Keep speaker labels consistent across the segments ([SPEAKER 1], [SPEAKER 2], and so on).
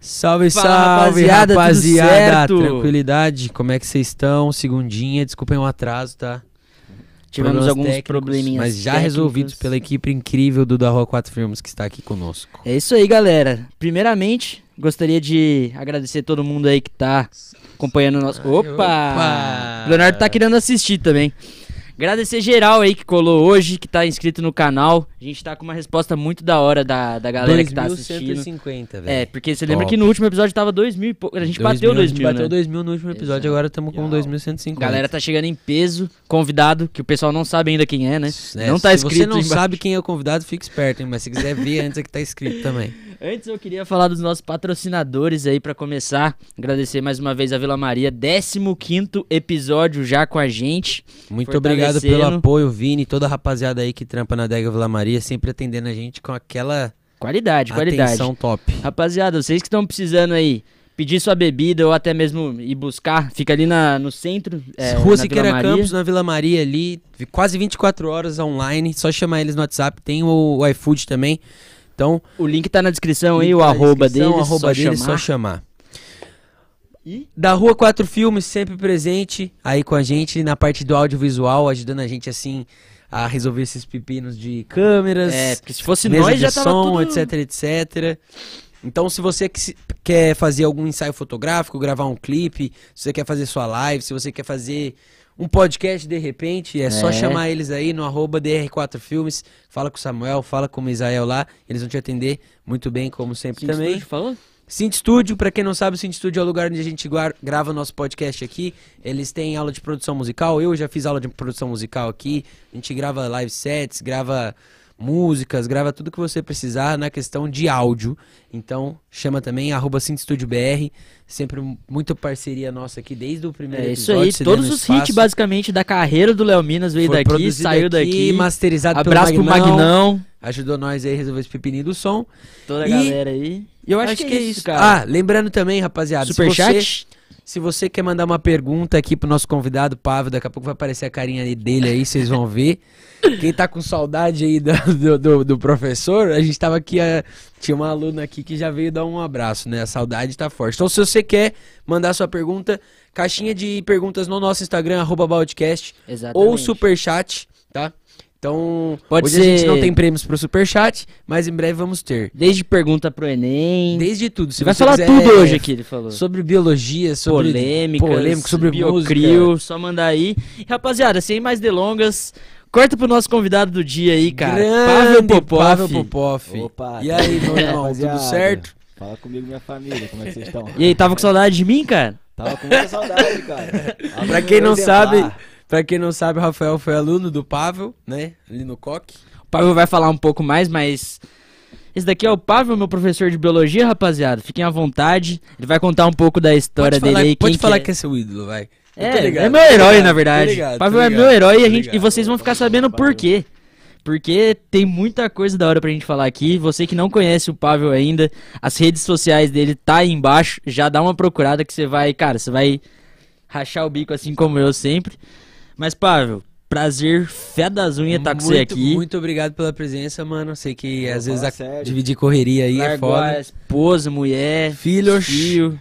[SPEAKER 1] Salve,
[SPEAKER 2] Fala,
[SPEAKER 1] salve,
[SPEAKER 2] rapaziada,
[SPEAKER 1] rapaziada. Tranquilidade, como é que vocês estão? Segundinha, desculpem o atraso, tá?
[SPEAKER 2] Tivemos
[SPEAKER 1] Problemas
[SPEAKER 2] alguns
[SPEAKER 1] técnicos,
[SPEAKER 2] probleminhas.
[SPEAKER 1] Mas já resolvidos pela equipe incrível do Da Rua 4 Filmes que está aqui conosco.
[SPEAKER 2] É isso aí, galera. Primeiramente, gostaria de agradecer todo mundo aí que tá acompanhando o nosso. Opa!
[SPEAKER 1] opa!
[SPEAKER 2] Leonardo tá querendo assistir também. Agradecer geral aí que colou hoje, que tá inscrito no canal. A gente tá com uma resposta muito da hora da, da galera que tá assistindo.
[SPEAKER 1] 2150, velho.
[SPEAKER 2] É, porque você lembra que no último episódio tava 2 mil e pouco. A gente
[SPEAKER 1] 2000,
[SPEAKER 2] bateu 2
[SPEAKER 1] A gente
[SPEAKER 2] mil,
[SPEAKER 1] bateu
[SPEAKER 2] né?
[SPEAKER 1] 2000 no último episódio,
[SPEAKER 2] Exato.
[SPEAKER 1] agora estamos com 2150.
[SPEAKER 2] Galera tá chegando em peso. Convidado, que o pessoal não sabe ainda quem é, né?
[SPEAKER 1] É,
[SPEAKER 2] não tá
[SPEAKER 1] se
[SPEAKER 2] escrito
[SPEAKER 1] você não
[SPEAKER 2] embaixo.
[SPEAKER 1] sabe quem é o convidado, fique esperto, hein? Mas se quiser ver antes é que tá escrito também.
[SPEAKER 2] Antes eu queria falar dos nossos patrocinadores aí pra começar. Agradecer mais uma vez a Vila Maria, 15 episódio já com a gente.
[SPEAKER 1] Muito obrigado pelo apoio, Vini, toda a rapaziada aí que trampa na Dega Vila Maria, sempre atendendo a gente com aquela
[SPEAKER 2] Qualidade, qualidade.
[SPEAKER 1] atenção top.
[SPEAKER 2] Rapaziada, vocês que estão precisando aí pedir sua bebida ou até mesmo ir buscar, fica ali na, no centro. É,
[SPEAKER 1] Rua Siqueira. Campos, na Vila Maria ali, quase 24 horas online, só chamar eles no WhatsApp, tem o, o iFood também. Então,
[SPEAKER 2] O link tá na descrição aí, o
[SPEAKER 1] na
[SPEAKER 2] arroba
[SPEAKER 1] descrição,
[SPEAKER 2] deles,
[SPEAKER 1] arroba
[SPEAKER 2] só
[SPEAKER 1] deles,
[SPEAKER 2] chamar.
[SPEAKER 1] só chamar.
[SPEAKER 2] E?
[SPEAKER 1] Da Rua 4 Filmes, sempre presente aí com a gente na parte do audiovisual, ajudando a gente assim a resolver esses pepinos de câmeras,
[SPEAKER 2] É, porque se fosse nós já tava
[SPEAKER 1] som,
[SPEAKER 2] tudo...
[SPEAKER 1] etc, etc. Então, se você que quer fazer algum ensaio fotográfico, gravar um clipe, se você quer fazer sua live, se você quer fazer um podcast de repente, é, só
[SPEAKER 2] É.
[SPEAKER 1] chamar eles aí no arroba DR4Filmes, fala com o Samuel, fala com o Misael lá, eles vão te atender muito bem, como sempre também. Cinti Studio, pra quem não sabe, o Cinti Studio é o lugar onde a gente grava o nosso podcast aqui. Eles têm aula de produção musical, eu já fiz aula de produção musical aqui. A gente grava live sets, grava músicas, grava tudo que você precisar na questão de áudio. Então, chama também, arroba BR. Sempre muita parceria nossa aqui, desde o primeiro
[SPEAKER 2] É isso
[SPEAKER 1] episódio.
[SPEAKER 2] aí,
[SPEAKER 1] se
[SPEAKER 2] todos os
[SPEAKER 1] espaço.
[SPEAKER 2] hits basicamente da carreira do Léo Minas veio
[SPEAKER 1] Foi
[SPEAKER 2] daqui, saiu
[SPEAKER 1] aqui,
[SPEAKER 2] daqui.
[SPEAKER 1] masterizado
[SPEAKER 2] Abraço
[SPEAKER 1] pelo
[SPEAKER 2] pro Magnão,
[SPEAKER 1] Ajudou nós aí a resolver esse pepininho do som.
[SPEAKER 2] toda a
[SPEAKER 1] E-
[SPEAKER 2] galera aí. E eu acho, que, é isso, cara.
[SPEAKER 1] Ah, lembrando também, rapaziada,
[SPEAKER 2] Superchat?
[SPEAKER 1] Se você quer mandar uma pergunta aqui pro nosso convidado, Pablo, daqui a pouco vai aparecer a carinha dele aí, vocês vão ver. Quem tá com saudade aí do, do, do- do professor, a gente tava aqui, a- tinha uma aluna aqui que já veio dar um abraço, né? A saudade tá forte. Então, se você quer mandar sua pergunta, caixinha de perguntas no nosso Instagram, arroba
[SPEAKER 2] Exatamente.
[SPEAKER 1] ou superchat, tá? Então,
[SPEAKER 2] Pode
[SPEAKER 1] hoje a gente
[SPEAKER 2] ser-
[SPEAKER 1] não tem prêmios pro superchat, mas em breve vamos ter.
[SPEAKER 2] Desde pergunta pro Enem.
[SPEAKER 1] Desde tudo. Se
[SPEAKER 2] vai
[SPEAKER 1] você
[SPEAKER 2] falar
[SPEAKER 1] quiser,
[SPEAKER 2] tudo hoje aqui, ele falou.
[SPEAKER 1] Sobre biologia, sobre
[SPEAKER 2] polêmicas,
[SPEAKER 1] polêmica, sobre
[SPEAKER 2] biocrio,
[SPEAKER 1] música.
[SPEAKER 2] só mandar aí. E, rapaziada, sem mais delongas, corta pro nosso convidado do dia aí, cara.
[SPEAKER 1] Grande
[SPEAKER 2] Pavel Popov.
[SPEAKER 1] Pavel Popov.
[SPEAKER 3] Opa,
[SPEAKER 1] E aí, meu irmão, tudo certo?
[SPEAKER 3] Fala comigo, minha família, como é que vocês estão?
[SPEAKER 2] E aí, tava com saudade de mim, cara?
[SPEAKER 3] Tava com muita saudade, cara.
[SPEAKER 1] Pra quem não sabe, pra quem não sabe, o Rafael foi aluno do Pavel, né? Ali no coque.
[SPEAKER 2] O Pavel vai falar um pouco mais, mas. Esse daqui é o Pavel, meu professor de biologia, rapaziada. Fiquem à vontade. Ele vai contar um pouco da história
[SPEAKER 1] Pode falar,
[SPEAKER 2] dele aí.
[SPEAKER 1] pode falar
[SPEAKER 2] que
[SPEAKER 1] que é seu ídolo, vai.
[SPEAKER 2] É,
[SPEAKER 1] ligado,
[SPEAKER 2] é meu herói,
[SPEAKER 1] ligado,
[SPEAKER 2] na verdade.
[SPEAKER 1] ligado,
[SPEAKER 2] Pavel é meu herói e, a gente, e vocês vão ficar sabendo por quê. Porque tem muita coisa da hora pra gente falar aqui. Você que não conhece o Pavel ainda, as redes sociais dele tá aí embaixo. Já dá uma procurada que você vai, cara, você vai rachar o bico assim como eu sempre. Mas, Pavel, prazer fé das unhas tá com você aqui.
[SPEAKER 1] Muito obrigado pela presença, mano. Sei que
[SPEAKER 3] Pô,
[SPEAKER 1] às vezes a-
[SPEAKER 3] sério.
[SPEAKER 1] dividir correria aí é
[SPEAKER 2] Largou a
[SPEAKER 1] foda.
[SPEAKER 2] esposa, mulher,
[SPEAKER 1] Filhos.
[SPEAKER 2] filho.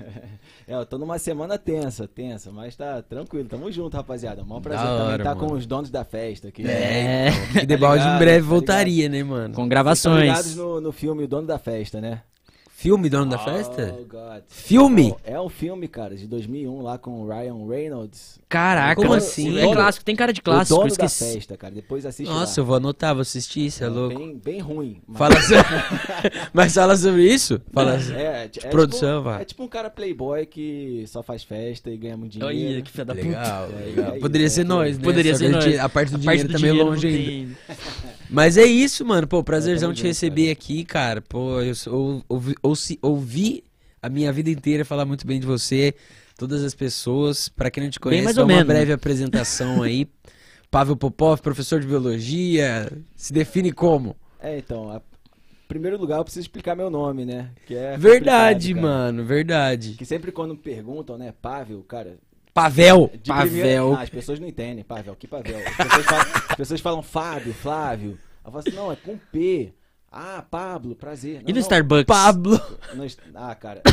[SPEAKER 3] É, eu tô numa semana tensa, tensa, mas tá tranquilo. Tamo junto, rapaziada. Mó prazer
[SPEAKER 1] Da
[SPEAKER 3] também estar
[SPEAKER 1] mano.
[SPEAKER 3] com os donos da festa aqui.
[SPEAKER 2] É,
[SPEAKER 1] E Debalde em
[SPEAKER 3] ligado,
[SPEAKER 1] breve
[SPEAKER 3] tá
[SPEAKER 1] voltaria, né, mano?
[SPEAKER 2] com gravações.
[SPEAKER 3] ligados no, no filme O Dono da Festa, né?
[SPEAKER 1] Filme Dono da Festa?
[SPEAKER 3] Oh, God.
[SPEAKER 1] Filme?
[SPEAKER 3] É um filme, cara, de 2001 lá com o Ryan Reynolds.
[SPEAKER 2] Caraca,
[SPEAKER 1] Como assim?
[SPEAKER 2] É clássico, tem cara de
[SPEAKER 3] o
[SPEAKER 2] clássico,
[SPEAKER 3] Dono
[SPEAKER 2] esqueci.
[SPEAKER 3] da Festa, cara. Depois assiste
[SPEAKER 1] Nossa, eu
[SPEAKER 3] lá.
[SPEAKER 1] vou anotar, vou assistir, isso é louco.
[SPEAKER 3] Bem, bem ruim. mas-
[SPEAKER 1] Fala so- Mas fala sobre isso? Fala
[SPEAKER 3] É, é, ti- é
[SPEAKER 1] produção,
[SPEAKER 3] tipo,
[SPEAKER 1] vai.
[SPEAKER 3] É tipo um cara playboy que só faz festa e ganha muito dinheiro.
[SPEAKER 2] Olha, que filha da puta.
[SPEAKER 1] Legal,
[SPEAKER 3] É,
[SPEAKER 1] legal.
[SPEAKER 3] é
[SPEAKER 1] Poderia
[SPEAKER 3] isso,
[SPEAKER 1] ser
[SPEAKER 3] é
[SPEAKER 1] nós, né?
[SPEAKER 2] Poderia
[SPEAKER 1] Só
[SPEAKER 2] ser nós.
[SPEAKER 1] A parte do
[SPEAKER 2] A
[SPEAKER 1] dinheiro
[SPEAKER 2] parte do
[SPEAKER 1] tá meio
[SPEAKER 2] dinheiro
[SPEAKER 1] longe ainda. Mas é isso, mano. Pô, prazerzão te receber aqui, cara. Pô, eu sou- ouvi, ouvi, ouvi a minha vida inteira falar muito bem de você, todas as pessoas. Pra quem não te conhece, dá
[SPEAKER 2] ou
[SPEAKER 1] uma
[SPEAKER 2] menos,
[SPEAKER 1] breve apresentação aí. Pavel Popov, professor de biologia, se define como?
[SPEAKER 3] É, então, a- em primeiro lugar eu preciso explicar meu nome, né? Que é
[SPEAKER 1] verdade,
[SPEAKER 3] cara.
[SPEAKER 1] mano, verdade.
[SPEAKER 3] Que sempre quando me perguntam, né, Pavel, cara.
[SPEAKER 1] Pavel.
[SPEAKER 3] de
[SPEAKER 2] Pavel.
[SPEAKER 3] primeira- Ah, as pessoas não entendem, Pavel, que Pavel. As pessoas falam, as pessoas falam Fábio, Flávio. Eu falo assim, não, é com P. Ah, Pablo, prazer.
[SPEAKER 2] E no Starbucks?
[SPEAKER 1] Pablo.
[SPEAKER 3] no ah, cara.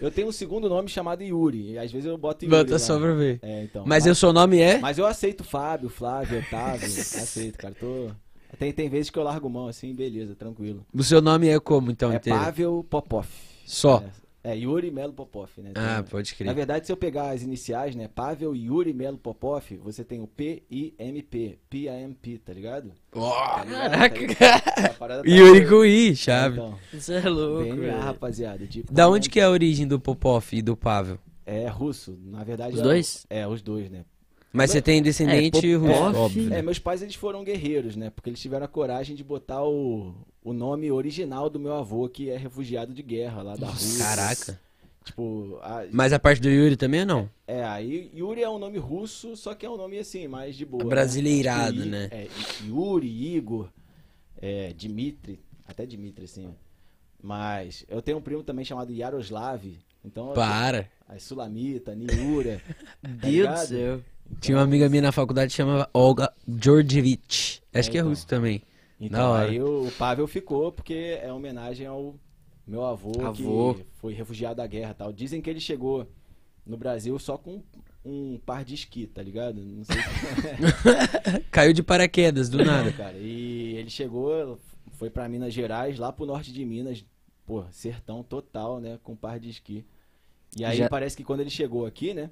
[SPEAKER 3] eu tenho um segundo nome chamado Yuri. E às vezes eu boto Yuri.
[SPEAKER 1] Bota
[SPEAKER 3] lá.
[SPEAKER 1] só pra ver.
[SPEAKER 3] É, então.
[SPEAKER 1] Mas o seu nome é?
[SPEAKER 3] Mas eu aceito Fábio, Flávio, Otávio. aceito, cara. Tô... Tem, tem vezes que eu largo mão assim, beleza, tranquilo.
[SPEAKER 1] O seu nome é como, então,
[SPEAKER 3] é
[SPEAKER 1] inteiro?
[SPEAKER 3] Pavel Popov.
[SPEAKER 1] Só.
[SPEAKER 3] É, é Yuri Melo Popov, né? Tem-
[SPEAKER 1] Ah, pode
[SPEAKER 3] Na
[SPEAKER 1] crer.
[SPEAKER 3] verdade, se eu pegar as iniciais, né? Pavel Yuri Melo Popov, você tem o P-I-M-P. P-I-M-P, tá ligado? Tá ligado?
[SPEAKER 2] Caraca.
[SPEAKER 3] Tá ligado? A parada tá
[SPEAKER 1] Yuri
[SPEAKER 3] boa.
[SPEAKER 1] com I, chave.
[SPEAKER 3] Então,
[SPEAKER 2] Isso é louco.
[SPEAKER 3] DNA,
[SPEAKER 2] velho.
[SPEAKER 3] rapaziada. Tipo,
[SPEAKER 1] Da onde que é a origem do Popov e do Pavel?
[SPEAKER 3] É russo, na verdade.
[SPEAKER 2] Os
[SPEAKER 3] é-
[SPEAKER 2] dois?
[SPEAKER 3] É, os dois, né?
[SPEAKER 1] Mas você tem descendente
[SPEAKER 2] É,
[SPEAKER 1] russo, óbvio.
[SPEAKER 3] É,
[SPEAKER 1] né?
[SPEAKER 3] meus pais eles foram guerreiros, né? Porque eles tiveram a coragem de botar o, o nome original do meu avô, que é refugiado de guerra lá da Rússia.
[SPEAKER 1] Caraca.
[SPEAKER 3] Tipo, a-
[SPEAKER 1] Mas a parte do Yuri também ou não?
[SPEAKER 3] é, aí Yuri é um nome russo, só que é um nome assim, mais de boa.
[SPEAKER 1] Brasileirado,
[SPEAKER 3] Tipo, I-
[SPEAKER 1] né?
[SPEAKER 3] É, Yuri, Igor, é, Dimitri, até Dimitri, assim. Mas eu tenho um primo também chamado Yaroslav. Então,
[SPEAKER 1] Para.
[SPEAKER 3] a Sulamita, Niura. tá
[SPEAKER 2] Deus do céu.
[SPEAKER 1] Tinha uma amiga minha na faculdade que chamava Olga Georgievich. Acho
[SPEAKER 3] É,
[SPEAKER 1] que é
[SPEAKER 3] então.
[SPEAKER 1] russo também.
[SPEAKER 3] Então,
[SPEAKER 1] hora.
[SPEAKER 3] aí o Pavel ficou porque é homenagem ao meu avô,
[SPEAKER 2] Avô.
[SPEAKER 3] que foi refugiado da guerra e tal. Dizem que ele chegou no Brasil só com um par de esqui, tá ligado? Não sei se...
[SPEAKER 1] Caiu de paraquedas, do
[SPEAKER 3] É,
[SPEAKER 1] nada.
[SPEAKER 3] cara. E ele chegou, foi pra Minas Gerais, lá pro norte de Minas, pô, sertão total, né, com par de esqui. E aí
[SPEAKER 2] Já-
[SPEAKER 3] parece que quando ele chegou aqui, né,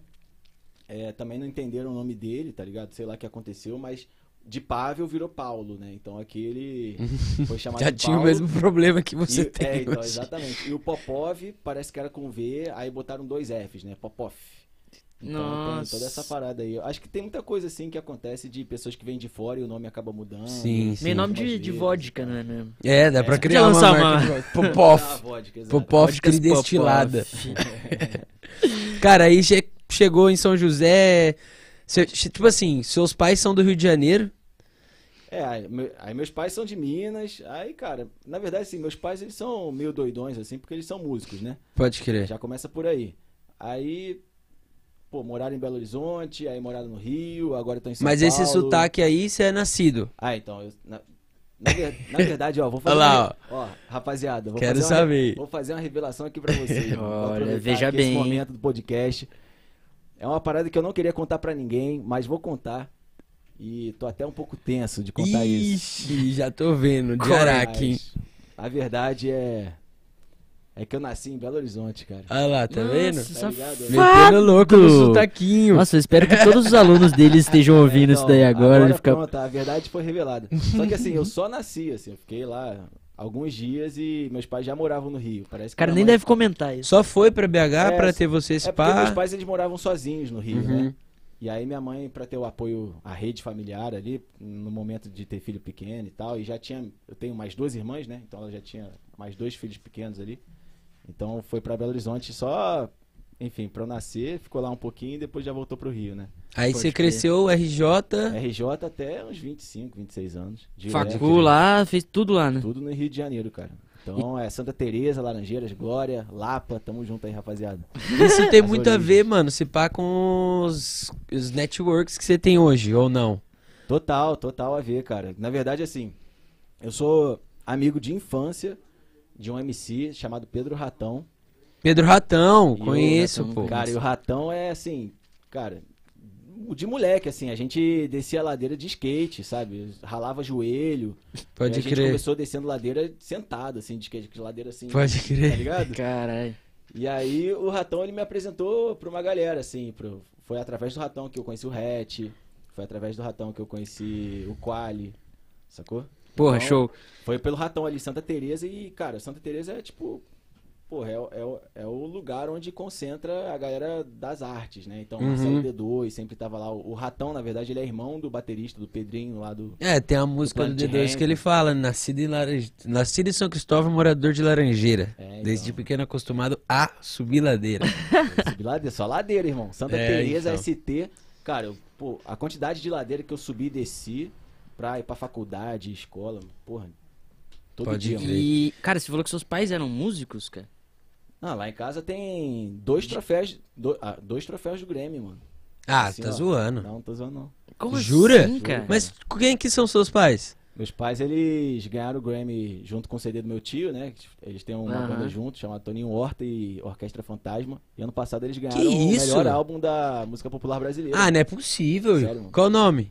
[SPEAKER 3] é, também não entenderam o nome dele, tá ligado? Sei lá o que aconteceu, mas de Pavel virou Paulo, né? Então aqui ele foi chamado
[SPEAKER 1] Já
[SPEAKER 3] de
[SPEAKER 1] tinha o
[SPEAKER 3] Paulo.
[SPEAKER 1] mesmo problema que você
[SPEAKER 3] E-
[SPEAKER 1] tem
[SPEAKER 3] é, então, exatamente. E o Popov parece que era com V, aí botaram dois Fs, né? Popov. Então
[SPEAKER 2] Nossa.
[SPEAKER 3] tem toda essa parada aí. Eu acho que tem muita coisa assim que acontece de pessoas que vêm de fora e o nome acaba mudando.
[SPEAKER 1] Sim, sim.
[SPEAKER 2] Meio nome de, de vodka,
[SPEAKER 3] tá?
[SPEAKER 2] não é mesmo?
[SPEAKER 1] É, dá pra
[SPEAKER 3] É.
[SPEAKER 1] criar uma marca Popov.
[SPEAKER 3] Ah, vodka.
[SPEAKER 1] Popov destilada.
[SPEAKER 2] Popov.
[SPEAKER 1] Cara, aí che- chegou em São José. cê- tipo assim, seus pais são do Rio de Janeiro.
[SPEAKER 3] É, aí, meu- aí meus pais são de Minas. Aí, cara, na verdade, assim, meus pais eles são meio doidões, assim, porque eles são músicos, né?
[SPEAKER 1] Pode crer.
[SPEAKER 3] Já começa por aí. Aí, pô, moraram em Belo Horizonte, aí moraram no Rio, agora estão em São
[SPEAKER 1] Mas
[SPEAKER 3] Paulo.
[SPEAKER 1] esse sotaque aí, você é nascido.
[SPEAKER 3] Ah, então, eu- na, na na verdade, ó, vou fazer
[SPEAKER 1] Olha lá,
[SPEAKER 3] uma, ó, rapaziada, vou
[SPEAKER 1] Quero
[SPEAKER 3] fazer uma-
[SPEAKER 1] saber.
[SPEAKER 3] vou fazer uma revelação aqui pra vocês.
[SPEAKER 2] Olha, veja bem.
[SPEAKER 3] Esse momento do podcast. É uma parada que eu não queria contar pra ninguém, mas vou contar. E tô até um pouco tenso de contar isso.
[SPEAKER 1] Ixi, já tô vendo. De Araque?
[SPEAKER 3] A verdade é é que eu nasci em Belo Horizonte, cara.
[SPEAKER 1] Olha lá, tá
[SPEAKER 2] Nossa,
[SPEAKER 1] vendo?
[SPEAKER 3] Tá ligado?
[SPEAKER 1] Metendo louco no sotaquinho.
[SPEAKER 2] Nossa, eu espero que todos os alunos dele estejam ouvindo isso daí agora. ele fica...
[SPEAKER 3] pronto, a verdade foi revelada. Só que assim, eu só nasci, assim, eu fiquei lá alguns dias e meus pais já moravam no Rio. Parece
[SPEAKER 2] O
[SPEAKER 3] que
[SPEAKER 2] cara nem
[SPEAKER 3] mãe-
[SPEAKER 2] deve comentar isso.
[SPEAKER 1] Só foi pra BH
[SPEAKER 3] É,
[SPEAKER 1] pra ter você esse
[SPEAKER 3] É meus pais eles moravam sozinhos no Rio,
[SPEAKER 1] Uhum.
[SPEAKER 3] né? E aí minha mãe, pra ter o apoio, a rede familiar ali, no momento de ter filho pequeno e tal, e já tinha, eu tenho mais duas irmãs, né? Então ela já tinha mais dois filhos pequenos ali. Então foi pra Belo Horizonte só, enfim, pra eu nascer, ficou lá um pouquinho e depois já voltou pro Rio, né?
[SPEAKER 1] Aí
[SPEAKER 2] Pode
[SPEAKER 1] você
[SPEAKER 2] crer.
[SPEAKER 1] cresceu RJ.
[SPEAKER 3] RJ até uns 25, 26 anos.
[SPEAKER 2] Facu lá, fez tudo lá, né?
[SPEAKER 3] Tudo no Rio de Janeiro, cara. Então é Santa Teresa, Laranjeiras, Glória, Lapa, tamo junto aí, rapaziada.
[SPEAKER 1] Isso tem muito a
[SPEAKER 3] origens.
[SPEAKER 1] ver, mano, se pá com os, os networks que você tem hoje, ou não?
[SPEAKER 3] Total, total a ver, cara. Na verdade, assim, eu sou amigo de infância de um MC chamado Pedro Ratão.
[SPEAKER 1] Pedro Ratão,
[SPEAKER 3] E o
[SPEAKER 1] conheço,
[SPEAKER 2] Ratão,
[SPEAKER 1] pô.
[SPEAKER 3] Cara, e o Ratão é assim, cara, de moleque, assim, a gente descia a ladeira de skate, sabe? Ralava joelho.
[SPEAKER 1] Pode
[SPEAKER 3] e a gente
[SPEAKER 1] crer.
[SPEAKER 3] começou descendo ladeira sentado, assim, de skate, de ladeira assim.
[SPEAKER 1] Pode
[SPEAKER 3] Tá
[SPEAKER 1] crer.
[SPEAKER 3] ligado?
[SPEAKER 2] Caralho.
[SPEAKER 3] E aí o Ratão ele me apresentou pra uma galera, assim, pro... foi através do Ratão que eu conheci o Hatch, foi através do Ratão que eu conheci o Quali, sacou?
[SPEAKER 2] Porra,
[SPEAKER 3] Então,
[SPEAKER 2] show.
[SPEAKER 3] Foi pelo Ratão ali, Santa Teresa e, cara, Santa Teresa é tipo, porra, é, o- é, o- é o lugar onde concentra a galera das artes, né? Então,
[SPEAKER 1] Uhum.
[SPEAKER 3] Marcelo D2 sempre tava lá. O, o Ratão, na verdade, ele é irmão do baterista, do Pedrinho lá do...
[SPEAKER 1] É, tem a música do
[SPEAKER 3] Planet
[SPEAKER 1] D2
[SPEAKER 3] Ramp.
[SPEAKER 1] que ele fala, nascido em, Laranj... nascido em São Cristóvão, morador de Laranjeira.
[SPEAKER 3] É, então.
[SPEAKER 1] Desde pequeno acostumado a subir ladeira.
[SPEAKER 3] Eu subi ladeira, só ladeira, irmão. Santa
[SPEAKER 1] É,
[SPEAKER 3] Teresa,
[SPEAKER 1] então.
[SPEAKER 3] ST. Cara, eu, pô, a quantidade de ladeira que eu subi e desci pra ir pra faculdade, escola, porra, todo
[SPEAKER 1] Pode
[SPEAKER 3] dia.
[SPEAKER 2] E, cara, você falou que seus pais eram músicos, cara?
[SPEAKER 3] Não, lá em casa tem dois troféus, do- ah, dois troféus do Grêmio, mano.
[SPEAKER 1] Ah,
[SPEAKER 3] Assim,
[SPEAKER 1] tá
[SPEAKER 3] ó.
[SPEAKER 1] zoando.
[SPEAKER 3] Não, tô zoando não.
[SPEAKER 2] Como
[SPEAKER 1] Jura?
[SPEAKER 2] assim, cara?
[SPEAKER 1] Mas quem que são seus pais?
[SPEAKER 3] Meus pais, eles ganharam o Grammy junto com o CD do meu tio, né? Eles têm uma
[SPEAKER 2] Aham.
[SPEAKER 3] banda junto, chamada Toninho Horta e Orquestra Fantasma. E ano passado eles ganharam o melhor álbum da música popular brasileira.
[SPEAKER 1] Ah, não é possível.
[SPEAKER 3] Sério.
[SPEAKER 1] Qual o nome?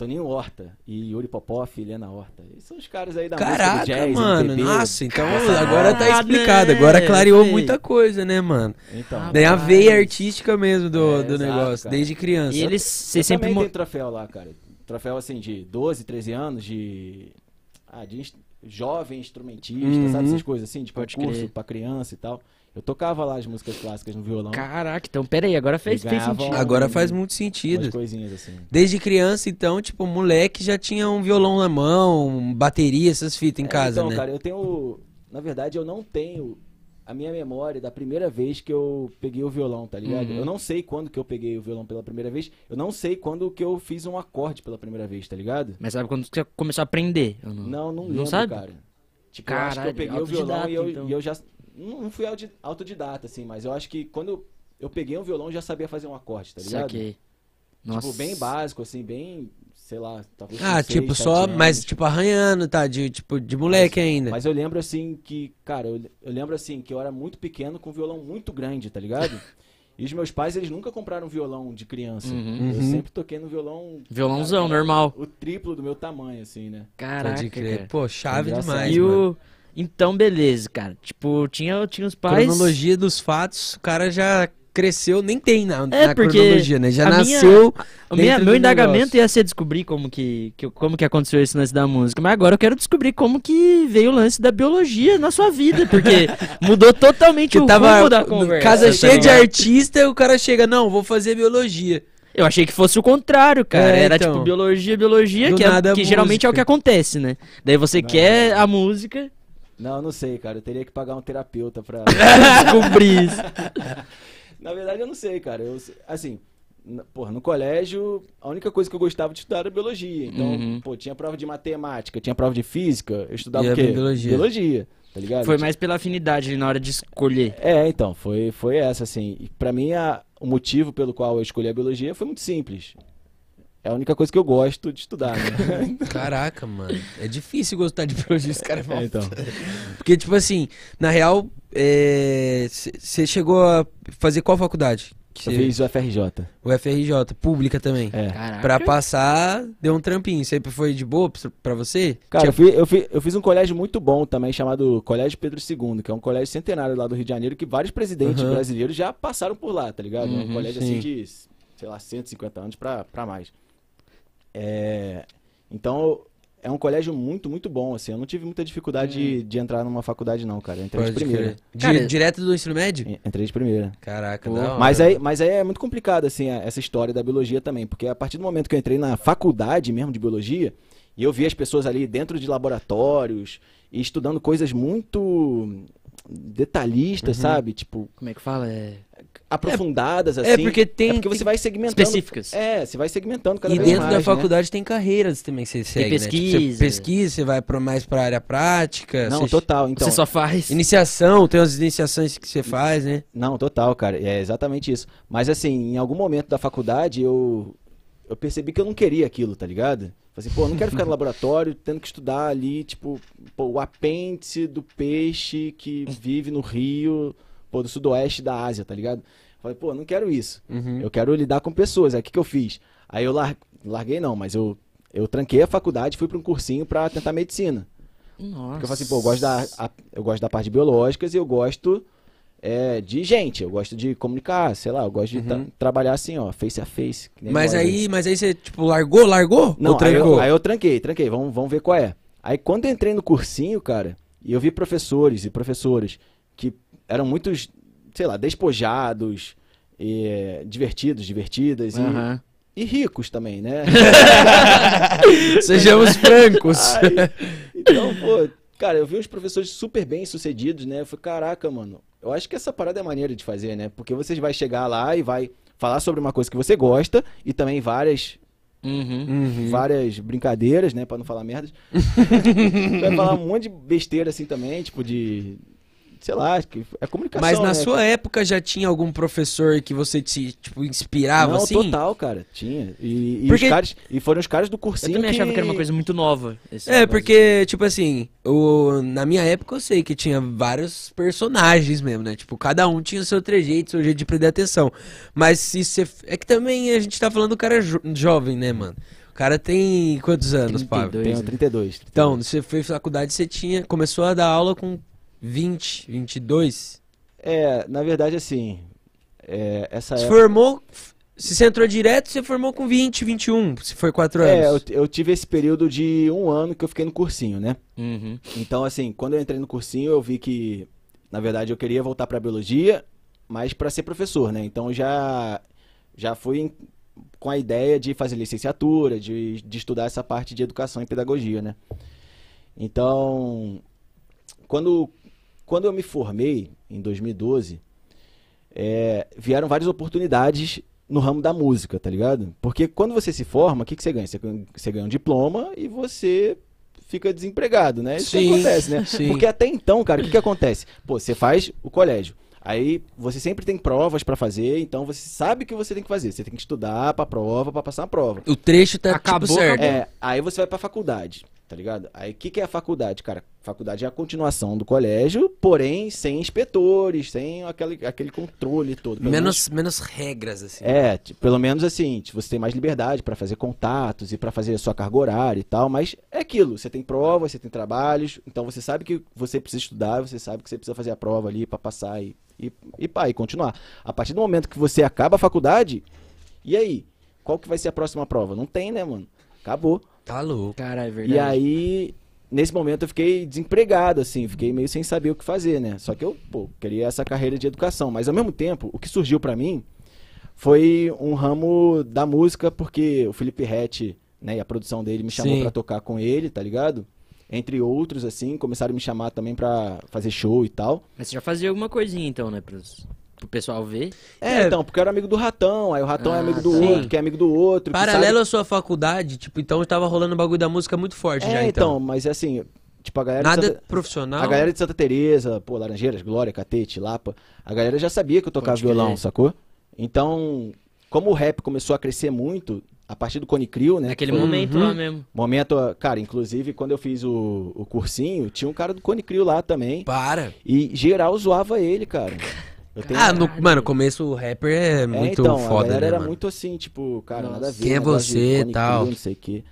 [SPEAKER 3] Toninho Horta e Yuri Popov e Helena Horta. Eles são os caras aí da
[SPEAKER 1] Caraca,
[SPEAKER 3] música do jazz,
[SPEAKER 1] mano.
[SPEAKER 3] MPB.
[SPEAKER 1] Nossa, então
[SPEAKER 2] Caraca,
[SPEAKER 1] agora tá explicado.
[SPEAKER 2] né?
[SPEAKER 1] Agora clareou
[SPEAKER 2] Sei.
[SPEAKER 1] muita coisa, né, mano?
[SPEAKER 3] Então,
[SPEAKER 1] Tem a veia artística mesmo do,
[SPEAKER 3] É,
[SPEAKER 1] do
[SPEAKER 3] exato,
[SPEAKER 1] negócio,
[SPEAKER 3] cara.
[SPEAKER 1] desde criança.
[SPEAKER 2] E eles,
[SPEAKER 3] eu
[SPEAKER 2] vocês sempre.
[SPEAKER 3] também
[SPEAKER 2] mo-
[SPEAKER 3] tenho troféu lá, cara. Troféu assim de 12, 13 anos de. Ah, de jovem instrumentista,
[SPEAKER 1] Uhum.
[SPEAKER 3] sabe? Essas coisas assim, de
[SPEAKER 2] Pode
[SPEAKER 3] concurso
[SPEAKER 2] crer.
[SPEAKER 3] pra criança e tal. Eu tocava lá as músicas clássicas no violão.
[SPEAKER 2] Caraca, então pera aí, agora fez, fez sentido.
[SPEAKER 1] Agora faz muito
[SPEAKER 3] umas
[SPEAKER 1] sentido.
[SPEAKER 3] coisinhas assim.
[SPEAKER 1] Desde criança, então, tipo, moleque já tinha um violão na mão, bateria, essas fitas em
[SPEAKER 3] É,
[SPEAKER 1] casa,
[SPEAKER 3] então,
[SPEAKER 1] né?
[SPEAKER 3] cara, eu tenho. Na verdade, eu não tenho a minha memória da primeira vez que eu peguei o violão, tá ligado?
[SPEAKER 2] Uhum.
[SPEAKER 3] Eu não sei quando que eu peguei o violão pela primeira vez. Eu não sei quando que eu fiz um acorde pela primeira vez, tá ligado?
[SPEAKER 2] Mas sabe quando você começou a aprender? não?
[SPEAKER 3] Não, não
[SPEAKER 2] Não
[SPEAKER 3] lembro,
[SPEAKER 2] sabe?
[SPEAKER 3] cara. Tipo, eu acho que
[SPEAKER 2] Caralho,
[SPEAKER 3] eu peguei o violão e eu,
[SPEAKER 2] então.
[SPEAKER 3] e eu já. Não fui autodidata, assim, mas eu acho que quando eu, peguei um violão eu já sabia fazer um acorde, tá ligado?
[SPEAKER 2] Saquei. Nossa.
[SPEAKER 3] Tipo, bem básico, assim, bem. Sei lá, talvez.
[SPEAKER 1] Ah,
[SPEAKER 3] seis,
[SPEAKER 1] tipo, só,
[SPEAKER 3] anos.
[SPEAKER 1] mas tipo, arranhando, tá? De, tipo, de moleque ainda.
[SPEAKER 3] Mas eu lembro assim que, cara, eu, eu lembro assim que eu era muito pequeno com um violão muito grande, tá ligado? E os meus pais, eles nunca compraram um violão de criança.
[SPEAKER 2] Uhum.
[SPEAKER 3] Eu
[SPEAKER 1] Uhum.
[SPEAKER 3] sempre toquei no violão.
[SPEAKER 2] Violãozão,
[SPEAKER 3] cara,
[SPEAKER 2] normal.
[SPEAKER 3] O triplo do meu tamanho, assim, né?
[SPEAKER 2] Caraca,
[SPEAKER 1] Pode crer. Pô, chave demais,
[SPEAKER 2] E
[SPEAKER 1] mano.
[SPEAKER 2] Então, beleza, cara. Tipo, tinha, tinha os pais...
[SPEAKER 1] Cronologia dos fatos, o cara já cresceu, nem tem na,
[SPEAKER 2] É,
[SPEAKER 1] na
[SPEAKER 2] porque
[SPEAKER 1] cronologia, né? Já
[SPEAKER 2] a minha-
[SPEAKER 1] nasceu.
[SPEAKER 2] Minha-
[SPEAKER 1] dentro
[SPEAKER 2] meu indagamento
[SPEAKER 1] negócio.
[SPEAKER 2] ia ser descobrir como que, que- como que aconteceu esse lance da música. Mas agora eu quero descobrir como que veio o lance da biologia na sua vida. Porque mudou totalmente
[SPEAKER 1] Que
[SPEAKER 2] o
[SPEAKER 1] tava
[SPEAKER 2] rumo da conversa.
[SPEAKER 1] casa
[SPEAKER 2] tá
[SPEAKER 1] cheia de artista, o cara chega, não, vou fazer biologia.
[SPEAKER 2] Eu achei que fosse o contrário, cara.
[SPEAKER 1] É,
[SPEAKER 2] Era
[SPEAKER 1] então.
[SPEAKER 2] tipo biologia, biologia, que, é- que geralmente é o que acontece, né? Daí você
[SPEAKER 3] Não,
[SPEAKER 2] quer
[SPEAKER 3] não.
[SPEAKER 2] a música,
[SPEAKER 3] Não, não sei, cara. Eu teria que pagar um terapeuta pra.
[SPEAKER 2] descobrir isso.
[SPEAKER 3] Na verdade, eu não sei, cara. Eu, assim, porra, no colégio, a única coisa que eu gostava de estudar era biologia. Então,
[SPEAKER 2] Uhum.
[SPEAKER 3] pô, tinha prova de matemática, tinha prova de física, eu estudava
[SPEAKER 1] Ia
[SPEAKER 3] o quê?
[SPEAKER 1] biologia.
[SPEAKER 3] Biologia, tá ligado?
[SPEAKER 2] Foi mais pela afinidade ali na hora de escolher.
[SPEAKER 3] É, então, foi, foi essa, assim. E pra mim, a- o motivo pelo qual eu escolhi a biologia foi muito simples. É a única coisa que eu gosto de estudar, né?
[SPEAKER 1] Caraca, mano. É difícil gostar de biologia, esse cara
[SPEAKER 3] É, então.
[SPEAKER 1] Porque, tipo assim, na real, você chegou a fazer qual faculdade? Que
[SPEAKER 3] Eu
[SPEAKER 1] cê-
[SPEAKER 3] fiz o FRJ.
[SPEAKER 1] O FRJ, pública também.
[SPEAKER 3] É.
[SPEAKER 2] Caraca.
[SPEAKER 1] Pra passar, deu um trampinho. Sempre foi de boa pra- você?
[SPEAKER 3] Cara, eu,
[SPEAKER 1] Tinha-
[SPEAKER 3] fui- eu, fui- eu fiz um colégio muito bom também, chamado Colégio Pedro II, que é um colégio centenário lá do Rio de Janeiro, que vários presidentes
[SPEAKER 1] Uhum.
[SPEAKER 3] brasileiros já passaram por lá, tá ligado? é
[SPEAKER 2] Uhum,
[SPEAKER 3] um colégio
[SPEAKER 1] sim.
[SPEAKER 3] assim de, sei lá, 150 anos pra, pra mais. É, então, é um colégio muito, muito bom, assim. Eu não tive muita dificuldade de, de entrar numa faculdade, não, cara. Eu entrei de
[SPEAKER 1] Pode
[SPEAKER 3] primeira.
[SPEAKER 1] crer. Di-
[SPEAKER 2] Cara,
[SPEAKER 1] direto do ensino médio?
[SPEAKER 3] En- Entrei de primeira.
[SPEAKER 1] Caraca, hora.
[SPEAKER 3] Mas aí, mas aí é muito complicado, assim, essa história da biologia também, porque a partir do momento que eu entrei na faculdade mesmo de biologia, e eu vi as pessoas ali dentro de laboratórios e estudando coisas muito detalhistas,
[SPEAKER 1] Uhum.
[SPEAKER 3] sabe? Tipo,
[SPEAKER 2] Como é que fala? É...
[SPEAKER 3] aprofundadas, assim.
[SPEAKER 1] É porque tem.
[SPEAKER 3] É porque
[SPEAKER 1] tem-
[SPEAKER 3] você vai segmentando.
[SPEAKER 2] Específicas.
[SPEAKER 3] É, você vai segmentando cada
[SPEAKER 1] E
[SPEAKER 3] vez
[SPEAKER 1] dentro
[SPEAKER 3] mais,
[SPEAKER 1] da
[SPEAKER 3] né?
[SPEAKER 1] faculdade tem carreiras também que você segue, né? Tipo, você
[SPEAKER 2] pesquisa.
[SPEAKER 1] pesquisa, você vai pra, mais pra área prática.
[SPEAKER 3] Não,
[SPEAKER 1] você-
[SPEAKER 3] total. Então,
[SPEAKER 2] você só faz.
[SPEAKER 1] Iniciação, tem as iniciações que você faz, né?
[SPEAKER 3] Não, total, cara. É exatamente isso. Mas assim, em algum momento da faculdade eu eu percebi que eu não queria aquilo, tá ligado? Falei assim, pô, eu não quero ficar no laboratório tendo que estudar ali, tipo, pô, o apêndice do peixe que vive no rio, pô, do sudoeste da Ásia, tá ligado? Falei, pô, não quero isso.
[SPEAKER 1] Uhum.
[SPEAKER 3] Eu quero lidar com pessoas. Aí o que, que eu fiz? Aí eu lar... larguei não, mas eu eu tranquei a faculdade e fui para um cursinho pra tentar medicina.
[SPEAKER 2] Nossa.
[SPEAKER 3] Porque eu falei assim, pô, eu gosto da, a- eu gosto da parte de biológicas e eu gosto é, de gente, eu gosto de comunicar, sei lá, eu gosto de tra-
[SPEAKER 1] Uhum.
[SPEAKER 3] trabalhar assim, ó, face a face.
[SPEAKER 1] Mas aí, mas aí você, tipo, largou, largou?
[SPEAKER 3] Não, aí eu, aí eu tranquei, tranquei, vamos, vamos ver qual é. Aí quando eu entrei no cursinho, cara, e eu vi professores e professoras que eram muitos, sei lá, despojados, é, divertidos, divertidas e-
[SPEAKER 2] Aham.
[SPEAKER 3] e, ricos também, né?
[SPEAKER 1] Sejamos francos.
[SPEAKER 3] Ai, então, pô, cara, eu vi uns professores super bem sucedidos, né? Eu falei, caraca, mano, eu acho que essa parada é maneira de fazer, né? Porque você vai chegar lá e vai falar sobre uma coisa que você gosta e também várias,
[SPEAKER 2] Uhum.
[SPEAKER 1] Uhum.
[SPEAKER 3] várias brincadeiras, né? Pra não falar merdas. vai falar um monte de besteira assim também, tipo de. Sei lá, acho que é comunicação.
[SPEAKER 1] Mas na
[SPEAKER 3] né?
[SPEAKER 1] sua época já tinha algum professor que você te, tipo, inspirava,
[SPEAKER 3] Não,
[SPEAKER 1] assim?
[SPEAKER 3] total, cara. Tinha. E, e
[SPEAKER 1] Porque-
[SPEAKER 3] os caras, e foram os caras do
[SPEAKER 2] Eu
[SPEAKER 3] cursinho
[SPEAKER 2] também achava que era uma coisa muito nova. esse
[SPEAKER 1] É, porque, tipo assim, o, na minha época eu sei que tinha vários personagens mesmo, né? Tipo, cada um tinha o seu trejeito, seu jeito de prender atenção. Mas se você. É que também a gente tá falando do cara jo- jovem, né, mano? O cara tem quantos anos, Pablo?
[SPEAKER 2] 32.
[SPEAKER 3] Tenho
[SPEAKER 2] né?
[SPEAKER 3] 32.
[SPEAKER 1] Então, você fez faculdade, você tinha. Começou a dar aula com 20, 22.
[SPEAKER 3] É, na verdade, assim. é, essa
[SPEAKER 1] Se
[SPEAKER 3] época.
[SPEAKER 1] formou. Se você entrou direto, você formou com 20, 21. Se foi 4
[SPEAKER 3] É, eu,
[SPEAKER 1] anos.
[SPEAKER 3] eu tive esse período de um ano que eu fiquei no cursinho, né?
[SPEAKER 2] Uhum.
[SPEAKER 3] Então, assim, quando eu entrei no cursinho, eu vi que, na verdade, eu queria voltar pra biologia, mas pra ser professor, né? Então, já já fui com a ideia de fazer licenciatura, de, de estudar essa parte de educação e pedagogia, né? Então, quando, quando eu me formei, em 2012, é, vieram várias oportunidades no ramo da música, tá ligado? Porque quando você se forma, o que, que você ganha? Você, ganha? você ganha um diploma e você fica desempregado, né? Isso que
[SPEAKER 1] Sim,
[SPEAKER 3] acontece, né?
[SPEAKER 1] sim.
[SPEAKER 3] Porque até então, cara, o que, que acontece? Pô, você faz o colégio. Aí você sempre tem provas pra fazer, então você sabe o que você tem que fazer. Você tem que estudar pra prova, pra passar a prova.
[SPEAKER 1] O trecho tá
[SPEAKER 2] Acabou,
[SPEAKER 1] tipo certo.
[SPEAKER 3] É, aí você vai pra faculdade, tá ligado? Aí o que, que é a faculdade, cara? Faculdade é a continuação do colégio, porém sem inspetores, sem aquele, aquele controle todo. Pelo
[SPEAKER 1] Menos, menos regras, assim.
[SPEAKER 3] é, pelo menos assim, você tem mais liberdade pra fazer contatos e pra fazer a sua carga horária e tal, mas é aquilo, você tem provas, você tem trabalhos, então você sabe que você precisa estudar, você sabe que você precisa fazer a prova ali pra passar e, e, e pá, e continuar. A partir do momento que você acaba a faculdade, e aí? Qual que vai ser a próxima prova? Não tem, né, mano? Acabou.
[SPEAKER 1] Tá louco.
[SPEAKER 2] Cara, é verdade.
[SPEAKER 3] E aí, nesse momento eu fiquei desempregado, assim, fiquei meio sem saber o que fazer, né? Só que eu, pô, queria essa carreira de educação, mas ao mesmo tempo, o que surgiu pra mim foi um ramo da música, porque o Felipe Rett, né, e a produção dele me chamou pra tocar com ele, tá ligado? Entre outros, assim, começaram a me chamar também pra fazer show e tal.
[SPEAKER 2] Mas você já fazia alguma coisinha então, né? Pros, pro pessoal ver.
[SPEAKER 3] É,
[SPEAKER 1] É.
[SPEAKER 3] então, porque eu era amigo do Ratão, aí o Ratão é
[SPEAKER 2] Ah,
[SPEAKER 3] amigo do
[SPEAKER 1] sim.
[SPEAKER 3] outro, que é amigo do outro.
[SPEAKER 1] Paralelo
[SPEAKER 3] sabe-
[SPEAKER 1] à sua faculdade, tipo, então tava rolando o bagulho da música muito forte
[SPEAKER 3] É,
[SPEAKER 1] já,
[SPEAKER 3] então,
[SPEAKER 1] então.
[SPEAKER 3] mas assim, tipo, a galera... de
[SPEAKER 1] Nada
[SPEAKER 3] Santa-
[SPEAKER 1] profissional.
[SPEAKER 3] A galera de Santa Teresa, pô, Laranjeiras, Glória, Catete, Lapa, a galera já sabia que eu tocava
[SPEAKER 2] Pode
[SPEAKER 3] violão, sacou? Então, como o rap começou a crescer muito, a partir do Cone Crew, né?
[SPEAKER 2] Naquele
[SPEAKER 3] que foi-
[SPEAKER 2] momento
[SPEAKER 1] Uhum.
[SPEAKER 2] lá mesmo.
[SPEAKER 3] Momento, cara, inclusive quando eu fiz o, o cursinho, tinha um cara do Cone Crew lá também,
[SPEAKER 1] Para.
[SPEAKER 3] e geral zoava ele, cara. Eu tenho-
[SPEAKER 1] Ah, no, mano, começo o rapper é
[SPEAKER 3] É,
[SPEAKER 1] muito
[SPEAKER 3] então, a
[SPEAKER 1] foda,
[SPEAKER 3] galera
[SPEAKER 1] né,
[SPEAKER 3] era
[SPEAKER 1] mano?
[SPEAKER 3] muito assim, tipo, cara,
[SPEAKER 2] Nossa.
[SPEAKER 3] nada a ver.
[SPEAKER 1] Quem é você e tal?
[SPEAKER 3] Não sei o quê.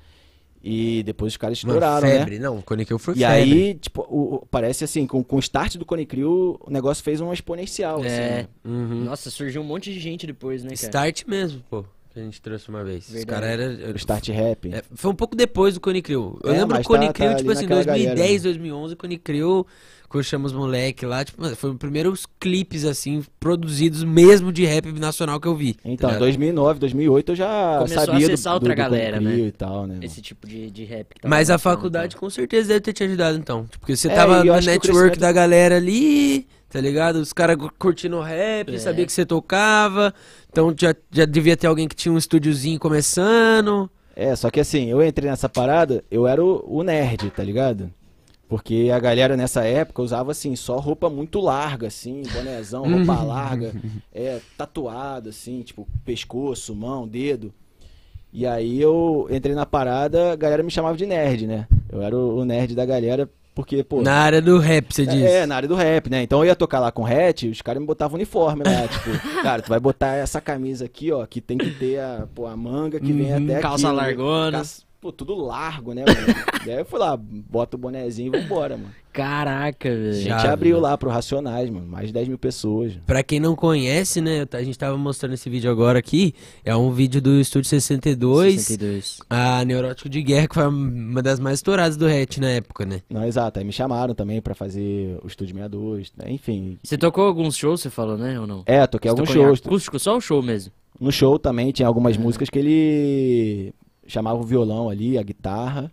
[SPEAKER 3] E depois os caras
[SPEAKER 1] Mano,
[SPEAKER 3] estouraram, né?
[SPEAKER 1] febre. Não, quando que eu fui
[SPEAKER 3] E
[SPEAKER 1] febre.
[SPEAKER 3] aí, tipo, o- o- parece assim, com, com o start do Cone Crew, o negócio fez uma exponencial, assim,
[SPEAKER 2] É.
[SPEAKER 3] né?
[SPEAKER 1] Uhum.
[SPEAKER 2] Nossa, surgiu um monte de gente depois, né, cara?
[SPEAKER 1] Start mesmo, pô. Que a gente trouxe uma vez. Os
[SPEAKER 2] Verdade.
[SPEAKER 1] caras eram.
[SPEAKER 3] O start rap.
[SPEAKER 1] É, foi um pouco depois do Cone Crew. Eu
[SPEAKER 3] É,
[SPEAKER 1] lembro do Cone
[SPEAKER 3] tá-
[SPEAKER 1] Crew,
[SPEAKER 3] tá
[SPEAKER 1] tipo assim,
[SPEAKER 3] naquela
[SPEAKER 1] 2010,
[SPEAKER 3] galera, né?
[SPEAKER 1] 2011, Cone Crew, que chama os moleque lá, tipo, mano, foi os primeiros clipes, assim, produzidos mesmo de rap nacional que eu vi.
[SPEAKER 3] Então,
[SPEAKER 1] tá
[SPEAKER 3] em
[SPEAKER 1] ligado?
[SPEAKER 3] 2009, 2008 eu já
[SPEAKER 2] Começou a
[SPEAKER 3] sabia do,
[SPEAKER 2] acessar
[SPEAKER 3] do,
[SPEAKER 2] outra
[SPEAKER 3] do Cone
[SPEAKER 2] galera, né?
[SPEAKER 3] e tal, né?
[SPEAKER 2] Esse tipo de, de rap que tava
[SPEAKER 1] Mas a faculdade
[SPEAKER 2] então.
[SPEAKER 1] com certeza deve ter te ajudado, então. Tipo, Porque você
[SPEAKER 3] É,
[SPEAKER 1] tava no network
[SPEAKER 3] crescimento-
[SPEAKER 1] da galera ali, tá ligado? Os caras curtindo rap,
[SPEAKER 2] É.
[SPEAKER 1] sabia que você tocava. Então já, já devia ter alguém que tinha um estúdiozinho começando.
[SPEAKER 3] É, só que assim, eu entrei nessa parada, eu era o, o nerd, tá ligado? Porque a galera nessa época usava assim, só roupa muito larga, assim, bonézão, roupa larga, é, tatuado, assim, tipo, pescoço, mão, dedo. E aí eu entrei na parada, a galera me chamava de nerd, né? Eu era o, o nerd da galera, porque, pô.
[SPEAKER 1] Na área do rap, você diz.
[SPEAKER 3] É, na área do rap, né? Então eu ia tocar lá com hatch, os caras me botavam uniforme lá, tipo, cara, tu vai botar essa camisa aqui, ó, que tem que ter a, pô, a manga que vem
[SPEAKER 1] Uhum,
[SPEAKER 3] até aqui.
[SPEAKER 2] calça
[SPEAKER 3] né?
[SPEAKER 2] largona.
[SPEAKER 3] Pô, tudo largo, né, mano? Daí eu fui lá, bota o bonezinho e vambora, mano.
[SPEAKER 2] Caraca,
[SPEAKER 3] A
[SPEAKER 2] velho.
[SPEAKER 3] gente
[SPEAKER 1] Já,
[SPEAKER 3] abriu
[SPEAKER 1] né?
[SPEAKER 3] lá pro Racionais, mano, mais de 10 mil pessoas.
[SPEAKER 1] Pra quem não conhece, né? A gente tava mostrando esse vídeo agora aqui. É um vídeo do Estúdio 62.
[SPEAKER 2] 62.
[SPEAKER 1] A Neurótico de Guerra, que foi uma das mais estouradas do RET na época, né?
[SPEAKER 3] Não, exato, aí me chamaram também pra fazer o Estúdio 62, né? enfim.
[SPEAKER 2] Você tocou alguns shows, você falou, né? Ou não?
[SPEAKER 3] É, toquei
[SPEAKER 2] Você
[SPEAKER 3] alguns
[SPEAKER 2] tocou em
[SPEAKER 3] shows.
[SPEAKER 2] Acústico, só o show mesmo.
[SPEAKER 3] No show também tinha algumas
[SPEAKER 2] Uhum.
[SPEAKER 3] músicas que ele chamava o violão ali, a guitarra,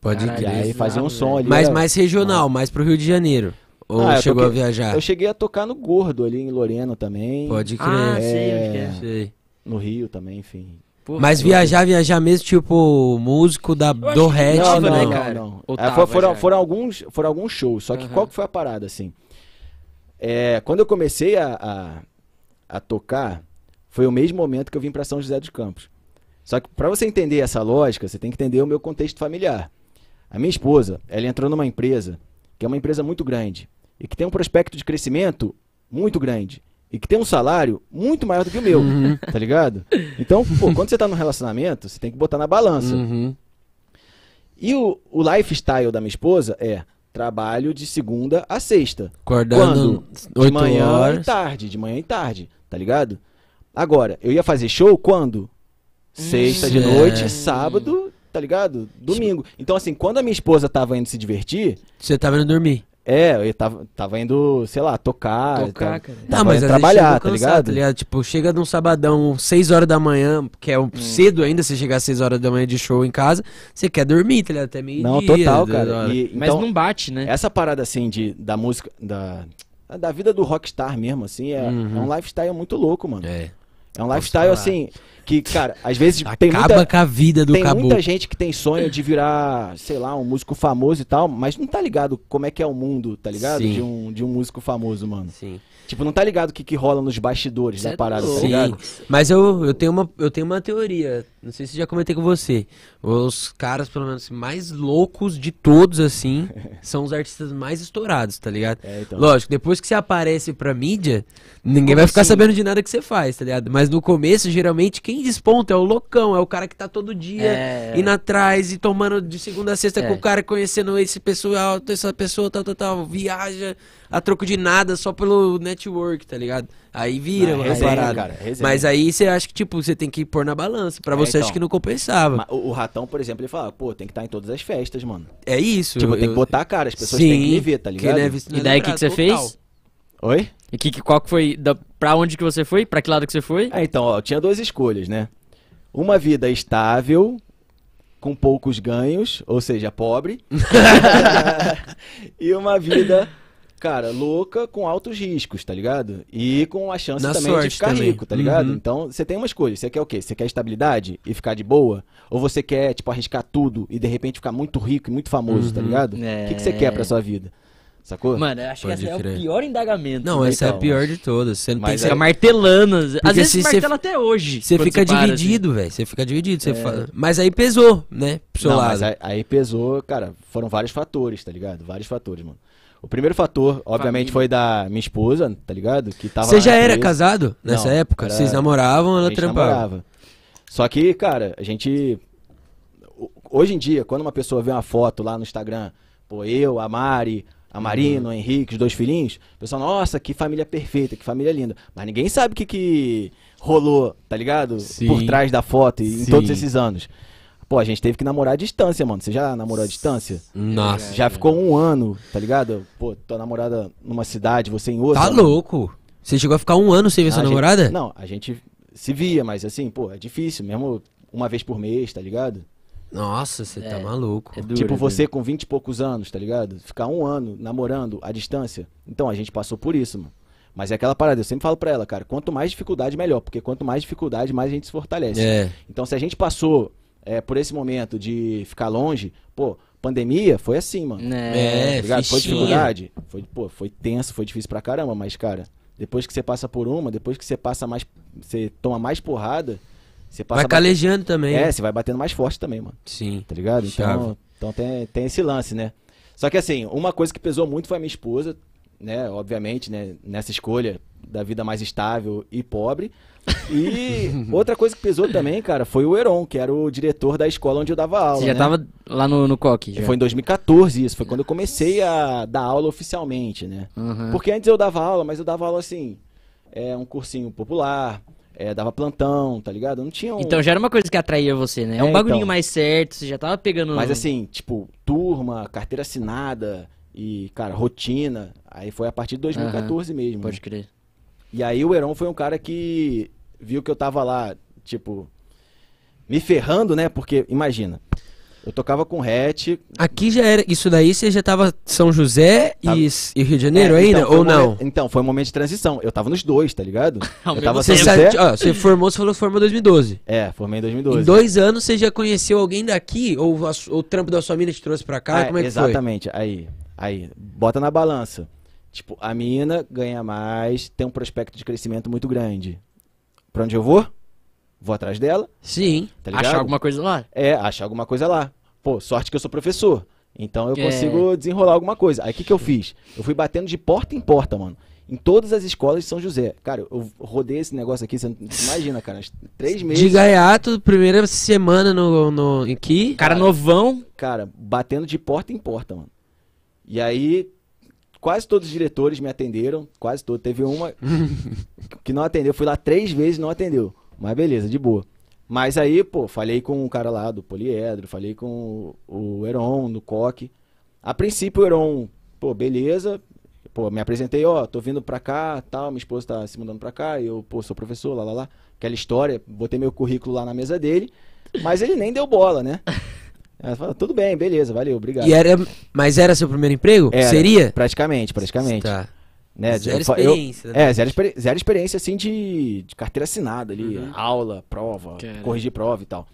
[SPEAKER 1] Pode
[SPEAKER 2] Caralho,
[SPEAKER 3] e
[SPEAKER 1] crer.
[SPEAKER 3] aí fazia um som ali.
[SPEAKER 1] Mas
[SPEAKER 3] era-
[SPEAKER 1] mais regional, mais pro Rio de Janeiro. Ou
[SPEAKER 3] Ah, eu
[SPEAKER 1] chegou a
[SPEAKER 3] toquei-
[SPEAKER 1] viajar?
[SPEAKER 3] Eu cheguei a tocar no Gordo ali em Lorena também.
[SPEAKER 1] Pode crer.
[SPEAKER 2] Ah,
[SPEAKER 3] É,
[SPEAKER 2] sei é.
[SPEAKER 3] No Rio também, enfim.
[SPEAKER 2] Pô,
[SPEAKER 1] Mas viajar, viajar mesmo, tipo, músico da, do RET,
[SPEAKER 2] não,
[SPEAKER 1] não.
[SPEAKER 2] né,
[SPEAKER 3] não,
[SPEAKER 2] cara?
[SPEAKER 3] não. É,
[SPEAKER 2] tava
[SPEAKER 3] foi- foram,
[SPEAKER 2] já?
[SPEAKER 3] foram alguns, foram alguns shows, só que
[SPEAKER 2] Aham.
[SPEAKER 3] qual que foi a parada, assim? é, quando eu comecei a, a, a tocar, foi o mesmo momento que eu vim pra São José dos Campos. Só que pra você entender essa lógica, você tem que entender o meu contexto familiar. A minha esposa, ela entrou numa empresa que é uma empresa muito grande e que tem um prospecto de crescimento muito grande e que tem um salário muito maior do que o meu, tá ligado? Então, pô, quando você tá num relacionamento, você tem que botar na balança.
[SPEAKER 1] Uhum.
[SPEAKER 3] E o, o lifestyle da minha esposa é trabalho de segunda a sexta.
[SPEAKER 1] Acordando
[SPEAKER 3] De
[SPEAKER 1] 8
[SPEAKER 3] manhã e
[SPEAKER 1] horas.
[SPEAKER 3] tarde, de manhã e tarde, tá ligado? Agora, eu ia fazer show quando? Sexta de
[SPEAKER 1] Hum,
[SPEAKER 3] noite,
[SPEAKER 1] é.
[SPEAKER 3] sábado, tá ligado? Domingo. Então, assim, quando a minha esposa tava indo se divertir,
[SPEAKER 1] Você tava indo dormir.
[SPEAKER 3] é, eu tava, tava indo, sei lá, tocar.
[SPEAKER 2] Tocar,
[SPEAKER 3] tava-
[SPEAKER 2] cara.
[SPEAKER 3] tava
[SPEAKER 1] Não, mas
[SPEAKER 3] indo
[SPEAKER 1] às vezes
[SPEAKER 3] trabalhar,
[SPEAKER 1] chega
[SPEAKER 3] tá
[SPEAKER 1] cansado,
[SPEAKER 3] ligado?
[SPEAKER 1] Tipo, chega num sabadão, 6 horas da manhã, que é um- cedo ainda, você chegar às 6 horas da manhã de show em casa, você quer dormir, tá ligado? Até meio
[SPEAKER 3] Não,
[SPEAKER 1] dia,
[SPEAKER 3] total, cara. E,
[SPEAKER 2] Mas
[SPEAKER 3] então,
[SPEAKER 2] não bate, né?
[SPEAKER 3] essa parada assim de da música da da vida do rockstar mesmo assim é,
[SPEAKER 1] Uhum.
[SPEAKER 3] é um lifestyle muito louco, mano.
[SPEAKER 1] É.
[SPEAKER 3] É um lifestyle assim que, cara, às vezes tem
[SPEAKER 1] Acaba
[SPEAKER 3] muita
[SPEAKER 1] com a vida do
[SPEAKER 3] tem
[SPEAKER 1] caboclo.
[SPEAKER 3] muita gente que tem sonho de virar, sei lá, um músico famoso e tal, mas não tá ligado como é que é o mundo, tá ligado?
[SPEAKER 1] Sim.
[SPEAKER 3] De um, de um músico famoso, mano.
[SPEAKER 1] Sim.
[SPEAKER 3] Tipo, não tá ligado o que, que rola nos bastidores
[SPEAKER 2] Cê
[SPEAKER 3] da
[SPEAKER 2] é
[SPEAKER 3] parada, tá
[SPEAKER 2] louco.
[SPEAKER 3] ligado?
[SPEAKER 1] Sim, mas eu, eu, tenho uma, eu tenho uma teoria, não sei se já comentei com você. Os caras, pelo menos, mais loucos de todos, assim, são os artistas mais estourados, tá ligado?
[SPEAKER 3] É, então.
[SPEAKER 1] Lógico, depois que você aparece pra mídia, ninguém
[SPEAKER 2] Como
[SPEAKER 1] vai ficar
[SPEAKER 2] assim?
[SPEAKER 1] sabendo de nada que você faz, tá ligado? Mas no começo, geralmente, quem desponta é o loucão, é o cara que tá todo dia
[SPEAKER 2] É.
[SPEAKER 1] indo atrás e tomando de segunda a sexta
[SPEAKER 2] É.
[SPEAKER 1] com o cara, conhecendo esse pessoal, essa pessoa, tal, tal, tal, viaja a troco de nada só pelo network, tá ligado? Aí vira
[SPEAKER 3] Ah,
[SPEAKER 1] uma parada. Mas aí você acha que, tipo, você tem que pôr na balança. Pra
[SPEAKER 3] É,
[SPEAKER 1] você,
[SPEAKER 3] então.
[SPEAKER 1] acho que não compensava.
[SPEAKER 3] O, o Ratão, por exemplo, ele fala, pô, tem que estar em todas as festas, mano.
[SPEAKER 1] É isso.
[SPEAKER 3] Tipo,
[SPEAKER 1] eu-
[SPEAKER 3] tem que botar a cara, as pessoas
[SPEAKER 1] Sim,
[SPEAKER 3] têm que me ver, tá ligado?
[SPEAKER 1] é
[SPEAKER 2] E daí o que, que você
[SPEAKER 1] total.
[SPEAKER 2] fez?
[SPEAKER 3] Oi?
[SPEAKER 2] E que, que- qual que foi? Da, pra onde que você foi? Pra que lado que você foi?
[SPEAKER 3] Ah, então, ó, eu tinha duas escolhas, né? Uma vida estável, com poucos ganhos, ou seja, pobre. e uma vida, cara, louca, com altos riscos, tá ligado? E com a chance
[SPEAKER 1] Na
[SPEAKER 3] também de ficar
[SPEAKER 1] também.
[SPEAKER 3] rico, tá ligado?
[SPEAKER 1] Uhum.
[SPEAKER 3] Então, você tem uma escolha. Você quer o quê? Você quer estabilidade e ficar de boa? Ou você quer, tipo, arriscar tudo e de repente ficar muito rico e muito famoso, tá
[SPEAKER 1] Uhum.
[SPEAKER 3] ligado? O
[SPEAKER 2] É.
[SPEAKER 3] que, que você quer pra sua vida? Sacou?
[SPEAKER 2] Mano, eu acho
[SPEAKER 1] Pode
[SPEAKER 2] que esse é
[SPEAKER 1] crer.
[SPEAKER 2] o pior indagamento.
[SPEAKER 1] Não, essa é a pior de todas. Você não
[SPEAKER 3] mas
[SPEAKER 1] tem
[SPEAKER 2] Fica
[SPEAKER 1] que
[SPEAKER 3] é-
[SPEAKER 2] martelando. Às
[SPEAKER 1] Porque
[SPEAKER 2] vezes
[SPEAKER 1] se
[SPEAKER 2] martela até hoje.
[SPEAKER 1] Você fica
[SPEAKER 2] para, assim.
[SPEAKER 1] dividido, velho. Você fica dividido. Você fala... Mas aí pesou, né? Pro seu
[SPEAKER 3] Não,
[SPEAKER 1] lado.
[SPEAKER 3] mas aí, aí pesou, cara, foram vários fatores, tá ligado? Vários fatores, mano. O primeiro fator, obviamente,
[SPEAKER 2] Família.
[SPEAKER 3] foi da minha esposa, tá ligado? Que tava
[SPEAKER 1] Você já era casado nessa
[SPEAKER 3] Não,
[SPEAKER 1] época?
[SPEAKER 3] era-
[SPEAKER 1] Vocês namoravam, ela trampava.
[SPEAKER 3] namorava. Só que, cara, a gente. Hoje em dia, quando uma pessoa vê uma foto lá no Instagram, pô, eu, a Mari, a Marina, o Henrique, os dois filhinhos, o pessoal, nossa, que família perfeita, que família linda. Mas ninguém sabe o que, que rolou, tá ligado?
[SPEAKER 1] Sim.
[SPEAKER 3] Por trás da foto e em
[SPEAKER 1] Sim.
[SPEAKER 3] todos esses anos. Pô, a gente teve que namorar à distância, mano. Você já namorou à distância?
[SPEAKER 1] Nossa.
[SPEAKER 3] Já ficou um ano, tá ligado? Pô, tua namorada numa cidade, você em outra.
[SPEAKER 1] Tá louco. Você chegou a ficar um ano sem ver sua
[SPEAKER 3] a gente-
[SPEAKER 1] namorada?
[SPEAKER 3] Não, a gente se via, mas assim, pô, é difícil, mesmo uma vez por mês, tá ligado?
[SPEAKER 1] Nossa, você tá
[SPEAKER 2] É.
[SPEAKER 1] maluco.
[SPEAKER 2] É duro,
[SPEAKER 3] tipo
[SPEAKER 2] é
[SPEAKER 3] você com 20 e poucos anos, tá ligado? Ficar um ano namorando à distância. Então a gente passou por isso, mano. Mas é aquela parada, eu sempre falo pra ela, cara, quanto mais dificuldade, melhor. Porque quanto mais dificuldade, mais a gente se fortalece.
[SPEAKER 1] É.
[SPEAKER 3] Então se a gente passou é, por esse momento de ficar longe, pô, pandemia foi assim, mano.
[SPEAKER 2] Né?
[SPEAKER 1] É,
[SPEAKER 3] tá ligado? Foi dificuldade. Foi, pô, foi tenso, foi difícil pra caramba, mas, cara, depois que você passa por uma, depois que você passa mais. Você toma mais porrada, você passa.
[SPEAKER 1] Vai calejando também.
[SPEAKER 3] É, você vai batendo mais forte também, mano.
[SPEAKER 1] Sim.
[SPEAKER 3] Tá ligado?
[SPEAKER 1] Chave.
[SPEAKER 3] Então, então tem, tem esse lance, né? Só que assim, uma coisa que pesou muito foi a minha esposa, né? Obviamente, né? Nessa escolha da vida mais estável e pobre. E outra coisa que pesou também, cara, foi o Heron, que era o diretor da escola onde eu dava aula.
[SPEAKER 2] Você já
[SPEAKER 3] né?
[SPEAKER 2] tava lá no, no coque? já?
[SPEAKER 3] Foi em 2014 isso, foi quando eu comecei a dar aula oficialmente, né?
[SPEAKER 2] Uhum.
[SPEAKER 3] Porque antes eu dava aula, mas eu dava aula assim, é um cursinho popular, é, dava plantão, tá ligado? Não tinha um...
[SPEAKER 2] Então já era uma coisa que atraía você, né? É, um
[SPEAKER 3] É,
[SPEAKER 2] bagulhinho
[SPEAKER 3] então.
[SPEAKER 2] mais certo, você já tava pegando...
[SPEAKER 3] Mas assim, tipo, turma, carteira assinada e, cara, rotina. Aí foi a partir de 2014 mesmo.
[SPEAKER 2] Pode
[SPEAKER 3] né?
[SPEAKER 2] crer.
[SPEAKER 3] E aí o Heron foi um cara que viu que eu tava lá, tipo, me ferrando, né? Porque, imagina, eu tocava com hatch.
[SPEAKER 1] Aqui já era. Isso daí você já tava São José
[SPEAKER 3] Tava-
[SPEAKER 1] e, e Rio de Janeiro
[SPEAKER 3] É,
[SPEAKER 1] ainda?
[SPEAKER 3] então, foi
[SPEAKER 1] ou
[SPEAKER 3] um
[SPEAKER 1] não?
[SPEAKER 3] momento- então, foi um momento de transição. Eu tava nos dois, tá ligado? Eu tava
[SPEAKER 1] Você,
[SPEAKER 3] José-
[SPEAKER 1] ó, você formou, você falou que formou em 2012.
[SPEAKER 3] É, formei em 2012.
[SPEAKER 1] Em dois anos você já conheceu alguém daqui? Ou a o trampo da sua mina te trouxe pra cá?
[SPEAKER 3] Ah,
[SPEAKER 1] Como é que
[SPEAKER 3] exatamente. Aí, aí, bota na balança. Tipo, a mina ganha mais, tem um prospecto de crescimento muito grande. Pra onde eu vou? Vou atrás dela,
[SPEAKER 1] Sim.
[SPEAKER 3] tá?
[SPEAKER 2] Achar alguma coisa lá.
[SPEAKER 3] É, achar alguma coisa lá. Pô, sorte que eu sou professor. Então eu
[SPEAKER 2] É.
[SPEAKER 3] consigo desenrolar alguma coisa. Aí o que, que eu fiz? Eu fui batendo de porta em porta, mano. Em todas as escolas de São José. Cara, eu rodei esse negócio aqui, você não imagina, cara. Três meses.
[SPEAKER 1] De gaiato, primeira semana no, no, aqui.
[SPEAKER 2] Cara novão.
[SPEAKER 3] Cara, batendo de porta em porta, mano. E aí, quase todos os diretores me atenderam. Quase todos. Teve uma que não atendeu. Fui lá três vezes e não atendeu. Mas beleza, de boa. Mas aí, pô, falei com o cara lá do Poliedro, falei com o Heron, do Coque. A princípio, o Heron, pô, beleza. Pô, me apresentei, ó, tô vindo pra cá, tal, minha esposa tá se mudando pra cá, e eu, pô, sou professor, lá, lá, lá. Aquela história, botei meu currículo lá na mesa dele, mas ele nem deu bola, né? Ela falou, tudo bem, beleza, valeu, obrigado.
[SPEAKER 1] E era, mas era seu primeiro emprego?
[SPEAKER 3] Era,
[SPEAKER 1] Seria?
[SPEAKER 3] Praticamente, praticamente.
[SPEAKER 1] Tá.
[SPEAKER 3] Né,
[SPEAKER 1] Zero experiência,
[SPEAKER 3] eu-
[SPEAKER 1] né?
[SPEAKER 3] é, zero, zero experiência, assim, de, de carteira assinada ali.
[SPEAKER 1] Uhum.
[SPEAKER 3] Aula, prova,
[SPEAKER 2] Caramba.
[SPEAKER 3] corrigir prova e tal.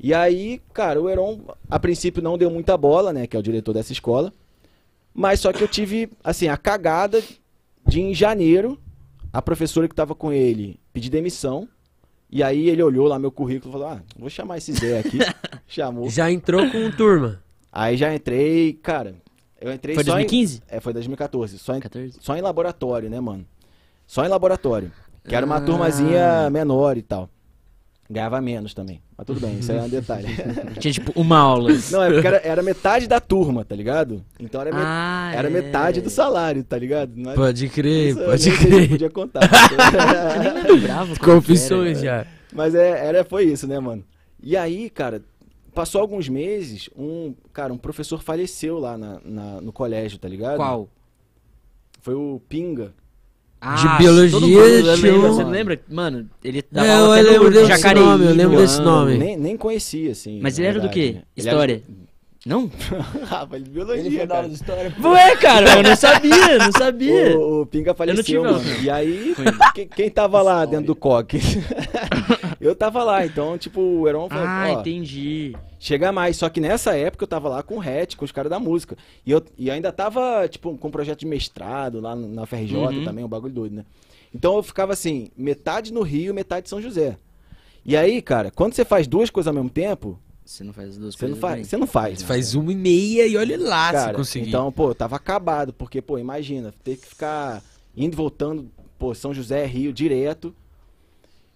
[SPEAKER 3] E aí, cara, o Heron, a princípio, não deu muita bola, né? Que é o diretor dessa escola. Mas só que eu tive, assim, a cagada de, em janeiro, a professora que tava com ele pedir demissão. E aí ele olhou lá meu currículo e falou, ah, vou chamar esse Zé aqui. Chamou.
[SPEAKER 1] Já entrou com turma.
[SPEAKER 3] Aí já entrei, cara, eu entrei
[SPEAKER 2] Foi
[SPEAKER 3] só em-
[SPEAKER 2] 2015?
[SPEAKER 3] É, foi 2014. Só em
[SPEAKER 2] 14.
[SPEAKER 3] só em laboratório, né, mano? Só em laboratório. Que era uma
[SPEAKER 1] Ah.
[SPEAKER 3] turmazinha menor e tal. Ganhava menos também. Mas tudo bem, isso aí é um detalhe.
[SPEAKER 2] Tinha tipo uma aula.
[SPEAKER 3] Não, é porque era, era metade da turma, tá ligado? Então era, met-
[SPEAKER 2] Ah,
[SPEAKER 3] era
[SPEAKER 2] é.
[SPEAKER 3] metade do salário, tá ligado? É-
[SPEAKER 1] Pode crer,
[SPEAKER 3] isso
[SPEAKER 1] pode
[SPEAKER 3] se
[SPEAKER 1] crer.
[SPEAKER 3] podia contar.
[SPEAKER 2] Eu nem lembrava. como
[SPEAKER 1] Confissões já.
[SPEAKER 3] Mas é, era, foi isso, né, mano? E aí, cara, passou alguns meses, um, cara, um professor faleceu lá na, na- no colégio, tá ligado?
[SPEAKER 2] Qual?
[SPEAKER 3] Foi o Pinga.
[SPEAKER 2] Ah,
[SPEAKER 1] biologia
[SPEAKER 2] todo mundo lembra, Você lembra? Mano, ele dava
[SPEAKER 1] É, eu
[SPEAKER 2] até
[SPEAKER 1] lembro desse nome, eu lembro desse nome.
[SPEAKER 3] Nem, nem conhecia, assim.
[SPEAKER 2] Mas ele era do quê?
[SPEAKER 3] Ele era
[SPEAKER 2] História?
[SPEAKER 3] de-
[SPEAKER 2] Não?
[SPEAKER 3] Rafa, ele de biologia, cara.
[SPEAKER 1] história.
[SPEAKER 2] Ué, cara, eu não sabia, não sabia.
[SPEAKER 3] O, o Pinga faleceu,
[SPEAKER 2] tive
[SPEAKER 3] mano.
[SPEAKER 2] aula.
[SPEAKER 3] E aí, quem, quem tava lá dentro do coque? eu tava lá, então, tipo, o Heron falou,
[SPEAKER 2] Ah,
[SPEAKER 3] ó,
[SPEAKER 2] entendi.
[SPEAKER 3] chega mais. Só que nessa época eu tava lá com o Hatch, com os caras da música. E eu e ainda tava, tipo, com um projeto de mestrado lá na FRJ
[SPEAKER 2] Uhum.
[SPEAKER 3] também, um bagulho doido, né? Então eu ficava assim, metade no Rio, metade em São José. E aí, cara, quando você faz duas coisas ao mesmo tempo,
[SPEAKER 2] Você não faz as duas
[SPEAKER 3] você não
[SPEAKER 2] coisas
[SPEAKER 3] faz, você não faz.
[SPEAKER 1] Você
[SPEAKER 3] né?
[SPEAKER 1] faz uma e meia e olha lá se
[SPEAKER 3] Cara,
[SPEAKER 1] conseguir.
[SPEAKER 3] então, pô, tava acabado, porque, pô, imagina, ter que ficar indo e voltando, pô, São José, Rio, direto.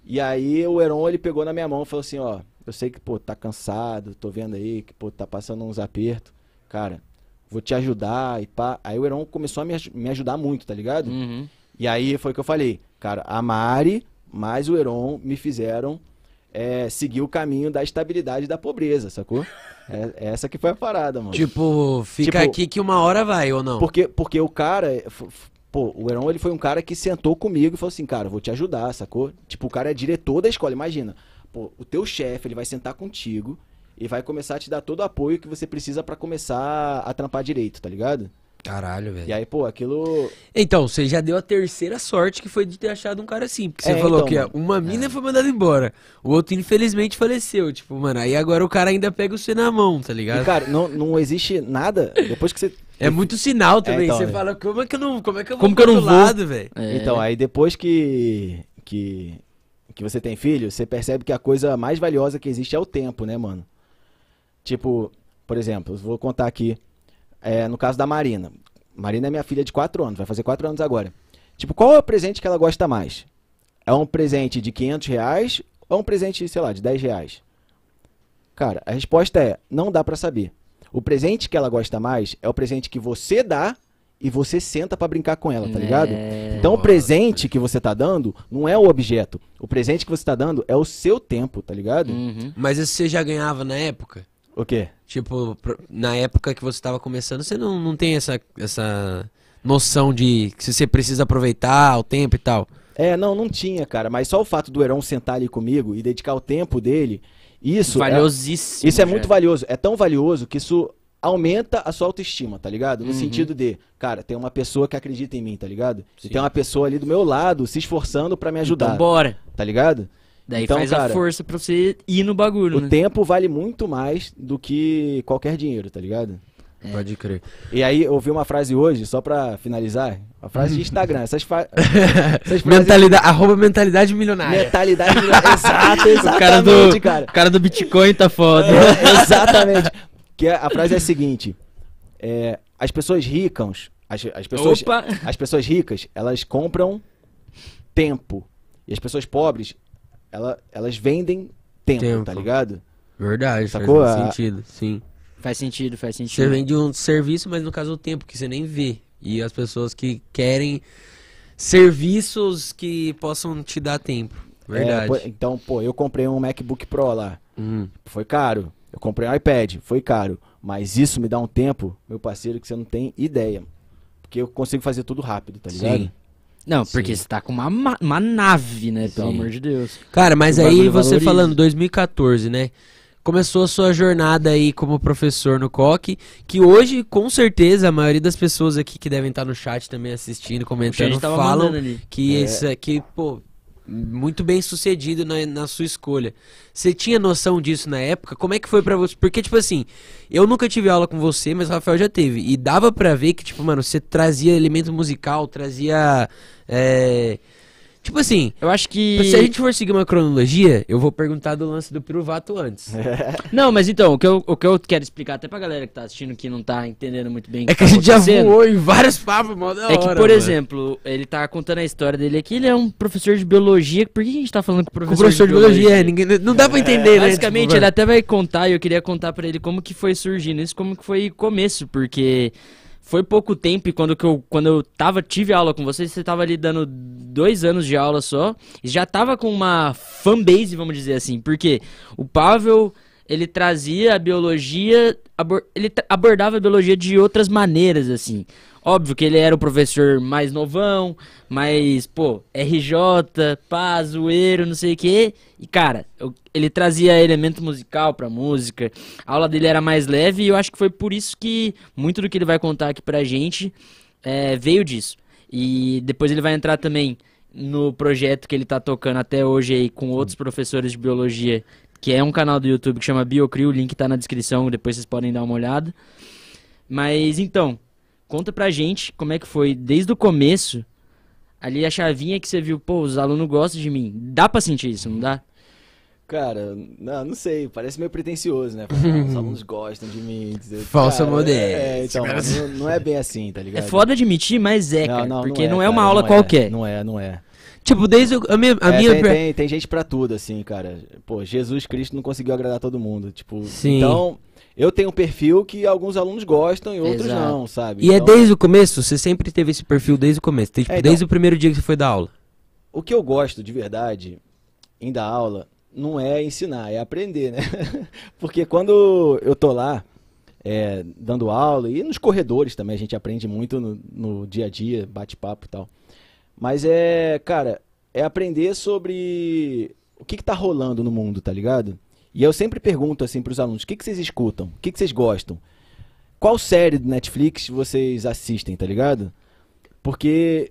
[SPEAKER 3] E aí o Heron, ele pegou na minha mão e falou assim, ó, eu sei que, pô, tá cansado, tô vendo aí que, pô, tá passando uns apertos. Cara, vou te ajudar e pá. Aí o Heron começou a me, me ajudar muito, tá ligado?
[SPEAKER 2] Uhum.
[SPEAKER 3] E aí foi o que eu falei, cara, a Mari mais o Heron me fizeram é, seguir o caminho da estabilidade e da pobreza, sacou? É, essa que foi a parada, mano.
[SPEAKER 1] Tipo, fica
[SPEAKER 3] Tipo-
[SPEAKER 1] aqui que uma hora vai, ou não?
[SPEAKER 3] Porque, porque o cara. Pô, o Heron ele foi um cara que sentou comigo e falou assim, cara, vou te ajudar, sacou? Tipo, o cara é diretor da escola, imagina. Pô, o teu chefe, ele vai sentar contigo e vai começar a te dar todo o apoio que você precisa pra começar a trampar direito, tá ligado?
[SPEAKER 1] Caralho, velho.
[SPEAKER 3] E aí, pô, aquilo.
[SPEAKER 1] Então, você já deu a terceira sorte que foi de ter achado um cara assim. Porque você
[SPEAKER 3] É,
[SPEAKER 1] falou
[SPEAKER 3] então,
[SPEAKER 1] que
[SPEAKER 3] mano.
[SPEAKER 1] uma mina foi mandada embora. O outro, infelizmente, faleceu. Tipo, mano, aí agora o cara ainda pega você na mão, tá
[SPEAKER 3] E,
[SPEAKER 1] ligado?
[SPEAKER 3] cara, não, não existe nada. Depois que você.
[SPEAKER 1] É muito sinal também.
[SPEAKER 3] então,
[SPEAKER 1] você
[SPEAKER 3] é.
[SPEAKER 1] fala, como é que eu não. Como é que eu vou
[SPEAKER 2] Como que eu
[SPEAKER 1] pro
[SPEAKER 2] não vou?
[SPEAKER 1] lado, velho?
[SPEAKER 2] É.
[SPEAKER 3] Então, aí depois que, que, que você tem filho, você percebe que a coisa mais valiosa que existe é o tempo, né, mano? Tipo, por exemplo, vou contar aqui, é, no caso da Marina. Marina é minha filha de 4 anos, vai fazer 4 anos agora. Tipo, qual é o presente que ela gosta mais? É um presente de 500 reais ou é um presente, sei lá, de 10 reais? Cara, a resposta é, não dá pra saber. O presente que ela gosta mais é o presente que você dá e você senta pra brincar com ela, tá ligado?
[SPEAKER 2] É.
[SPEAKER 3] Então o presente que você tá dando não é o objeto. O presente que você tá dando é o seu tempo, tá ligado?
[SPEAKER 2] Uhum.
[SPEAKER 1] Mas isso você já ganhava na época?
[SPEAKER 3] O quê?
[SPEAKER 1] Tipo, na época que você tava começando, você não, não tem essa, essa noção de que você precisa aproveitar o tempo e tal.
[SPEAKER 3] É, não, não tinha, cara. Mas só o fato do Heron sentar ali comigo e dedicar o tempo dele, isso é,
[SPEAKER 2] Valiosíssimo.
[SPEAKER 3] isso é
[SPEAKER 2] já.
[SPEAKER 3] muito valioso. É tão valioso que isso aumenta a sua autoestima, tá ligado? No
[SPEAKER 2] Uhum.
[SPEAKER 3] sentido de, cara, tem uma pessoa que acredita em mim, tá ligado?
[SPEAKER 1] Sim.
[SPEAKER 3] E tem uma pessoa ali do meu lado se esforçando pra me ajudar,
[SPEAKER 2] Então bora.
[SPEAKER 3] tá ligado?
[SPEAKER 2] Daí
[SPEAKER 3] Então,
[SPEAKER 2] faz
[SPEAKER 3] cara,
[SPEAKER 2] a força pra você ir no bagulho,
[SPEAKER 3] O
[SPEAKER 2] né?
[SPEAKER 3] tempo vale muito mais do que qualquer dinheiro, tá ligado?
[SPEAKER 1] Pode crer.
[SPEAKER 3] E aí eu ouvi uma frase hoje, só pra finalizar, uma frase de Instagram. Essas, fa- essas frases-
[SPEAKER 1] mentalidade, arroba mentalidade milionária.
[SPEAKER 3] Mentalidade. Exato,
[SPEAKER 2] O cara do,
[SPEAKER 3] exatamente, cara.
[SPEAKER 2] o cara do Bitcoin tá foda.
[SPEAKER 3] É, exatamente. Que a a frase é a seguinte: é, as pessoas ricas, as, as pessoas,
[SPEAKER 2] Opa!
[SPEAKER 3] as pessoas ricas, elas compram tempo e as pessoas pobres, ela, elas vendem tempo,
[SPEAKER 1] Tempo.
[SPEAKER 3] tá ligado?
[SPEAKER 1] Verdade,
[SPEAKER 3] Sacou?
[SPEAKER 1] faz
[SPEAKER 3] A-
[SPEAKER 1] sentido, sim.
[SPEAKER 2] Faz sentido, faz
[SPEAKER 1] Você
[SPEAKER 2] sentido.
[SPEAKER 1] vende um serviço, mas no caso o tempo que você nem vê. E as pessoas que querem serviços que possam te dar tempo. Verdade.
[SPEAKER 3] É, pô, então, pô, eu comprei um MacBook Pro lá,
[SPEAKER 1] Hum.
[SPEAKER 3] foi caro. Eu comprei um iPad, foi caro. Mas isso me dá um tempo, meu parceiro, que você não tem ideia. Porque eu consigo fazer tudo rápido, tá ligado?
[SPEAKER 1] Sim.
[SPEAKER 2] Não, porque
[SPEAKER 1] Sim.
[SPEAKER 2] você tá com uma, ma- uma nave, né? Pelo
[SPEAKER 1] Sim.
[SPEAKER 2] amor de Deus.
[SPEAKER 1] Cara, mas
[SPEAKER 2] O
[SPEAKER 1] aí você
[SPEAKER 2] valoriza.
[SPEAKER 1] falando 2014, né? Começou a sua jornada aí como professor no COC, que hoje, com certeza, a maioria das pessoas aqui que devem estar no chat também assistindo, comentando, falam que
[SPEAKER 3] É.
[SPEAKER 1] esse aqui, pô, muito bem sucedido na, na sua escolha. Você tinha noção disso na época? Como é que foi pra você? Porque, tipo assim, eu nunca tive aula com você, mas o Rafael já teve. E dava pra ver que, tipo, mano, você trazia elemento musical, trazia. é, Tipo assim,
[SPEAKER 2] Eu acho que.
[SPEAKER 1] se a gente for seguir uma cronologia, eu vou perguntar do lance do piruvato antes.
[SPEAKER 2] Não, mas então, o que, eu, o que eu quero explicar até pra galera que tá assistindo que não tá entendendo muito bem o
[SPEAKER 1] É que
[SPEAKER 2] tá
[SPEAKER 1] a gente já
[SPEAKER 2] acontecendo,
[SPEAKER 1] voou em vários papos, mó da
[SPEAKER 2] É que, por
[SPEAKER 1] mano.
[SPEAKER 2] exemplo, ele tá contando a história dele aqui, ele é um professor de biologia. Por que a gente tá falando com o
[SPEAKER 1] Com
[SPEAKER 2] professor,
[SPEAKER 1] o professor de biologia, é, ninguém, não dá pra entender, né?
[SPEAKER 2] Basicamente,
[SPEAKER 1] Tipo,
[SPEAKER 2] ele até vai contar, e eu queria contar pra ele como que foi surgindo isso, como que foi o começo, porque foi pouco tempo e quando, que eu, quando eu tava, tive aula com você, você tava ali dando dois anos de aula só, e já tava com uma fanbase, vamos dizer assim, porque o Pavel, ele trazia a biologia, abor- ele abordava a biologia de outras maneiras, assim. Óbvio que ele era o professor mais novão, mais, pô, RJ, pá, zoeiro, não sei o quê. E, cara, eu- ele trazia elemento musical pra música. A aula dele era mais leve e eu acho que foi por isso que muito do que ele vai contar aqui pra gente é, veio disso. E depois ele vai entrar também no projeto que ele tá tocando até hoje aí com outros professores de biologia, que é um canal do YouTube que chama Biocrio, o link tá na descrição, depois vocês podem dar uma olhada. Mas então, conta pra gente como é que foi desde o começo, ali a chavinha que você viu, pô, os alunos gostam de mim. Dá pra sentir isso, não dá?
[SPEAKER 3] Cara, não, não sei, parece meio pretencioso, né? Falar, "Ah, os alunos gostam de mim. dizer-
[SPEAKER 1] Falsa modéstia.
[SPEAKER 3] É, então, não, não é bem assim, tá
[SPEAKER 2] É
[SPEAKER 3] ligado?
[SPEAKER 2] foda admitir, mas é, cara, porque não é, uma
[SPEAKER 3] cara,
[SPEAKER 2] aula
[SPEAKER 3] não
[SPEAKER 2] qualquer.
[SPEAKER 3] Não é, não é.
[SPEAKER 1] Tipo, desde o- a minha, a
[SPEAKER 3] É,
[SPEAKER 1] minha
[SPEAKER 3] tem, tem, tem gente pra tudo, assim, cara. Pô, Jesus Cristo não conseguiu agradar todo mundo. Tipo,
[SPEAKER 1] Sim.
[SPEAKER 3] então, eu tenho um perfil que alguns alunos gostam e outros
[SPEAKER 2] Exato.
[SPEAKER 3] não, sabe?
[SPEAKER 1] E é
[SPEAKER 3] Então,
[SPEAKER 1] desde o começo? Você sempre teve esse perfil desde o começo? Tipo,
[SPEAKER 3] É, então-
[SPEAKER 1] desde o primeiro dia que você foi dar aula?
[SPEAKER 3] O que eu gosto de verdade em dar aula não é ensinar, é aprender, né? Porque quando eu tô lá é, dando aula e nos corredores também a gente aprende muito no, no dia a dia, bate-papo e tal. Mas é, cara, é aprender sobre o que, que tá rolando no mundo, tá ligado? E eu sempre pergunto assim pros alunos, o que, que vocês escutam? O que, que vocês gostam? Qual série do Netflix vocês assistem, tá ligado? Porque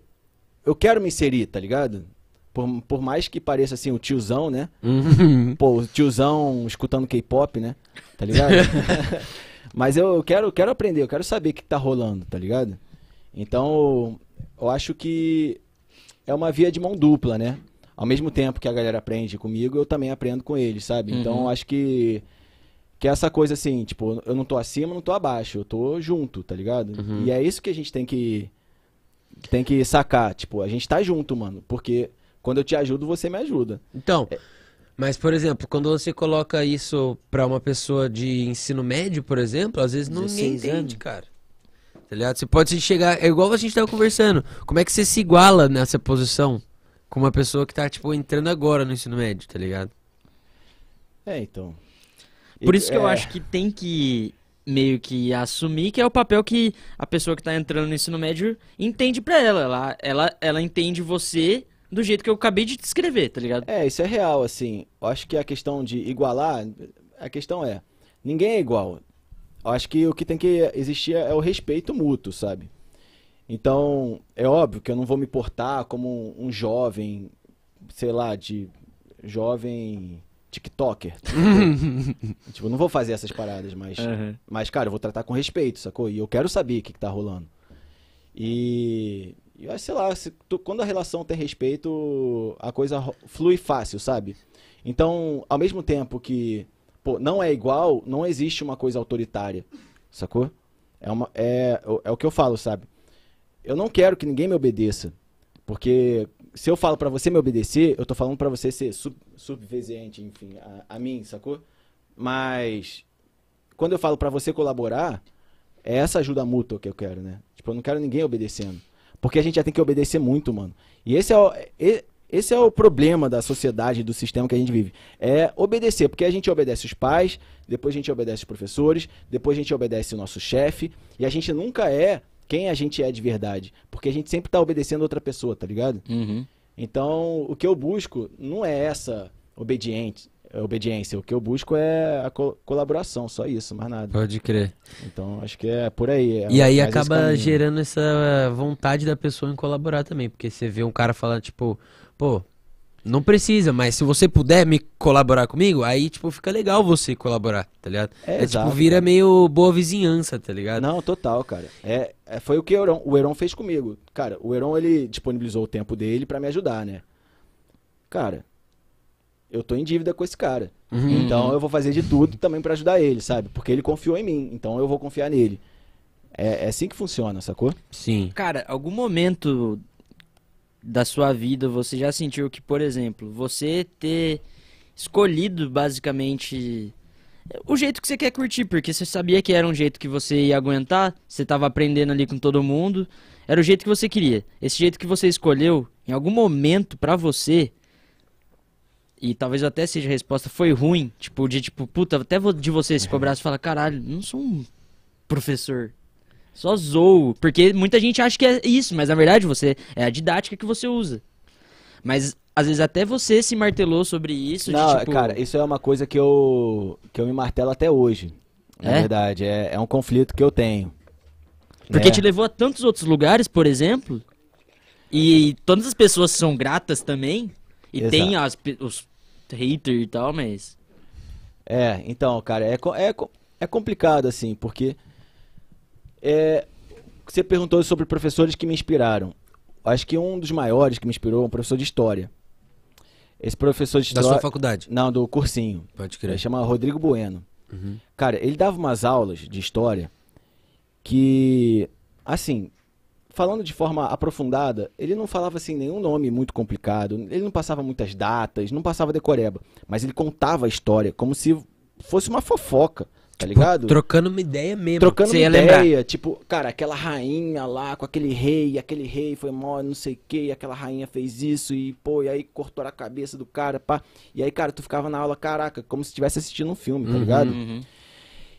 [SPEAKER 3] eu quero me inserir, tá ligado? Por, por mais que pareça assim o tiozão, né?
[SPEAKER 1] Uhum.
[SPEAKER 3] Pô, o tiozão escutando K-pop, né? Tá ligado? Mas eu quero, quero aprender, eu quero saber o que tá rolando, tá ligado? Então, eu acho que é uma via de mão dupla, né? Ao mesmo tempo que a galera aprende comigo, eu também aprendo com eles, sabe? Então,
[SPEAKER 2] Uhum.
[SPEAKER 3] eu acho que que é essa coisa assim, tipo, eu não tô acima, não tô abaixo, eu tô junto, tá ligado?
[SPEAKER 1] Uhum.
[SPEAKER 3] E é isso que a gente tem que tem que sacar, tipo, a gente tá junto, mano, porque quando eu te ajudo, você me ajuda.
[SPEAKER 1] Então, mas por exemplo, quando você coloca isso pra uma pessoa de ensino médio, por exemplo, às vezes não ninguém
[SPEAKER 2] 16
[SPEAKER 1] entende,
[SPEAKER 2] anos.
[SPEAKER 1] cara. Tá ligado? Você pode se chegar, é igual a gente tava conversando. Como é que você se iguala nessa posição com uma pessoa que tá tipo entrando agora no ensino médio, tá ligado?
[SPEAKER 3] É, então.
[SPEAKER 2] Por isso que eu
[SPEAKER 3] é,
[SPEAKER 2] acho que tem que meio que assumir que é o papel que a pessoa que tá entrando no ensino médio entende pra ela. Ela, ela, ela entende você do jeito que eu acabei de descrever, tá ligado?
[SPEAKER 3] É, isso é real, assim. Eu acho que a questão de igualar, a questão é, ninguém é igual. Eu acho que o que tem que existir é o respeito mútuo, sabe? Então, é óbvio que eu não vou me portar como um, um jovem, sei lá, de jovem TikToker. tipo, eu não vou fazer essas paradas, mas.
[SPEAKER 2] Aham.
[SPEAKER 3] Mas, cara, eu vou tratar com respeito, sacou? E eu quero saber o que, que tá rolando. E. e eu sei lá, se tu- quando a relação tem respeito, a coisa flui fácil, sabe? Então, ao mesmo tempo que, pô, não é igual, não existe uma coisa autoritária, sacou? É, uma, é, é o que eu falo, sabe? Eu não quero que ninguém me obedeça. Porque se eu falo pra você me obedecer, eu tô falando pra você ser sub, subvesiente, enfim, a, a mim, sacou? Mas quando eu falo pra você colaborar, é essa ajuda mútua que eu quero, né? Tipo, eu não quero ninguém obedecendo. Porque a gente já tem que obedecer muito, mano. E esse é o, esse é o problema da sociedade, do sistema que a gente vive. É obedecer, porque a gente obedece os pais, depois a gente obedece os professores, depois a gente obedece o nosso chefe, e a gente nunca é quem a gente é de verdade. Porque a gente sempre tá obedecendo outra pessoa, tá ligado?
[SPEAKER 2] Uhum.
[SPEAKER 3] Então, o que eu busco não é essa obediente, obediência. O que eu busco é a co- colaboração, só isso, mais nada.
[SPEAKER 1] Pode crer.
[SPEAKER 3] Então, acho que é por aí. é
[SPEAKER 1] E aí acaba gerando essa vontade da pessoa em colaborar também. Porque você vê um cara falando, tipo, pô, não precisa, mas se você puder me colaborar comigo, aí, tipo, fica legal você colaborar, tá ligado?
[SPEAKER 3] É,
[SPEAKER 1] É,
[SPEAKER 3] exato,
[SPEAKER 1] tipo, vira
[SPEAKER 3] cara.
[SPEAKER 1] meio boa vizinhança, tá ligado?
[SPEAKER 3] Não, total, cara. É, é- foi o que o Heron, o Heron fez comigo. Cara, o Heron, ele disponibilizou o tempo dele pra me ajudar, né? Cara, eu tô em dívida com esse cara.
[SPEAKER 1] Uhum.
[SPEAKER 3] Então, eu vou fazer de tudo também pra ajudar ele, sabe? Porque ele confiou em mim, então eu vou confiar nele. É, é assim que funciona, sacou?
[SPEAKER 1] Sim.
[SPEAKER 2] Cara, algum momento da sua vida você já sentiu que, por exemplo, você ter escolhido basicamente o jeito que você quer curtir, porque você sabia que era um jeito que você ia aguentar, você tava aprendendo ali com todo mundo, era o jeito que você queria. Esse jeito que você escolheu, em algum momento pra você, e talvez até seja a resposta, foi ruim, tipo, de tipo, puta, até de você se cobrar, você fala, caralho, não sou um professor. Só zoo. Porque muita gente acha que é isso, mas na verdade você é a didática que você usa. Mas às vezes até você se martelou sobre isso. de,
[SPEAKER 3] Não,
[SPEAKER 2] tipo,
[SPEAKER 3] cara, isso é uma coisa que eu, que eu me martelo até hoje. Na
[SPEAKER 2] É?
[SPEAKER 3] verdade, é, é um conflito que eu tenho.
[SPEAKER 2] Porque
[SPEAKER 3] né?
[SPEAKER 2] te levou a tantos outros lugares, por exemplo. E todas as pessoas são gratas também. E
[SPEAKER 3] Exato.
[SPEAKER 2] tem as, os haters e tal, mas.
[SPEAKER 3] É, então, cara, é, é, é complicado, assim, porque é, você perguntou sobre professores que me inspiraram. Acho que um dos maiores que me inspirou é um professor de história. Esse professor de
[SPEAKER 1] Da
[SPEAKER 3] história.
[SPEAKER 1] sua faculdade.
[SPEAKER 3] Não, do cursinho.
[SPEAKER 1] Pode
[SPEAKER 3] Ele
[SPEAKER 1] crer.
[SPEAKER 3] chama Rodrigo Bueno.
[SPEAKER 1] Uhum.
[SPEAKER 3] Cara, ele dava umas aulas de história que, assim, falando de forma aprofundada, ele não falava assim nenhum nome muito complicado, ele não passava muitas datas, não passava decoreba, mas ele contava a história como se fosse uma fofoca, tá ligado?
[SPEAKER 1] Trocando uma ideia mesmo.
[SPEAKER 3] Trocando uma
[SPEAKER 2] ia lembrar.
[SPEAKER 3] ideia, tipo, cara, aquela rainha lá com aquele rei, aquele rei foi mó, não sei o que, aquela rainha fez isso, e pô, e aí cortou a cabeça do cara, pá. E aí, cara, tu ficava na aula, caraca, como se estivesse assistindo um filme, tá
[SPEAKER 1] Uhum.
[SPEAKER 3] ligado?
[SPEAKER 2] Uhum.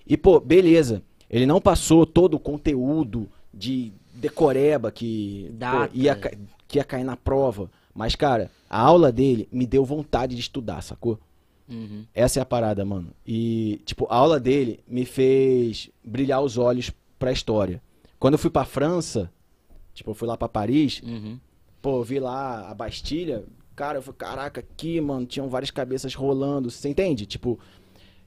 [SPEAKER 3] E, pô, beleza. Ele não passou todo o conteúdo de decoreba que, pô,
[SPEAKER 2] Data.
[SPEAKER 3] ia, ca- que ia cair na prova. Mas, cara, a aula dele me deu vontade de estudar, sacou?
[SPEAKER 2] Uhum.
[SPEAKER 3] Essa é a parada, mano. E, tipo, a aula dele me fez brilhar os olhos pra história. Quando eu fui pra França, tipo, eu fui lá pra Paris,
[SPEAKER 2] Uhum.
[SPEAKER 3] pô, eu vi lá a Bastilha, cara, eu falei, caraca, aqui, mano, tinham várias cabeças rolando, você entende? Tipo,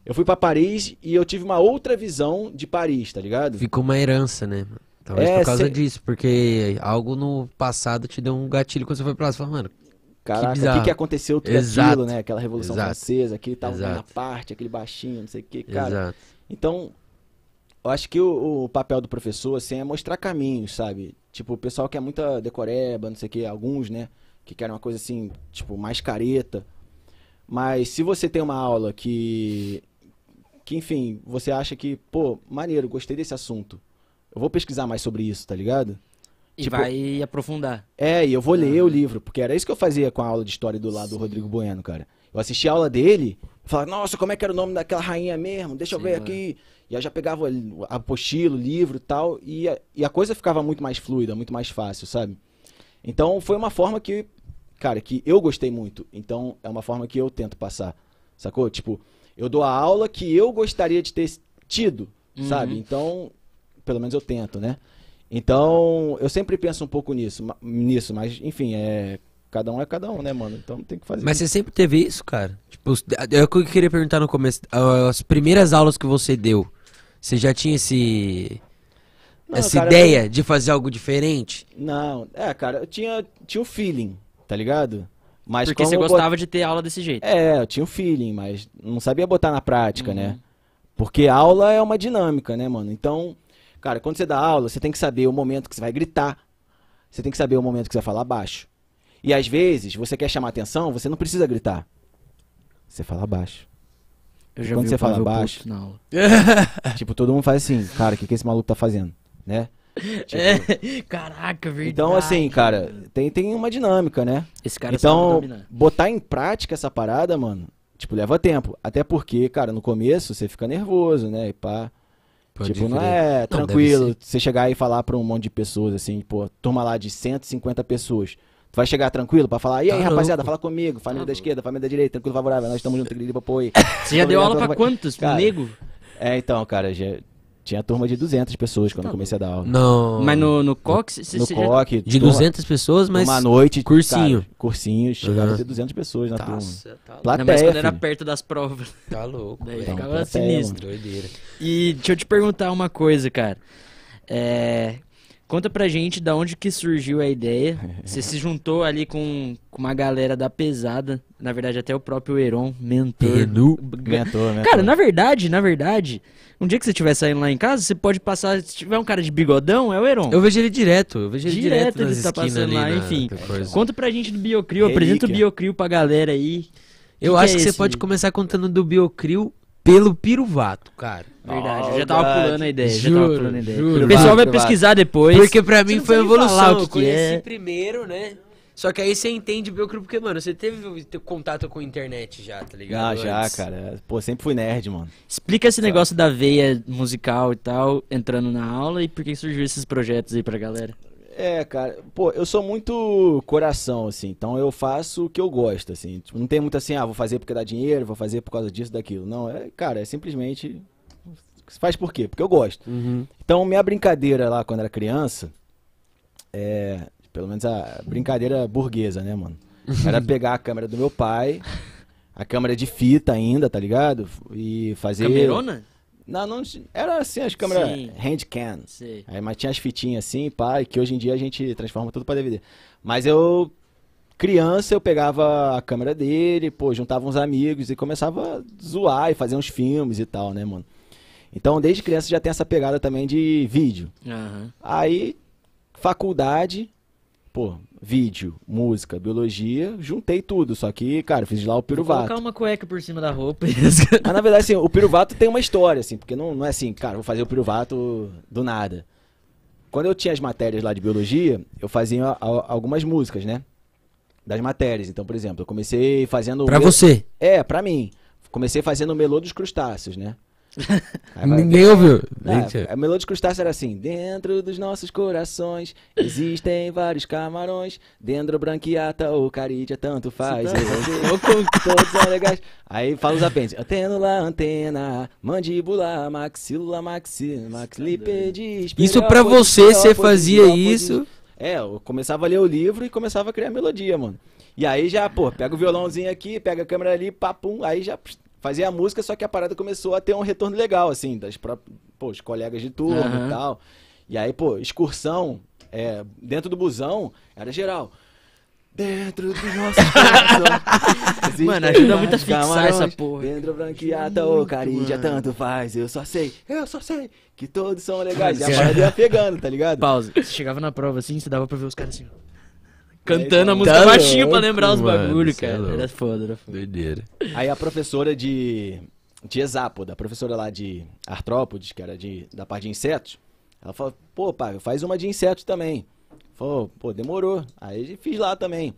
[SPEAKER 3] eu fui pra Paris e eu tive uma outra visão de Paris, tá ligado?
[SPEAKER 1] Ficou uma herança, né? Talvez
[SPEAKER 3] É,
[SPEAKER 1] por causa
[SPEAKER 3] cê-
[SPEAKER 1] disso, porque algo no passado te deu um gatilho quando você foi pra lá. Você falou, mano,
[SPEAKER 3] Caraca, o que, que aconteceu tudo
[SPEAKER 1] Exato.
[SPEAKER 3] aquilo, né? Aquela Revolução
[SPEAKER 1] Exato.
[SPEAKER 3] Francesa, aquele tava na parte, aquele baixinho, não sei o que, cara.
[SPEAKER 1] exato.
[SPEAKER 3] Então, eu acho que o, o papel do professor, assim, é mostrar caminhos, sabe? Tipo, o pessoal quer muita decoreba, não sei o que, alguns, né? Que querem uma coisa assim, tipo, mais careta. Mas se você tem uma aula que, que enfim, você acha que, pô, maneiro, gostei desse assunto. Eu vou pesquisar mais sobre isso, tá ligado?
[SPEAKER 2] E
[SPEAKER 3] Tipo-
[SPEAKER 2] vai aprofundar.
[SPEAKER 3] É, e eu vou ler o livro, porque era isso que eu fazia com a aula de história do lado do Rodrigo Bueno, cara. Eu assistia a aula dele, falava, nossa, como é que era o nome daquela rainha mesmo? Deixa eu
[SPEAKER 2] Sim,
[SPEAKER 3] ver
[SPEAKER 2] é.
[SPEAKER 3] aqui. E aí já pegava o apostilo, o livro e tal, e a, e a coisa ficava muito mais fluida, muito mais fácil, sabe? Então foi uma forma que, cara, que eu gostei muito. Então é uma forma que eu tento passar, sacou? Tipo, eu dou a aula que eu gostaria de ter tido, sabe?
[SPEAKER 2] Uhum.
[SPEAKER 3] Então, pelo menos eu tento, né? Então, eu sempre penso um pouco nisso, nisso mas enfim, é cada um é cada um, né, mano? Então tem que fazer.
[SPEAKER 1] Mas você sempre teve isso, cara? Tipo, é o que eu queria perguntar no começo. As primeiras aulas que você deu, você já tinha esse.
[SPEAKER 3] Não,
[SPEAKER 1] essa
[SPEAKER 3] cara,
[SPEAKER 1] ideia de fazer algo diferente?
[SPEAKER 3] Não, é, cara, eu tinha, tinha o feeling, tá ligado? Mas
[SPEAKER 2] Porque você
[SPEAKER 3] eu bot-
[SPEAKER 2] gostava de ter aula desse jeito.
[SPEAKER 3] É, eu tinha o feeling, mas não sabia botar na prática,
[SPEAKER 2] Uhum.
[SPEAKER 3] né? Porque aula é uma dinâmica, né, mano? Então, cara, quando você dá aula, você tem que saber o momento que você vai gritar. Você tem que saber o momento que você vai falar baixo. E às vezes, você quer chamar atenção, você não precisa gritar. Você fala baixo.
[SPEAKER 2] Eu já
[SPEAKER 3] quando
[SPEAKER 2] vi
[SPEAKER 3] você fala baixo-
[SPEAKER 2] na aula.
[SPEAKER 3] tipo, todo mundo faz assim, cara, o que, que esse maluco tá fazendo? Né? Tipo,
[SPEAKER 2] É, caraca, verdade.
[SPEAKER 3] Então, assim, cara, tem, tem uma dinâmica, né?
[SPEAKER 2] Esse cara
[SPEAKER 3] Então, botar em prática essa parada, mano, tipo, leva tempo. Até porque, cara, no começo você fica nervoso, né? E pá.
[SPEAKER 1] Pode
[SPEAKER 3] tipo, não é
[SPEAKER 1] Não,
[SPEAKER 3] tranquilo você chegar e falar pra um monte de pessoas, assim, pô, turma lá de 150 pessoas. Tu vai chegar tranquilo pra falar, e aí,
[SPEAKER 1] Tá
[SPEAKER 3] rapaziada,
[SPEAKER 1] louco.
[SPEAKER 3] fala comigo, família
[SPEAKER 1] Tá
[SPEAKER 3] da esquerda, família da direita, tranquilo, favorável, nós estamos juntos, querido, apoio.
[SPEAKER 2] Você já deu aula pra quantos?
[SPEAKER 3] Cara,
[SPEAKER 2] Nego?
[SPEAKER 3] É, então, cara, já tinha turma de 200 pessoas quando eu comecei a dar aula.
[SPEAKER 1] Não.
[SPEAKER 2] Mas no, no Cox,
[SPEAKER 3] no
[SPEAKER 2] já...
[SPEAKER 3] coque,
[SPEAKER 1] De
[SPEAKER 3] turma-
[SPEAKER 1] 200 pessoas, mas.
[SPEAKER 3] uma noite,
[SPEAKER 1] cursinho.
[SPEAKER 3] cara, cursinho, chegaram
[SPEAKER 1] Uhum.
[SPEAKER 3] a ter 200 pessoas na turma.
[SPEAKER 1] Nossa, tá,
[SPEAKER 2] Ainda
[SPEAKER 3] Plateia,
[SPEAKER 2] mais quando era perto das provas.
[SPEAKER 1] tá louco.
[SPEAKER 2] Daí.
[SPEAKER 3] Então,
[SPEAKER 2] ficava
[SPEAKER 3] plateia,
[SPEAKER 2] sinistro.
[SPEAKER 1] Doideira.
[SPEAKER 2] E deixa eu te perguntar uma coisa, cara. É, Conta pra gente da onde que surgiu a ideia. Você se juntou ali com, com uma galera da pesada. Na verdade, até o próprio Heron, mentor.
[SPEAKER 1] Penu.
[SPEAKER 3] Mentor, mentor.
[SPEAKER 2] Cara, na verdade, na verdade, um dia que você estiver saindo lá em casa, você pode passar. Se tiver um cara de bigodão, é o Heron.
[SPEAKER 1] Eu vejo ele direto, eu vejo ele
[SPEAKER 2] Direto
[SPEAKER 1] direto,
[SPEAKER 2] ele tá
[SPEAKER 1] esquinas
[SPEAKER 2] passando lá,
[SPEAKER 1] na-
[SPEAKER 2] enfim. Conta pra gente do Biocrio, apresenta o. Biocrio pra galera aí.
[SPEAKER 1] Eu
[SPEAKER 2] que que
[SPEAKER 1] acho
[SPEAKER 2] é
[SPEAKER 1] que você pode começar contando do Biocrio pelo Piruvato, cara.
[SPEAKER 2] Verdade, eu já tava pulando a ideia, já tava
[SPEAKER 1] Juro,
[SPEAKER 2] pulando a ideia.
[SPEAKER 1] juro.
[SPEAKER 2] O pessoal vai pesquisar depois.
[SPEAKER 1] Porque pra mim foi evolução. Eu conheci
[SPEAKER 2] é.
[SPEAKER 1] primeiro, né? Só que aí você entende o Biocrio, porque, mano, você teve contato com a internet já, tá
[SPEAKER 3] Ah,
[SPEAKER 1] ligado?
[SPEAKER 3] já,
[SPEAKER 1] Antes.
[SPEAKER 3] cara. Pô, sempre fui nerd, mano.
[SPEAKER 2] Explica esse negócio da veia musical e tal, entrando na aula e por que surgiu esses projetos aí pra galera.
[SPEAKER 3] É, cara, pô, eu sou muito coração, assim, então eu faço o que eu gosto, assim. Tipo, não tem muito assim, ah, vou fazer porque dá dinheiro, vou fazer por causa disso, daquilo. Não, é, cara, é simplesmente. Faz por quê? Porque eu gosto.
[SPEAKER 1] Uhum.
[SPEAKER 3] Então, minha brincadeira lá quando era criança, é. Pelo menos a brincadeira burguesa, né, mano? Era pegar a câmera do meu pai, a câmera de fita ainda, tá ligado? E fazer.
[SPEAKER 2] Camerona?
[SPEAKER 3] Não, não. Era assim, as câmeras
[SPEAKER 2] Sim.
[SPEAKER 3] handcam.
[SPEAKER 2] Sei.
[SPEAKER 3] Aí, mas tinha as fitinhas assim, pá, e que hoje em dia a gente transforma tudo pra DVD. Mas eu, criança, eu pegava a câmera dele, pô, juntava uns amigos e começava a zoar e fazer uns filmes e tal, né, mano? Então, desde criança já tem essa pegada também de vídeo.
[SPEAKER 2] Aham.
[SPEAKER 3] Aí, faculdade, pô, vídeo, música, biologia, juntei tudo. Só que, cara, fiz lá o
[SPEAKER 2] Vou
[SPEAKER 3] piruvato.
[SPEAKER 2] colocar uma cueca por cima da roupa.
[SPEAKER 3] Mas na verdade, assim, o piruvato tem uma história, assim, porque não, não é assim, cara, vou fazer o piruvato do nada. Quando eu tinha as matérias lá de biologia, eu fazia a- a- algumas músicas, né? Das matérias. Então, por exemplo, eu comecei fazendo. o
[SPEAKER 1] Pra
[SPEAKER 3] mel-
[SPEAKER 1] você.
[SPEAKER 3] É, pra mim. Comecei fazendo o melô dos crustáceos, né?
[SPEAKER 1] Ninguém ouviu.
[SPEAKER 3] É, a melô dos crustáceos era assim: Dentro dos nossos corações existem vários camarões. Dentro branquiata ou carítia, tanto faz.
[SPEAKER 2] Tá-
[SPEAKER 3] Todos são legais. Aí fala os apêndices: Antênula, antena, mandíbula, maxila, maxi, maxilipedis.
[SPEAKER 1] Isso pra você, você fazia isso.
[SPEAKER 3] É, eu começava a ler o livro e começava a criar melodia, mano. E aí já, pô, pega o violãozinho aqui, pega a câmera ali, papum, aí já pss, fazia a música, só que a parada começou a ter um retorno legal, assim, das próprias, pô, os colegas de turma
[SPEAKER 2] Aham.
[SPEAKER 3] e tal. E aí, pô, excursão, é, dentro do busão, era geral. Dentro corações. existem
[SPEAKER 2] Mano, ajuda muito a fixar
[SPEAKER 3] camarões.
[SPEAKER 2] essa porra.
[SPEAKER 3] Dentro branqueada ou carídia, tanto faz. Eu só sei, eu só sei que todos são legais. E a parada ia pegando, tá ligado?
[SPEAKER 2] Pausa. Você chegava na prova assim, você dava pra ver os caras assim. Cantando a
[SPEAKER 3] Tá
[SPEAKER 2] música baixinho pra lembrar os bagulhos,
[SPEAKER 1] é
[SPEAKER 2] cara.
[SPEAKER 1] louco.
[SPEAKER 2] Era foda, era foda.
[SPEAKER 1] Doideira.
[SPEAKER 3] Aí a professora de, de exápoda, a professora lá de artrópodes, que era de, da parte de insetos, ela falou, pô, pai, faz uma de insetos também. Falou, pô, demorou. Aí fiz lá também.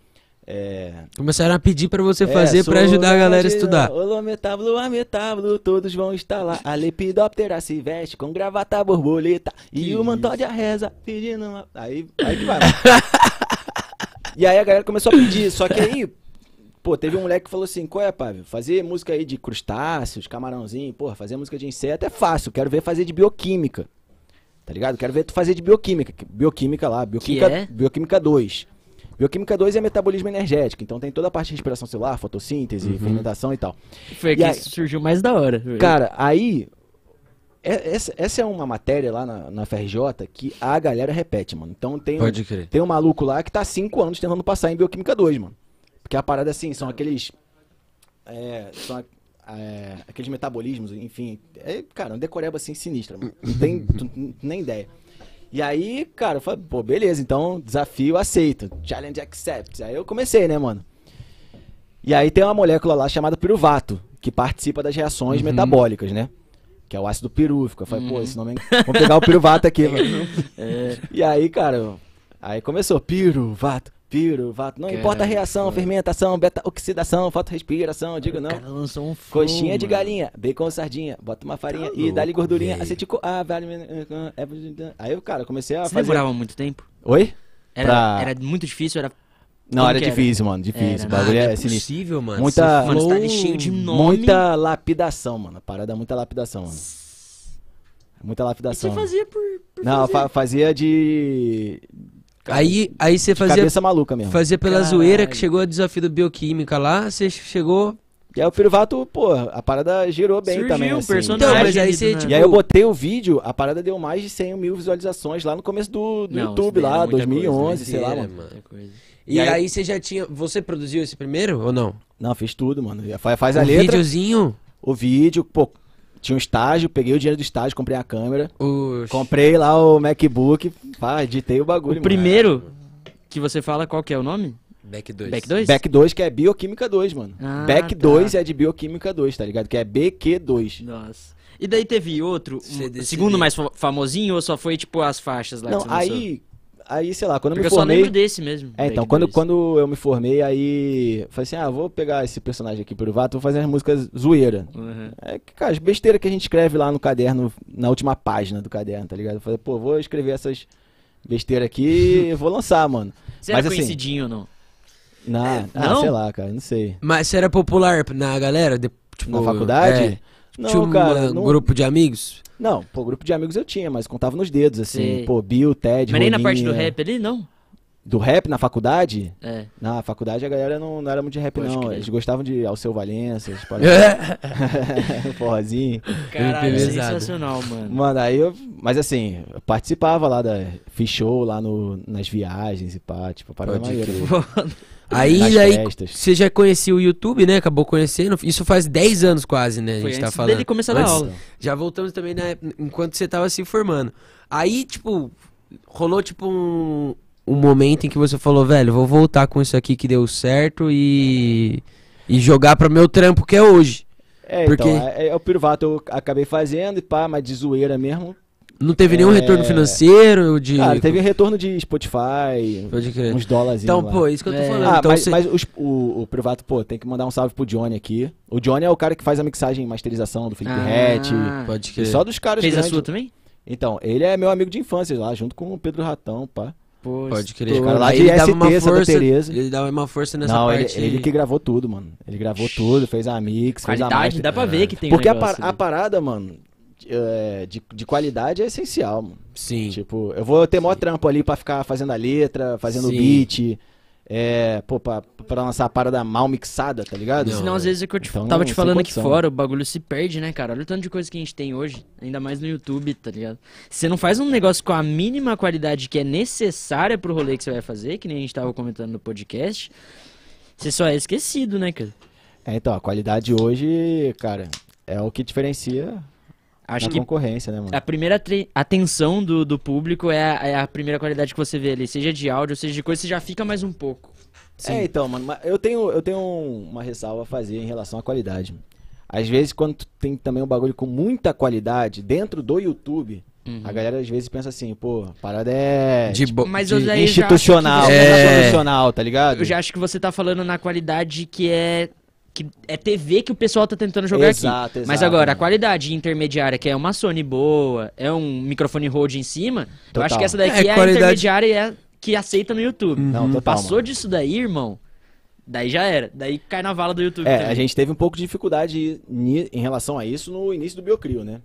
[SPEAKER 3] É,
[SPEAKER 1] Começaram a pedir pra você
[SPEAKER 3] é,
[SPEAKER 1] fazer pra ajudar a galera a estudar.
[SPEAKER 3] Holometábulo, ametábulo, todos vão estar lá. A lepidóptera se veste com gravata borboleta. E
[SPEAKER 2] Que
[SPEAKER 3] o mantódia reza pedindo uma... Aí, aí que vai. e aí a galera começou a pedir. Só que aí, pô, teve um moleque que falou assim: qual é, Pávio? Fazer música aí de crustáceos, camarãozinho, porra, fazer música de inseto é fácil. Quero ver fazer de bioquímica. Tá ligado? Quero ver tu fazer de bioquímica. Bioquímica lá, bioquímica,
[SPEAKER 2] é?
[SPEAKER 3] bioquímica 2. Bioquímica 2 é metabolismo energético, então tem toda a parte de respiração celular, fotossíntese,
[SPEAKER 1] Uhum.
[SPEAKER 3] fermentação e tal.
[SPEAKER 2] Foi
[SPEAKER 3] E aí-
[SPEAKER 2] que surgiu mais da hora.
[SPEAKER 3] Cara, aí. É- Essa, essa é uma matéria lá na, na FRJ que a galera repete, mano. Então tem, um-
[SPEAKER 1] Pode crer.
[SPEAKER 3] tem um maluco lá que tá há 5 anos tentando passar em Bioquímica 2, mano. Porque a parada assim, são aqueles. É, são é, aqueles metabolismos, enfim. É, cara, uma decoreba assim sinistra, mano. Não tem tu- nem ideia. E aí, cara, eu falei, pô, beleza, então desafio aceito. Challenge accept. Aí eu comecei, né, mano? E aí tem uma molécula lá chamada piruvato, que participa das reações
[SPEAKER 1] Uhum.
[SPEAKER 3] metabólicas, né? Que é o ácido pirúvico. Eu falei, pô, esse nome é... Vamos pegar o piruvato aqui, mano.
[SPEAKER 2] É,
[SPEAKER 3] E aí, cara, aí começou, piruvato, piruvato. Não importa a reação, fermentação, beta-oxidação, fotorrespiração, digo não.
[SPEAKER 2] cara lançou um flow,
[SPEAKER 3] Coxinha de
[SPEAKER 2] mano.
[SPEAKER 3] galinha, bacon sardinha, bota uma farinha
[SPEAKER 1] Tá
[SPEAKER 3] e dá-lhe gordurinha, acetico, ah, vale... Aí eu, cara, comecei a
[SPEAKER 2] Você
[SPEAKER 3] fazer...
[SPEAKER 2] demorava muito tempo?
[SPEAKER 3] Oi?
[SPEAKER 2] Era,
[SPEAKER 3] Pra-
[SPEAKER 2] era muito difícil, era...
[SPEAKER 3] Não, era difícil, mano, difícil.
[SPEAKER 2] Era,
[SPEAKER 3] o bagulho
[SPEAKER 1] Ah,
[SPEAKER 3] é,
[SPEAKER 1] é
[SPEAKER 3] sinistro.
[SPEAKER 1] possível, mano.
[SPEAKER 3] Muita-
[SPEAKER 1] Você
[SPEAKER 2] Mano, você tá cheio de nome.
[SPEAKER 3] Muita lapidação, mano. A parada é muita lapidação, mano. Muita
[SPEAKER 2] E você
[SPEAKER 3] lapidação.
[SPEAKER 2] fazia por, por
[SPEAKER 3] Não,
[SPEAKER 2] fazer.
[SPEAKER 3] fa- fazia de.
[SPEAKER 1] Aí, aí você
[SPEAKER 3] de
[SPEAKER 1] fazia,
[SPEAKER 3] cabeça maluca mesmo.
[SPEAKER 1] fazia pela
[SPEAKER 2] Caralho.
[SPEAKER 1] zoeira que chegou o desafio do Bioquímica lá, você chegou...
[SPEAKER 3] E aí o Piruvato, pô, a parada girou bem
[SPEAKER 2] Surgiu
[SPEAKER 3] também.
[SPEAKER 2] o
[SPEAKER 3] assim.
[SPEAKER 2] personagem.
[SPEAKER 1] Então, mas aí você,
[SPEAKER 2] do
[SPEAKER 1] tipo...
[SPEAKER 3] E aí eu botei o vídeo, a parada deu mais de 100 mil visualizações lá no começo do, do
[SPEAKER 2] Não,
[SPEAKER 3] YouTube, lá,
[SPEAKER 2] era muita
[SPEAKER 3] 2011, sei lá,
[SPEAKER 1] Doideira,
[SPEAKER 3] mano.
[SPEAKER 2] Coisa.
[SPEAKER 1] E,
[SPEAKER 3] E aí-
[SPEAKER 1] aí... você já tinha... Você produziu esse primeiro ou não?
[SPEAKER 3] Não, fiz tudo, mano. Faz, faz a
[SPEAKER 1] o
[SPEAKER 3] letra,
[SPEAKER 1] videozinho...
[SPEAKER 3] o vídeo, pô, tinha um estágio, peguei o dinheiro do estágio, comprei a câmera,
[SPEAKER 1] O...
[SPEAKER 3] comprei lá o MacBook, pá, editei o bagulho,
[SPEAKER 2] O primeiro que você fala, qual que é o nome?
[SPEAKER 1] Back 2.
[SPEAKER 2] Back
[SPEAKER 3] mano.
[SPEAKER 2] 2?
[SPEAKER 3] Back 2, que é Bioquímica 2, mano.
[SPEAKER 2] Ah,
[SPEAKER 3] Back
[SPEAKER 2] tá.
[SPEAKER 3] 2 é de Bioquímica 2, tá ligado? Que é BQ2.
[SPEAKER 2] Nossa. E daí teve outro, um, segundo mais fa- famosinho ou só foi tipo as faixas lá
[SPEAKER 3] Não,
[SPEAKER 2] que você lançou?
[SPEAKER 3] aí, aí, sei lá, quando eu
[SPEAKER 2] Porque
[SPEAKER 3] me
[SPEAKER 2] eu só
[SPEAKER 3] formei...
[SPEAKER 2] lembro desse mesmo.
[SPEAKER 3] É, então, quando,
[SPEAKER 2] 2.
[SPEAKER 3] quando eu me formei, aí falei assim, ah, vou pegar esse personagem aqui pro Vato, vou fazer as músicas zoeira.
[SPEAKER 2] Uhum.
[SPEAKER 3] É que, cara, as besteiras que a gente escreve lá no caderno, na última página do caderno, tá ligado? Eu falei, pô, vou escrever essas besteiras aqui e vou lançar, mano.
[SPEAKER 2] Você era
[SPEAKER 3] Mas, assim,
[SPEAKER 2] conhecidinho ou não?
[SPEAKER 3] Na, ah,
[SPEAKER 2] não?
[SPEAKER 3] sei lá, cara, não sei.
[SPEAKER 1] Mas você era popular na galera? De, tipo,
[SPEAKER 3] Na faculdade?
[SPEAKER 1] é,
[SPEAKER 3] Não,
[SPEAKER 1] tinha um
[SPEAKER 3] cara,
[SPEAKER 1] uh,
[SPEAKER 3] não,
[SPEAKER 1] grupo de amigos?
[SPEAKER 3] não, pô, grupo de amigos eu tinha, mas contava nos dedos, assim.
[SPEAKER 2] Sei.
[SPEAKER 3] Pô, Bill, Ted,
[SPEAKER 2] Mas nem na parte do
[SPEAKER 3] Rolinha.
[SPEAKER 2] rap ali, não?
[SPEAKER 3] Do rap na faculdade?
[SPEAKER 2] É.
[SPEAKER 3] Na faculdade a galera não, não era muito de rap, não. Eles gostavam de Alceu Valença, eles forrozinho.
[SPEAKER 2] Caralho, sensacional, mano.
[SPEAKER 3] Mano, aí eu. Mas assim, eu participava lá da. Fiz show lá no, nas viagens e pá, tipo, parada
[SPEAKER 1] Pode
[SPEAKER 3] maneira.
[SPEAKER 2] Foda.
[SPEAKER 1] Aí, aí você já conhecia o YouTube, né? Acabou conhecendo. Isso faz 10 anos quase, né? A
[SPEAKER 2] Foi
[SPEAKER 1] gente tá
[SPEAKER 2] antes
[SPEAKER 1] falando.
[SPEAKER 2] dele começar a
[SPEAKER 1] Antes-
[SPEAKER 2] aula.
[SPEAKER 1] Já voltamos também né, enquanto você tava se formando. Aí, tipo, rolou tipo um, um momento em que você falou, velho, vou voltar com isso aqui que deu certo e. E jogar pra meu trampo que é hoje.
[SPEAKER 3] É,
[SPEAKER 1] Porque-
[SPEAKER 3] então, é, é o Piruvato eu acabei fazendo e pá, mas de zoeira mesmo.
[SPEAKER 1] Não teve nenhum
[SPEAKER 3] É.
[SPEAKER 1] retorno financeiro de.
[SPEAKER 3] Cara, teve retorno de Spotify,
[SPEAKER 1] Pode crer.
[SPEAKER 3] uns dólares.
[SPEAKER 1] Então,
[SPEAKER 3] lá.
[SPEAKER 1] pô, isso que eu tô
[SPEAKER 2] É.
[SPEAKER 1] falando.
[SPEAKER 3] Ah,
[SPEAKER 1] então
[SPEAKER 3] mas,
[SPEAKER 1] você-
[SPEAKER 3] mas os- o, o Privato, pô, tem que mandar um salve pro Johnny aqui. O Johnny é o cara que faz a mixagem e masterização do Felipe
[SPEAKER 2] Ah.
[SPEAKER 1] Pode
[SPEAKER 3] E
[SPEAKER 1] crer.
[SPEAKER 3] só dos caras
[SPEAKER 2] Fez a
[SPEAKER 3] grandes.
[SPEAKER 2] sua também?
[SPEAKER 3] Então, ele é meu amigo de infância lá, junto com o Pedro Ratão, pá.
[SPEAKER 2] Pô,
[SPEAKER 1] Pode crer.
[SPEAKER 3] Os caras lá de
[SPEAKER 1] ele dava
[SPEAKER 3] ST,
[SPEAKER 1] uma
[SPEAKER 3] Santa
[SPEAKER 1] força,
[SPEAKER 3] Teresa.
[SPEAKER 1] Ele dava uma força nessa
[SPEAKER 3] Não, ele,
[SPEAKER 1] parte.
[SPEAKER 3] ele que gravou tudo, mano. Ele gravou tudo, fez a mix, fez a
[SPEAKER 2] Qualidade,
[SPEAKER 3] master.
[SPEAKER 2] dá pra ver que tem
[SPEAKER 3] Porque
[SPEAKER 2] um
[SPEAKER 3] a, par- a parada, mano, é, de, de qualidade é essencial, mano.
[SPEAKER 1] Sim.
[SPEAKER 3] Tipo, eu vou ter maior trampo ali pra ficar fazendo a letra, fazendo o
[SPEAKER 1] Sim.
[SPEAKER 3] beat. É, pô, pra, pra lançar a parada mal mixada, tá ligado?
[SPEAKER 1] Não.
[SPEAKER 2] Senão, às vezes, é que eu te,
[SPEAKER 3] Então,
[SPEAKER 2] tava te falando aqui fora, o bagulho se perde, né, cara? Olha o tanto de coisa que a gente tem hoje, ainda mais no YouTube, tá ligado? Se você não faz um negócio com a mínima qualidade que é necessária pro rolê que você vai fazer, que nem a gente tava comentando no podcast, você só é esquecido, né, cara?
[SPEAKER 3] É, então, a qualidade hoje, cara, é o que diferencia
[SPEAKER 2] Acho
[SPEAKER 3] a
[SPEAKER 2] que
[SPEAKER 3] concorrência, né, mano?
[SPEAKER 2] a primeira atenção do, do público é a, é a primeira qualidade que você vê ali, seja de áudio, seja de coisa, você já fica mais um pouco.
[SPEAKER 3] É, então, mano, mas eu tenho, eu tenho um- uma ressalva a fazer em relação à qualidade. Às vezes, quando tu tem também um bagulho com muita qualidade dentro do YouTube,
[SPEAKER 2] Uhum.
[SPEAKER 3] a galera às vezes pensa assim, pô, a parada é
[SPEAKER 1] De bo-
[SPEAKER 2] Mas
[SPEAKER 1] de-
[SPEAKER 3] institucional,
[SPEAKER 1] você-
[SPEAKER 3] é
[SPEAKER 1] É.
[SPEAKER 3] profissional, tá ligado?
[SPEAKER 2] Eu já acho que você tá falando na qualidade que é que é TV que o pessoal tá tentando jogar aqui.
[SPEAKER 3] Exato,
[SPEAKER 2] Mas
[SPEAKER 3] exato,
[SPEAKER 2] agora, a qualidade intermediária, que é uma Sony boa, é um microfone Rode em cima, eu
[SPEAKER 3] Total.
[SPEAKER 2] acho que essa daqui
[SPEAKER 1] É,
[SPEAKER 2] é, a
[SPEAKER 1] qualidade-
[SPEAKER 2] intermediária e é a que aceita no YouTube.
[SPEAKER 3] Não, total,
[SPEAKER 2] Passou
[SPEAKER 3] mano.
[SPEAKER 2] disso daí, irmão, daí já era. Daí cai na vala do YouTube
[SPEAKER 3] É,
[SPEAKER 2] também.
[SPEAKER 3] a gente teve um pouco de dificuldade em relação a isso no início do Biocrio, né?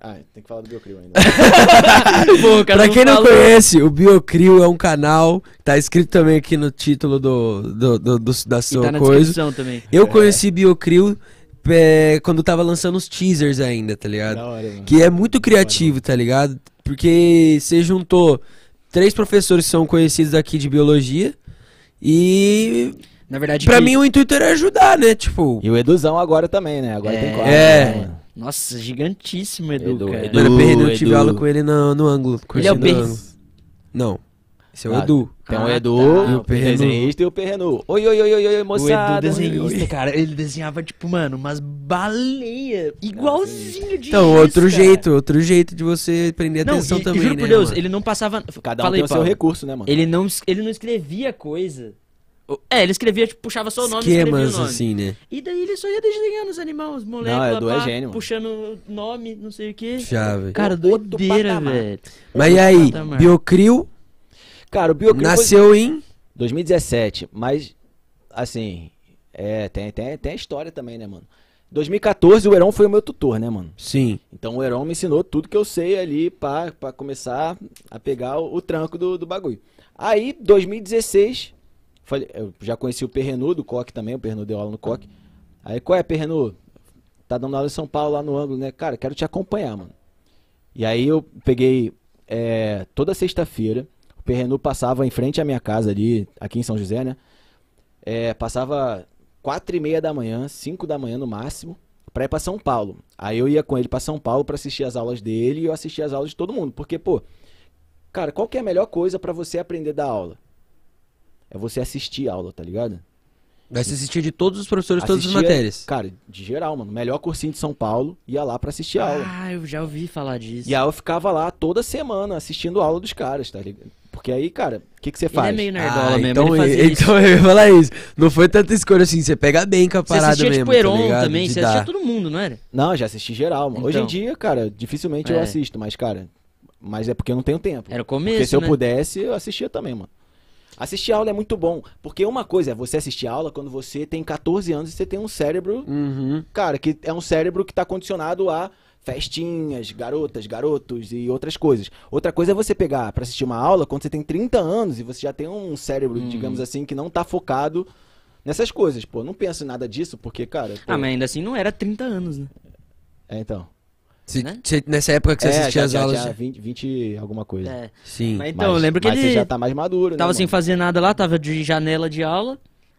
[SPEAKER 3] Ah, tem que falar do Biocrio ainda.
[SPEAKER 2] Pô,
[SPEAKER 1] Pra quem não
[SPEAKER 2] falou.
[SPEAKER 1] conhece, o Biocrio é um canal, tá escrito também aqui no título do, do, do- do- da
[SPEAKER 2] E
[SPEAKER 1] sua
[SPEAKER 2] tá na
[SPEAKER 1] coisa.
[SPEAKER 2] descrição também.
[SPEAKER 1] Eu conheci Biocrio é, quando tava lançando os teasers ainda, tá ligado?
[SPEAKER 3] da hora.
[SPEAKER 1] Que é muito criativo, tá ligado? Porque você juntou três professores que são conhecidos aqui de biologia e
[SPEAKER 2] Na verdade,
[SPEAKER 1] pra
[SPEAKER 2] que-
[SPEAKER 1] mim o intuito era ajudar, né? Tipo,
[SPEAKER 3] E o Eduzão agora também, né? Agora
[SPEAKER 2] É.
[SPEAKER 3] tem quatro.
[SPEAKER 1] É.
[SPEAKER 3] né?
[SPEAKER 2] Nossa, gigantíssimo, Edu,
[SPEAKER 3] Edu,
[SPEAKER 2] cara.
[SPEAKER 3] Edu.
[SPEAKER 1] mano, eu perdi- eu tive
[SPEAKER 3] Edu.
[SPEAKER 1] aula com ele no, no ângulo.
[SPEAKER 2] Ele é o
[SPEAKER 1] ângulo. Não, esse é o
[SPEAKER 3] Ah,
[SPEAKER 1] Edu.
[SPEAKER 3] Tem o
[SPEAKER 2] Ah,
[SPEAKER 3] Edu,
[SPEAKER 2] tá.
[SPEAKER 3] o
[SPEAKER 1] o Perrenu.
[SPEAKER 3] desenhista e o Perrenu. Oi, oi, oi, oi, oi,
[SPEAKER 2] O
[SPEAKER 3] moçada.
[SPEAKER 2] Edu desenhista, cara, ele desenhava, tipo, mano, umas baleias igualzinho de
[SPEAKER 1] Então, outro
[SPEAKER 2] cara.
[SPEAKER 1] jeito, outro jeito de você prender
[SPEAKER 2] Não,
[SPEAKER 1] atenção
[SPEAKER 2] e, e
[SPEAKER 1] também,
[SPEAKER 2] juro
[SPEAKER 1] né,
[SPEAKER 2] por Deus,
[SPEAKER 1] mano?
[SPEAKER 2] ele não passava...
[SPEAKER 3] Cada um
[SPEAKER 2] Fala aí,
[SPEAKER 3] tem o seu
[SPEAKER 2] Paulo.
[SPEAKER 3] recurso, né, mano?
[SPEAKER 2] Ele não, es- ele não escrevia coisa. É, ele escrevia, tipo, puxava só o nome e escrevia o
[SPEAKER 1] Esquemas,
[SPEAKER 2] nome.
[SPEAKER 1] assim, né?
[SPEAKER 2] E daí ele só ia desenhando os animais, os moleques,
[SPEAKER 3] Não,
[SPEAKER 2] lá,
[SPEAKER 3] Edu é
[SPEAKER 2] pá,
[SPEAKER 3] gênio, mano.
[SPEAKER 2] puxando nome, não sei o que.
[SPEAKER 1] Já, velho.
[SPEAKER 2] Cara, doideira,
[SPEAKER 3] patamar.
[SPEAKER 2] velho.
[SPEAKER 1] Mas e aí,
[SPEAKER 2] patamar.
[SPEAKER 1] Biocrio
[SPEAKER 3] Cara, o Biocrio foi
[SPEAKER 1] nasceu em...
[SPEAKER 3] 2017, mas, assim, é, tem, tem, tem a história também, né, mano? 2014 o Heron foi o meu tutor, né, mano?
[SPEAKER 1] Sim.
[SPEAKER 3] Então o Heron me ensinou tudo que eu sei ali pra, pra começar a pegar o, o tranco do, do bagulho. Aí, 2016, falei, eu já conheci o Perrenu do Coque também, o Perrenu deu aula no Coque. Aí, qual é, Perrenu? Tá dando aula em São Paulo lá no ângulo, né? Cara, quero te acompanhar, mano. E aí eu peguei é, toda sexta-feira, o Perrenu passava em frente à minha casa ali, aqui em São José, né? É, passava quatro e meia da manhã, cinco da manhã no máximo, pra ir pra São Paulo. Aí eu ia com ele pra São Paulo pra assistir as aulas dele e eu assistia as aulas de todo mundo. Porque, pô, cara, qual que é a melhor coisa pra você aprender da aula? É você assistir a aula, tá ligado?
[SPEAKER 1] Vai se assistir de todos os professores, todas as
[SPEAKER 3] Assistia-
[SPEAKER 1] matérias.
[SPEAKER 3] Cara, de geral, mano. Melhor cursinho de São Paulo, ia lá pra assistir a aula.
[SPEAKER 2] Ah, eu já ouvi falar disso.
[SPEAKER 3] E aí eu ficava lá toda semana assistindo a aula dos caras, tá ligado? Porque aí, cara, o que, que você
[SPEAKER 2] Ele
[SPEAKER 3] faz?
[SPEAKER 2] é meio nerdola
[SPEAKER 1] Ah,
[SPEAKER 2] mesmo,
[SPEAKER 1] então,
[SPEAKER 2] ele fazia isso.
[SPEAKER 1] então eu ia falar isso. Não foi tanta escolha assim, você pega bem com a
[SPEAKER 2] Você
[SPEAKER 1] parada
[SPEAKER 2] assistia,
[SPEAKER 1] mesmo,
[SPEAKER 2] tipo,
[SPEAKER 1] tá
[SPEAKER 2] Heron
[SPEAKER 1] ligado?
[SPEAKER 2] também,
[SPEAKER 1] De
[SPEAKER 2] você
[SPEAKER 1] dar.
[SPEAKER 2] assistia todo mundo, não era?
[SPEAKER 3] Não, já assisti geral, mano. Hoje em
[SPEAKER 2] Então.
[SPEAKER 3] dia, cara, dificilmente eu
[SPEAKER 2] É.
[SPEAKER 3] assisto, mas, cara, mas é porque eu não tenho tempo.
[SPEAKER 2] Era o
[SPEAKER 3] Porque
[SPEAKER 2] começo,
[SPEAKER 3] se eu
[SPEAKER 2] né?
[SPEAKER 3] pudesse, eu assistia também, mano. Assistir aula é muito bom. Porque uma coisa é você assistir aula quando você tem 14 anos e você tem um cérebro,
[SPEAKER 1] Uhum.
[SPEAKER 3] cara, que é um cérebro que tá condicionado a festinhas, garotas, garotos e outras coisas. Outra coisa é você pegar pra assistir uma aula quando você tem 30 anos e você já tem um cérebro,
[SPEAKER 2] Hum.
[SPEAKER 3] digamos assim, que não tá focado nessas coisas. Pô, não penso em nada disso porque, cara. pô,
[SPEAKER 2] Ah, mas ainda assim não era 30 anos, né?
[SPEAKER 3] É, então.
[SPEAKER 1] Se-
[SPEAKER 2] Né?
[SPEAKER 1] se- nessa época que você
[SPEAKER 3] é,
[SPEAKER 1] assistia
[SPEAKER 3] já,
[SPEAKER 1] as
[SPEAKER 3] já,
[SPEAKER 1] aulas.
[SPEAKER 3] já 20, 20 alguma coisa.
[SPEAKER 2] É.
[SPEAKER 1] Sim.
[SPEAKER 2] Mas então, eu lembro que
[SPEAKER 3] mas
[SPEAKER 2] ele
[SPEAKER 3] você já tá mais maduro, né?
[SPEAKER 2] tava sem
[SPEAKER 3] mano?
[SPEAKER 2] fazer nada lá, tava de janela de aula.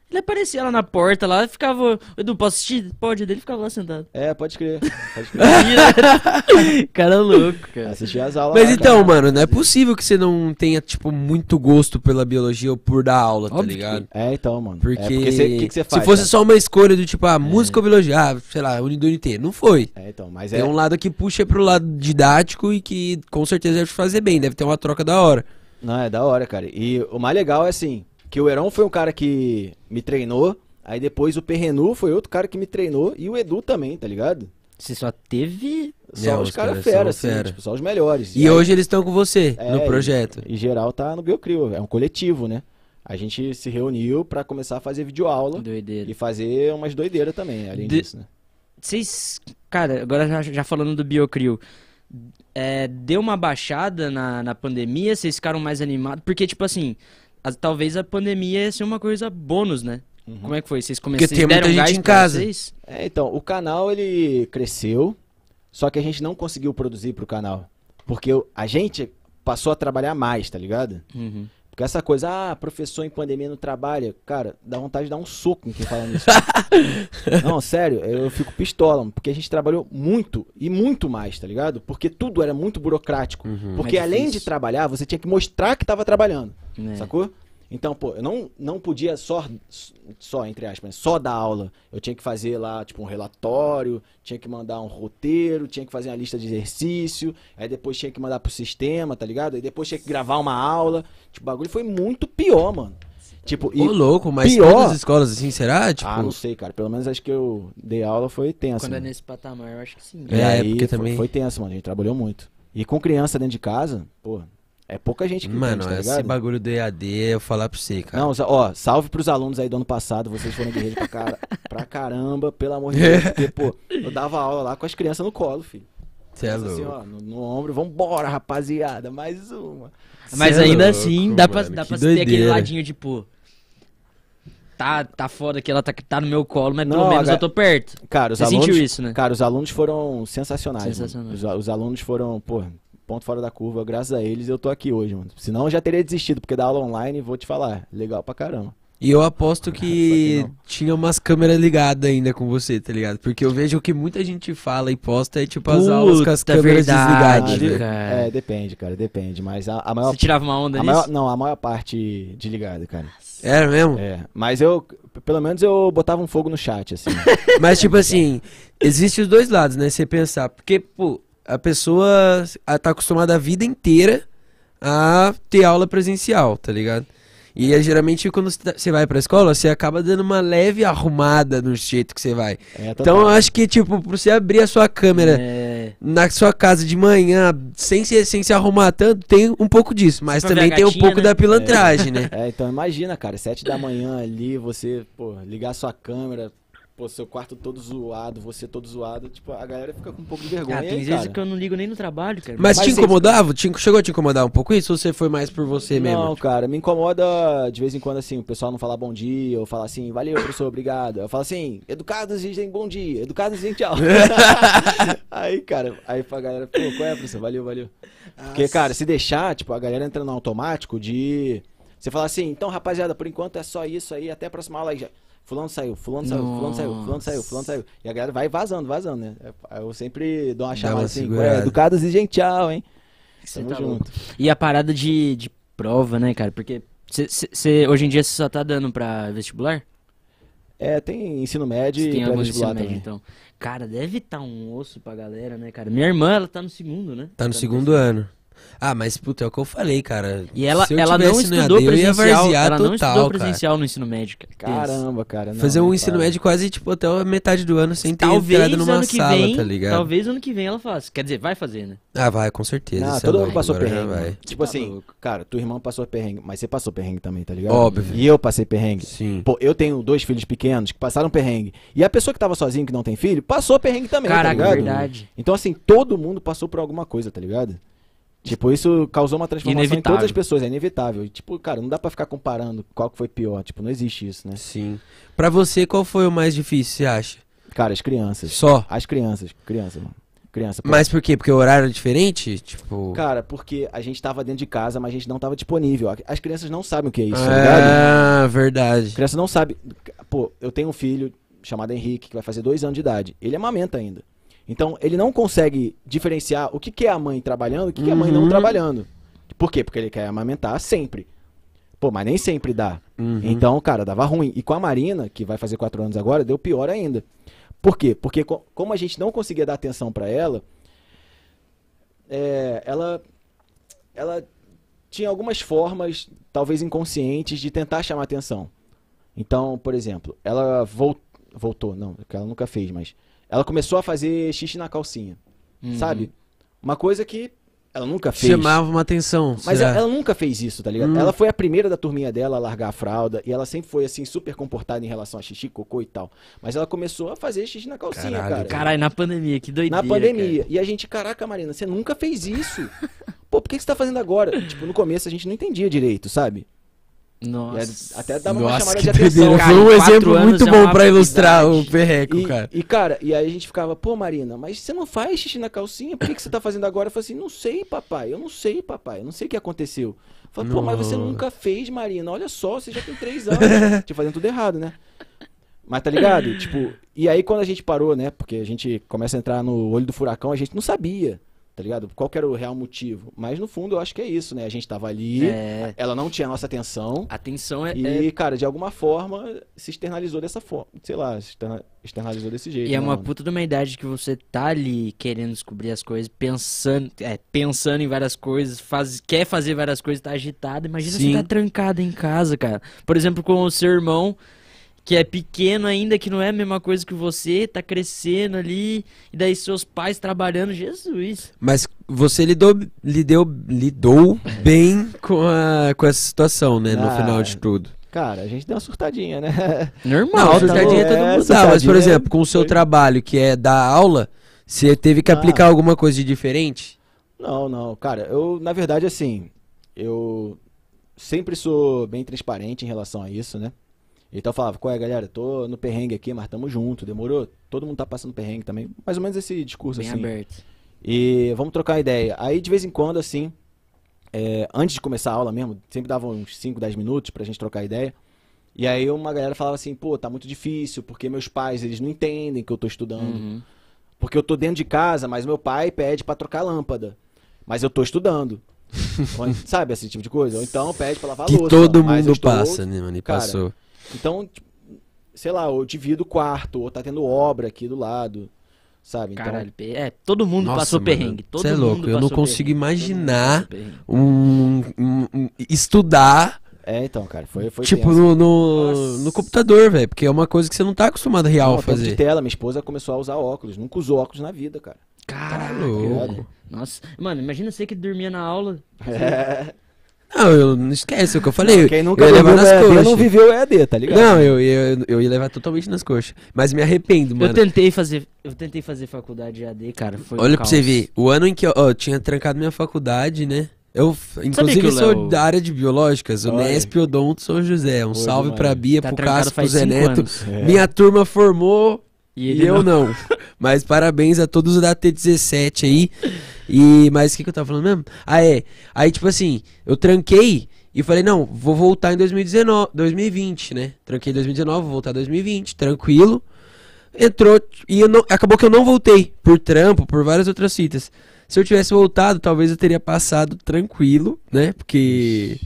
[SPEAKER 2] Ele aparecia lá na porta lá e ficava. Edu, posso assistir? Pode, ele ficava lá sentado.
[SPEAKER 3] É, pode crer. Pode crer.
[SPEAKER 2] cara louco, cara.
[SPEAKER 3] Assistir as aulas.
[SPEAKER 1] Mas
[SPEAKER 3] lá,
[SPEAKER 1] então,
[SPEAKER 3] cara.
[SPEAKER 1] mano, não é possível que você não tenha, tipo, muito gosto pela biologia ou por dar aula, tá
[SPEAKER 2] Óbvio que-
[SPEAKER 1] ligado?
[SPEAKER 3] É, então, mano.
[SPEAKER 1] Porque,
[SPEAKER 3] É, porque o que, que você faz?
[SPEAKER 1] se fosse
[SPEAKER 3] cara?
[SPEAKER 1] só uma escolha do tipo, ah, música ou biologia, ah, sei lá, Unido UNT, não foi.
[SPEAKER 3] É, então, mas
[SPEAKER 1] Tem
[SPEAKER 3] é.
[SPEAKER 1] um lado que puxa pro lado didático e que com certeza deve fazer bem, deve ter uma troca da hora.
[SPEAKER 3] Não, é da hora, cara. E o mais legal é assim, que o Heron foi um cara que me treinou, aí depois o Perrenu foi outro cara que me treinou, e o Edu também, tá ligado?
[SPEAKER 2] Você só teve.
[SPEAKER 3] Só
[SPEAKER 1] É,
[SPEAKER 3] os
[SPEAKER 1] os
[SPEAKER 3] caras
[SPEAKER 1] caras
[SPEAKER 3] fera,
[SPEAKER 1] são
[SPEAKER 3] assim,
[SPEAKER 1] fera.
[SPEAKER 3] tipo, só os melhores.
[SPEAKER 1] E
[SPEAKER 3] aí-
[SPEAKER 1] hoje eles estão com você
[SPEAKER 3] É,
[SPEAKER 1] no projeto.
[SPEAKER 3] E, e geral tá no Biocrio, é um coletivo, né? A gente se reuniu pra começar a fazer videoaula
[SPEAKER 2] Doideira.
[SPEAKER 3] e fazer umas doideiras também, além
[SPEAKER 2] De-
[SPEAKER 3] disso, né?
[SPEAKER 2] Vocês. Cara, agora já, já falando do Biocrio. É, deu uma baixada na, na pandemia? Vocês ficaram mais animados? Porque, tipo assim, as- talvez a pandemia ia ser uma coisa bônus, né? Como é que foi? Vocês começaram
[SPEAKER 1] tem muita
[SPEAKER 2] deram
[SPEAKER 1] gente em casa.
[SPEAKER 2] vocês?
[SPEAKER 3] É, então, o canal ele cresceu, só que a gente não conseguiu produzir pro canal. Porque a gente passou a trabalhar mais, tá ligado?
[SPEAKER 2] Uhum.
[SPEAKER 3] Porque essa coisa, ah, professor em pandemia não trabalha, cara, dá vontade de dar um soco em quem fala nisso. não, sério, eu fico pistola, porque a gente trabalhou muito e muito mais, tá ligado? Porque tudo era muito burocrático. Porque
[SPEAKER 2] É
[SPEAKER 3] além de trabalhar, você tinha que mostrar que tava trabalhando.
[SPEAKER 2] É.
[SPEAKER 3] Sacou? Então, pô, eu não, não podia só, só, entre aspas, só dar aula. Eu tinha que fazer lá, tipo, um relatório, tinha que mandar um roteiro, tinha que fazer uma lista de exercício, aí depois tinha que mandar pro sistema, tá ligado? Aí depois tinha que gravar uma aula. Tipo, o bagulho foi muito pior, mano. Tipo, e...
[SPEAKER 1] Ô, louco, mas
[SPEAKER 3] pior-
[SPEAKER 1] todas as escolas assim, será? Tipo,
[SPEAKER 3] Ah, não sei, cara. Pelo menos acho que eu dei aula foi tenso.
[SPEAKER 2] Quando é
[SPEAKER 3] mano.
[SPEAKER 2] nesse patamar, eu acho que sim.
[SPEAKER 1] É,
[SPEAKER 3] aí
[SPEAKER 1] porque
[SPEAKER 3] foi,
[SPEAKER 1] também-
[SPEAKER 3] foi tenso, mano. A gente trabalhou muito. E com criança dentro de casa, pô, é pouca gente que
[SPEAKER 1] mano,
[SPEAKER 3] entende, tá
[SPEAKER 1] esse
[SPEAKER 3] ligado?
[SPEAKER 1] bagulho do EAD, eu falar pra você, cara.
[SPEAKER 3] Não, ó, salve pros alunos aí do ano passado, vocês foram guerreiros pra, cara, pra caramba, pelo amor de Deus, porque, pô, eu dava aula lá com as crianças no colo, filho.
[SPEAKER 1] Cê é
[SPEAKER 3] assim,
[SPEAKER 1] louco.
[SPEAKER 3] ó, no, no ombro, vambora, rapaziada, mais uma.
[SPEAKER 2] Mas
[SPEAKER 1] Cê é
[SPEAKER 2] ainda
[SPEAKER 1] louco,
[SPEAKER 2] assim, dá pra,
[SPEAKER 1] mano,
[SPEAKER 2] dá pra ter aquele ladinho de, pô. Tá, tá foda que ela tá, tá no meu colo, mas pelo
[SPEAKER 3] Não,
[SPEAKER 2] menos
[SPEAKER 3] a-
[SPEAKER 2] eu tô perto.
[SPEAKER 3] Cara, os
[SPEAKER 2] Você
[SPEAKER 3] alunos.
[SPEAKER 2] sentiu isso, né?
[SPEAKER 3] Cara, os alunos foram sensacionais. mano.
[SPEAKER 2] Sensacionais.
[SPEAKER 3] Os, a- os alunos foram, pô, ponto fora da curva. Graças a eles eu tô aqui hoje, mano. Senão eu já teria desistido, porque da aula online, vou te falar, legal pra caramba.
[SPEAKER 1] E eu aposto que
[SPEAKER 3] que
[SPEAKER 1] tinha umas câmeras ligadas ainda com você, tá ligado? Porque eu vejo que muita gente fala e posta é tipo as aulas com as
[SPEAKER 2] Puta,
[SPEAKER 1] câmeras
[SPEAKER 2] verdade,
[SPEAKER 1] desligadas.
[SPEAKER 2] cara.
[SPEAKER 3] É, depende, cara, depende. Mas a, a maior.
[SPEAKER 2] Você tirava uma onda
[SPEAKER 3] a
[SPEAKER 2] nisso?
[SPEAKER 3] maior- não, a maior parte desligada, cara.
[SPEAKER 1] Era mesmo?
[SPEAKER 3] É. Mas eu, pelo menos eu botava um fogo no chat, assim.
[SPEAKER 1] Mas, tipo assim, existe os dois lados, né? Você pensar. Porque, pô, a pessoa a- tá acostumada a vida inteira a ter aula presencial, tá ligado? E é, geralmente quando você tá- você vai pra escola, você acaba dando uma leve arrumada no jeito que você vai.
[SPEAKER 3] É,
[SPEAKER 1] Então eu acho que, tipo, pra você abrir a sua câmera
[SPEAKER 2] É.
[SPEAKER 1] na sua casa de manhã, sem se, sem se arrumar tanto, tem um pouco disso. Mas também
[SPEAKER 2] a
[SPEAKER 1] tem um pouco
[SPEAKER 2] né?
[SPEAKER 1] da pilantragem, né?
[SPEAKER 3] É, então imagina, cara, sete da manhã ali, você, pô, ligar sua câmera, pô, seu quarto todo zoado, você todo zoado, tipo, a galera fica com um pouco de vergonha.
[SPEAKER 2] Ah, tem
[SPEAKER 3] aí,
[SPEAKER 2] vezes
[SPEAKER 3] cara?
[SPEAKER 2] que eu não ligo nem no trabalho, cara.
[SPEAKER 1] Mas,
[SPEAKER 3] Mas
[SPEAKER 1] te incomodava? Te, chegou a te incomodar um pouco isso? Ou você foi mais por você mesmo?
[SPEAKER 3] Não, cara, me incomoda de vez em quando assim, o pessoal não falar bom dia, ou falar assim, valeu, professor, obrigado. Eu falo assim, educados dizem bom dia, educados dizem tchau. aí, cara, aí a galera, pô, qual é, professor? Valeu, valeu. Porque, cara, se deixar, tipo, a galera entra no automático de. Você fala assim, então, rapaziada, por enquanto é só isso aí, até a próxima aula aí já. Fulano saiu, fulano saiu, fulano saiu, fulano saiu, fulano saiu. E a galera vai vazando, vazando, né? Aí Eu sempre dou uma chamada assim. "Ué, educados dizem tchau, hein?
[SPEAKER 2] Você
[SPEAKER 3] Tamo
[SPEAKER 2] tá
[SPEAKER 3] junto.
[SPEAKER 2] louco. E a parada de, de prova, né, cara? Porque cê, cê- cê- hoje em dia você só tá dando pra vestibular?
[SPEAKER 3] É, tem ensino médio e
[SPEAKER 2] tem algum ensino médio, então. Cara, deve tá um osso pra galera, né, cara? Minha irmã, ela tá no segundo, né?
[SPEAKER 1] Tá no segundo ano. Ah, mas puta, é o que eu falei, cara.
[SPEAKER 2] E ela,
[SPEAKER 1] Se eu
[SPEAKER 2] ela não
[SPEAKER 1] no
[SPEAKER 2] estudou
[SPEAKER 1] EAD, eu ia
[SPEAKER 2] presencial. Ela não
[SPEAKER 1] total,
[SPEAKER 2] estudou
[SPEAKER 1] cara.
[SPEAKER 2] presencial no ensino médio, cara.
[SPEAKER 3] Caramba, cara. não,
[SPEAKER 1] Fazer um
[SPEAKER 3] nem
[SPEAKER 1] ensino médio quase, tipo, até a metade do ano sem ter
[SPEAKER 2] Talvez
[SPEAKER 1] entrado numa
[SPEAKER 2] ano que
[SPEAKER 1] sala,
[SPEAKER 2] vem,
[SPEAKER 1] tá ligado?
[SPEAKER 2] talvez ano que vem ela faça. Quer dizer, vai fazer, né?
[SPEAKER 1] Ah, vai, com certeza.
[SPEAKER 3] Não,
[SPEAKER 1] isso é
[SPEAKER 3] todo mundo passou perrengue.
[SPEAKER 1] vai.
[SPEAKER 3] mano. Tipo
[SPEAKER 2] Tá
[SPEAKER 3] assim,
[SPEAKER 2] louco.
[SPEAKER 3] cara, tua irmã passou perrengue, mas você passou perrengue também, tá ligado?
[SPEAKER 1] Óbvio.
[SPEAKER 3] E eu passei perrengue.
[SPEAKER 1] Sim.
[SPEAKER 3] Pô, eu tenho dois filhos pequenos que passaram perrengue. E a pessoa que tava sozinha, que não tem filho, passou perrengue também,
[SPEAKER 2] Caraca,
[SPEAKER 3] tá ligado?
[SPEAKER 2] verdade.
[SPEAKER 3] Então, assim, todo mundo passou por alguma coisa, tá ligado? Tipo, isso causou uma transformação
[SPEAKER 2] Inevitável.
[SPEAKER 3] em todas as pessoas, é inevitável. E, tipo, cara, não dá pra ficar comparando qual que foi pior. Tipo, não existe isso, né?
[SPEAKER 1] Sim. Pra você, qual foi o mais difícil, você acha?
[SPEAKER 3] Cara, as crianças.
[SPEAKER 1] Só.
[SPEAKER 3] As crianças, criança, mano. Criança. pô.
[SPEAKER 1] Mas por quê? Porque o horário é diferente? Tipo.
[SPEAKER 3] Cara, porque a gente tava dentro de casa, mas a gente não tava disponível. As crianças não sabem o que é isso, tá
[SPEAKER 1] ah,
[SPEAKER 3] A
[SPEAKER 1] verdade.
[SPEAKER 3] criança não sabe. Pô, eu tenho um filho chamado Henrique, que vai fazer dois anos de idade. Ele amamenta ainda. Então, ele não consegue diferenciar o que, que é a mãe trabalhando e o que, que é a mãe não
[SPEAKER 1] Uhum.
[SPEAKER 3] trabalhando. Por quê? Porque ele quer amamentar sempre. Pô, mas nem sempre dá.
[SPEAKER 1] Uhum.
[SPEAKER 3] Então, cara, dava ruim. E com a Marina, que vai fazer quatro anos agora, deu pior ainda. Por quê? Porque co- como a gente não conseguia dar atenção pra ela, é, ela, ela tinha algumas formas, talvez inconscientes, de tentar chamar atenção. Então, por exemplo, ela vol- voltou, não, que ela nunca fez, mas ela começou a fazer xixi na calcinha,
[SPEAKER 2] Uhum.
[SPEAKER 3] sabe? Uma coisa que ela nunca fez.
[SPEAKER 1] Chamava uma atenção.
[SPEAKER 3] Mas ela, ela nunca fez isso, tá ligado?
[SPEAKER 1] Hum.
[SPEAKER 3] Ela foi a primeira da turminha dela a largar a fralda e ela sempre foi assim super comportada em relação a xixi, cocô e tal. Mas ela começou a fazer xixi na calcinha,
[SPEAKER 1] Caralho,
[SPEAKER 3] cara.
[SPEAKER 2] Caralho, na pandemia, que doideira.
[SPEAKER 3] na pandemia. E a gente, caraca, Marina, você nunca fez isso. Pô, por que que você tá fazendo agora? Tipo, no começo a gente não entendia direito, sabe?
[SPEAKER 2] Cara.
[SPEAKER 3] E
[SPEAKER 2] Nossa.
[SPEAKER 3] a- até dava uma
[SPEAKER 1] Nossa,
[SPEAKER 3] chamada
[SPEAKER 1] que
[SPEAKER 3] de atenção.
[SPEAKER 2] Cara,
[SPEAKER 1] Foi um exemplo muito
[SPEAKER 2] é
[SPEAKER 1] bom
[SPEAKER 2] uma
[SPEAKER 1] pra ilustrar o perreco,
[SPEAKER 3] E,
[SPEAKER 1] cara.
[SPEAKER 3] e, cara, e aí a gente ficava, pô, Marina, mas você não faz xixi na calcinha? Por que, que você tá fazendo agora? Eu falei assim, não sei, papai, eu não sei, papai, eu não sei o que aconteceu. Eu falei, pô, mas você
[SPEAKER 1] Nossa.
[SPEAKER 3] nunca fez, Marina, olha só, você já tem três anos, te fazendo tudo errado, né? Mas tá ligado? tipo, e aí quando a gente parou, né, porque a gente começa a entrar no olho do furacão, a gente não sabia, tá ligado? Qual que era o real motivo. Mas no fundo eu acho que é isso, né? A gente tava ali,
[SPEAKER 2] É.
[SPEAKER 3] ela não tinha a nossa atenção,
[SPEAKER 2] Atenção é.
[SPEAKER 3] e,
[SPEAKER 2] é-
[SPEAKER 3] cara, de alguma forma se externalizou dessa forma. Sei lá, se externa- externalizou desse jeito.
[SPEAKER 2] E é
[SPEAKER 3] né,
[SPEAKER 2] uma
[SPEAKER 3] mano?
[SPEAKER 2] puta de uma idade que você tá ali querendo descobrir as coisas, pensando, é, pensando em várias coisas, faz, quer fazer várias coisas, tá agitado. Imagina
[SPEAKER 1] Sim.
[SPEAKER 2] você tá trancado em casa, cara. Por exemplo, com o seu irmão, que é pequeno ainda, que não é a mesma coisa que você, tá crescendo ali, e daí seus pais trabalhando, Jesus.
[SPEAKER 1] Mas você lidou, lidou, lidou bem com, a, com essa situação, né? No
[SPEAKER 3] Ah,
[SPEAKER 1] final de tudo.
[SPEAKER 3] Cara, a gente deu uma surtadinha, né?
[SPEAKER 2] Normal,
[SPEAKER 1] Não,
[SPEAKER 2] tá
[SPEAKER 1] surtadinha
[SPEAKER 2] louco.
[SPEAKER 1] todo
[SPEAKER 3] é,
[SPEAKER 1] mundo dá, mas por exemplo, com o seu
[SPEAKER 3] foi-
[SPEAKER 1] trabalho, que é dar aula, Você teve que
[SPEAKER 3] Ah.
[SPEAKER 1] aplicar alguma coisa de diferente?
[SPEAKER 3] Não, não, cara, eu, na verdade, assim, eu sempre sou bem transparente em relação a isso, né? Então eu falava, qual é, galera? Tô no perrengue aqui, mas tamo junto, demorou? Todo mundo tá passando perrengue também. Mais ou menos esse discurso,
[SPEAKER 2] Bem
[SPEAKER 3] assim.
[SPEAKER 2] aberto.
[SPEAKER 3] E vamos trocar uma ideia. Aí, de vez em quando, assim, é, antes de começar a aula mesmo, sempre dava uns 5, 10 minutos pra gente trocar ideia. E aí uma galera falava assim, pô, tá muito difícil, porque meus pais, eles não entendem que eu tô estudando.
[SPEAKER 2] Uhum.
[SPEAKER 3] Porque eu tô dentro de casa, mas meu pai pede pra trocar lâmpada. Mas eu tô estudando. Ou, sabe esse tipo de coisa? Ou então pede pra lavar a
[SPEAKER 1] Que
[SPEAKER 3] louça.
[SPEAKER 1] todo
[SPEAKER 3] mas eu
[SPEAKER 1] mundo passa, né, mano? E
[SPEAKER 3] Cara,
[SPEAKER 1] passou.
[SPEAKER 3] Então, tipo, sei lá, eu divido o quarto, ou tá tendo obra aqui do lado, sabe? Então,
[SPEAKER 2] Caralho, é, todo mundo
[SPEAKER 1] Nossa,
[SPEAKER 2] passou
[SPEAKER 1] mano,
[SPEAKER 2] perrengue. Todo
[SPEAKER 1] cê é
[SPEAKER 2] mundo
[SPEAKER 1] louco, eu não consigo imaginar. Um, um- um- estudar,
[SPEAKER 3] É, então, cara, foi, foi
[SPEAKER 1] tipo, no, no, no computador, velho. Porque é uma coisa que você não tá acostumado real
[SPEAKER 3] Não,
[SPEAKER 1] a
[SPEAKER 3] tempo de
[SPEAKER 1] fazer.
[SPEAKER 3] tela, minha esposa começou a usar óculos. Nunca usou óculos na vida, cara.
[SPEAKER 1] Tá
[SPEAKER 2] velho. Nossa, mano, imagina você que dormia na aula.
[SPEAKER 3] É.
[SPEAKER 1] Não, eu não esquece o que eu falei.
[SPEAKER 3] Quem
[SPEAKER 1] eu
[SPEAKER 3] nunca
[SPEAKER 1] ia levar
[SPEAKER 3] viveu
[SPEAKER 1] nas coxas.
[SPEAKER 3] não viveu EAD, tá ligado?
[SPEAKER 1] Não, eu, eu, eu ia levar totalmente nas coxas. Mas me arrependo, mano.
[SPEAKER 2] Eu tentei fazer, eu tentei fazer faculdade AD, cara, foi um
[SPEAKER 1] Olha pra
[SPEAKER 2] caos.
[SPEAKER 1] você ver, o ano em que eu, ó, eu tinha trancado minha faculdade, né? Eu, inclusive,
[SPEAKER 2] o
[SPEAKER 1] sou
[SPEAKER 2] Léo-
[SPEAKER 1] da área de biológicas, o. Nesp Odonto São José. Um
[SPEAKER 3] Oi,
[SPEAKER 1] salve
[SPEAKER 3] mano.
[SPEAKER 1] pra Bia,
[SPEAKER 2] Tá
[SPEAKER 1] pro Cássio, pro Zé Neto.
[SPEAKER 3] É.
[SPEAKER 1] Minha turma formou
[SPEAKER 2] E
[SPEAKER 1] e, eu não. Mas parabéns a todos da T17 aí. E, mas o que, que eu tava falando mesmo? Ah, é. Aí, tipo assim, eu tranquei e falei, não, vou voltar em 2019, 2020, né? Tranquei em 2019, vou voltar em 2020, tranquilo. Entrou e eu não, acabou que eu não voltei por trampo, por várias outras fitas. Se eu tivesse voltado, talvez eu teria passado tranquilo, né? Porque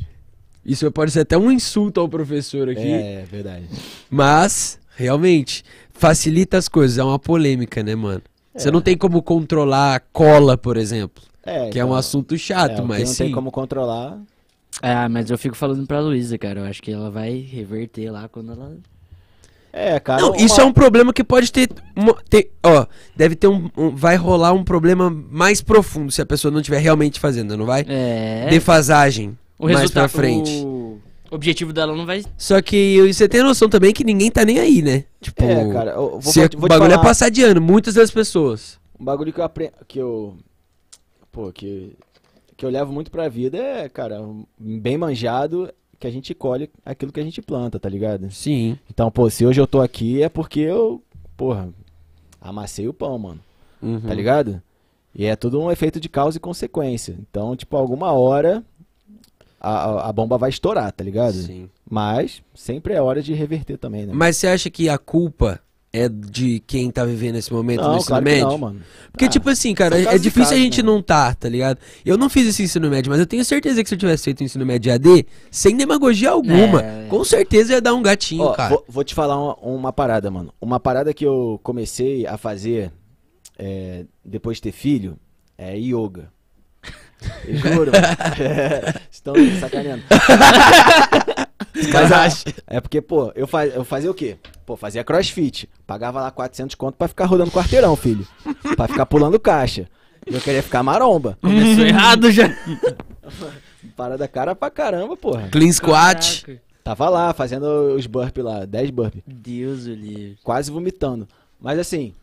[SPEAKER 1] isso pode ser até um insulto ao professor aqui.
[SPEAKER 3] É, verdade.
[SPEAKER 1] Mas, realmente, facilita as coisas. É uma polêmica, né, mano? Você
[SPEAKER 3] É.
[SPEAKER 1] não tem como controlar a cola, por exemplo.
[SPEAKER 3] É,
[SPEAKER 1] Que é um
[SPEAKER 3] então,
[SPEAKER 1] assunto
[SPEAKER 3] é,
[SPEAKER 1] chato,
[SPEAKER 3] que
[SPEAKER 1] mas
[SPEAKER 3] não
[SPEAKER 1] sim.
[SPEAKER 3] tem como controlar.
[SPEAKER 2] Ah, mas eu fico falando pra Luísa, cara. Eu acho que ela vai reverter lá quando ela.
[SPEAKER 3] É, cara.
[SPEAKER 1] Não, isso é um problema que pode ter, uma- ter- ó, deve ter um, um- vai rolar um problema mais profundo se a pessoa não estiver realmente fazendo, não vai?
[SPEAKER 2] É.
[SPEAKER 1] Defasagem
[SPEAKER 2] o
[SPEAKER 1] mais pra frente.
[SPEAKER 2] O objetivo dela não vai.
[SPEAKER 1] Só que você tem noção também que ninguém tá nem aí, né? Tipo,
[SPEAKER 3] É, cara. Eu vou,
[SPEAKER 1] se
[SPEAKER 3] vou te-
[SPEAKER 1] o
[SPEAKER 3] vou te
[SPEAKER 1] bagulho é
[SPEAKER 3] falar
[SPEAKER 1] passar de ano, muitas das pessoas.
[SPEAKER 3] Um bagulho que eu aprendo. Que eu. Pô, que. Que eu levo muito pra vida é, cara, bem manjado que a gente colhe aquilo que a gente planta, tá ligado?
[SPEAKER 1] Sim.
[SPEAKER 3] Então, pô, se hoje eu tô aqui é porque eu, porra, amassei o pão, mano.
[SPEAKER 1] Uhum.
[SPEAKER 3] Tá ligado? E é tudo um efeito de causa e consequência. Então, tipo, alguma hora a, a- bomba vai estourar, tá ligado?
[SPEAKER 1] Sim.
[SPEAKER 3] Mas sempre é hora de reverter também, né?
[SPEAKER 1] Mas você acha que a culpa é de quem tá vivendo esse momento no
[SPEAKER 3] não,
[SPEAKER 1] ensino
[SPEAKER 3] claro que
[SPEAKER 1] médio?
[SPEAKER 3] não, mano.
[SPEAKER 1] Porque,
[SPEAKER 3] Ah,
[SPEAKER 1] tipo assim, cara, é
[SPEAKER 3] casos
[SPEAKER 1] difícil a gente
[SPEAKER 3] né?
[SPEAKER 1] não tá, tá ligado? Eu não fiz esse ensino médio, mas eu tenho certeza que se eu tivesse feito o ensino médio AD, sem demagogia alguma,
[SPEAKER 2] É.
[SPEAKER 1] com certeza ia dar um gatinho,
[SPEAKER 3] Ó,
[SPEAKER 1] cara.
[SPEAKER 3] vou, vou te falar uma, uma parada, mano. Uma parada que eu comecei a fazer é, depois de ter filho é yoga. Eu juro. É, estão me sacaneando. Mas a- é porque, pô, eu, faz, eu fazia o quê? Pô, fazia crossfit. Pagava lá 400 conto pra ficar rodando quarteirão, filho. Pra ficar pulando caixa. Eu queria ficar maromba.
[SPEAKER 2] Começou errado já.
[SPEAKER 3] Parada cara pra caramba, porra.
[SPEAKER 1] Clean squat.
[SPEAKER 2] Caraca.
[SPEAKER 3] Tava lá fazendo os burpees lá, 10 burpees.
[SPEAKER 2] Deus o livre.
[SPEAKER 3] quase vomitando. Mas assim,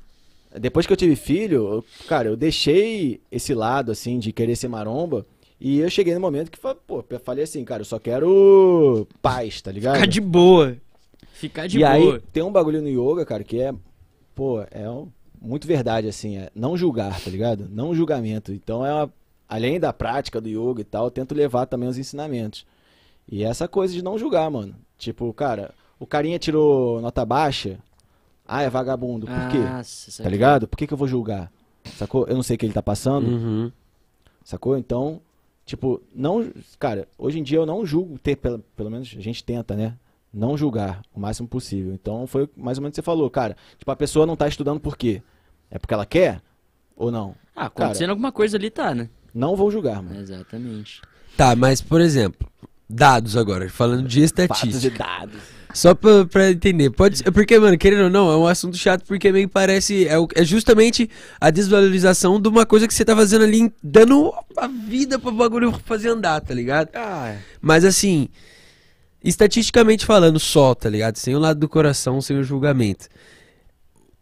[SPEAKER 3] depois que eu tive filho, eu- cara, eu deixei esse lado, assim, de querer ser maromba. E eu cheguei no momento que, pô, eu falei assim, cara, eu só quero paz, tá ligado?
[SPEAKER 2] Ficar de boa. Ficar de
[SPEAKER 3] e
[SPEAKER 2] boa.
[SPEAKER 3] aí, tem um bagulho no yoga, cara, que é, pô, é um- muito verdade, assim, é não julgar, tá ligado? Não julgamento. Então, é uma- além da prática do yoga e tal, eu tento levar também os ensinamentos. E essa coisa de não julgar, mano. Tipo, cara, o carinha tirou nota baixa, ah, é vagabundo, por quê?
[SPEAKER 2] Nossa, isso
[SPEAKER 3] Tá ligado? Por que, que eu vou julgar? Sacou? Eu não sei o que ele tá passando,
[SPEAKER 1] Uhum.
[SPEAKER 3] sacou? Então, tipo, não. Cara, hoje em dia eu não julgo, ter, pelo, pelo menos a gente tenta, né? Não julgar o máximo possível. Então foi mais ou menos o que você falou, cara. Tipo, a pessoa não tá estudando por quê? É porque ela quer? Ou não?
[SPEAKER 2] Ah, acontecendo alguma coisa ali tá, né?
[SPEAKER 3] Não vou julgar, mano.
[SPEAKER 2] Exatamente.
[SPEAKER 1] Tá, mas, por exemplo, dados agora, falando de
[SPEAKER 3] Fatos
[SPEAKER 1] estatística.
[SPEAKER 3] e dados.
[SPEAKER 1] Só pra, pra entender. Pode ser, porque, mano, querendo ou não, é um assunto chato porque meio que parece. É, é justamente a desvalorização de uma coisa que você tá fazendo ali, dando a vida pro bagulho fazer andar, tá ligado?
[SPEAKER 3] Ah,
[SPEAKER 1] Mas assim, estatisticamente falando só, tá ligado? Sem o lado do coração, sem o julgamento.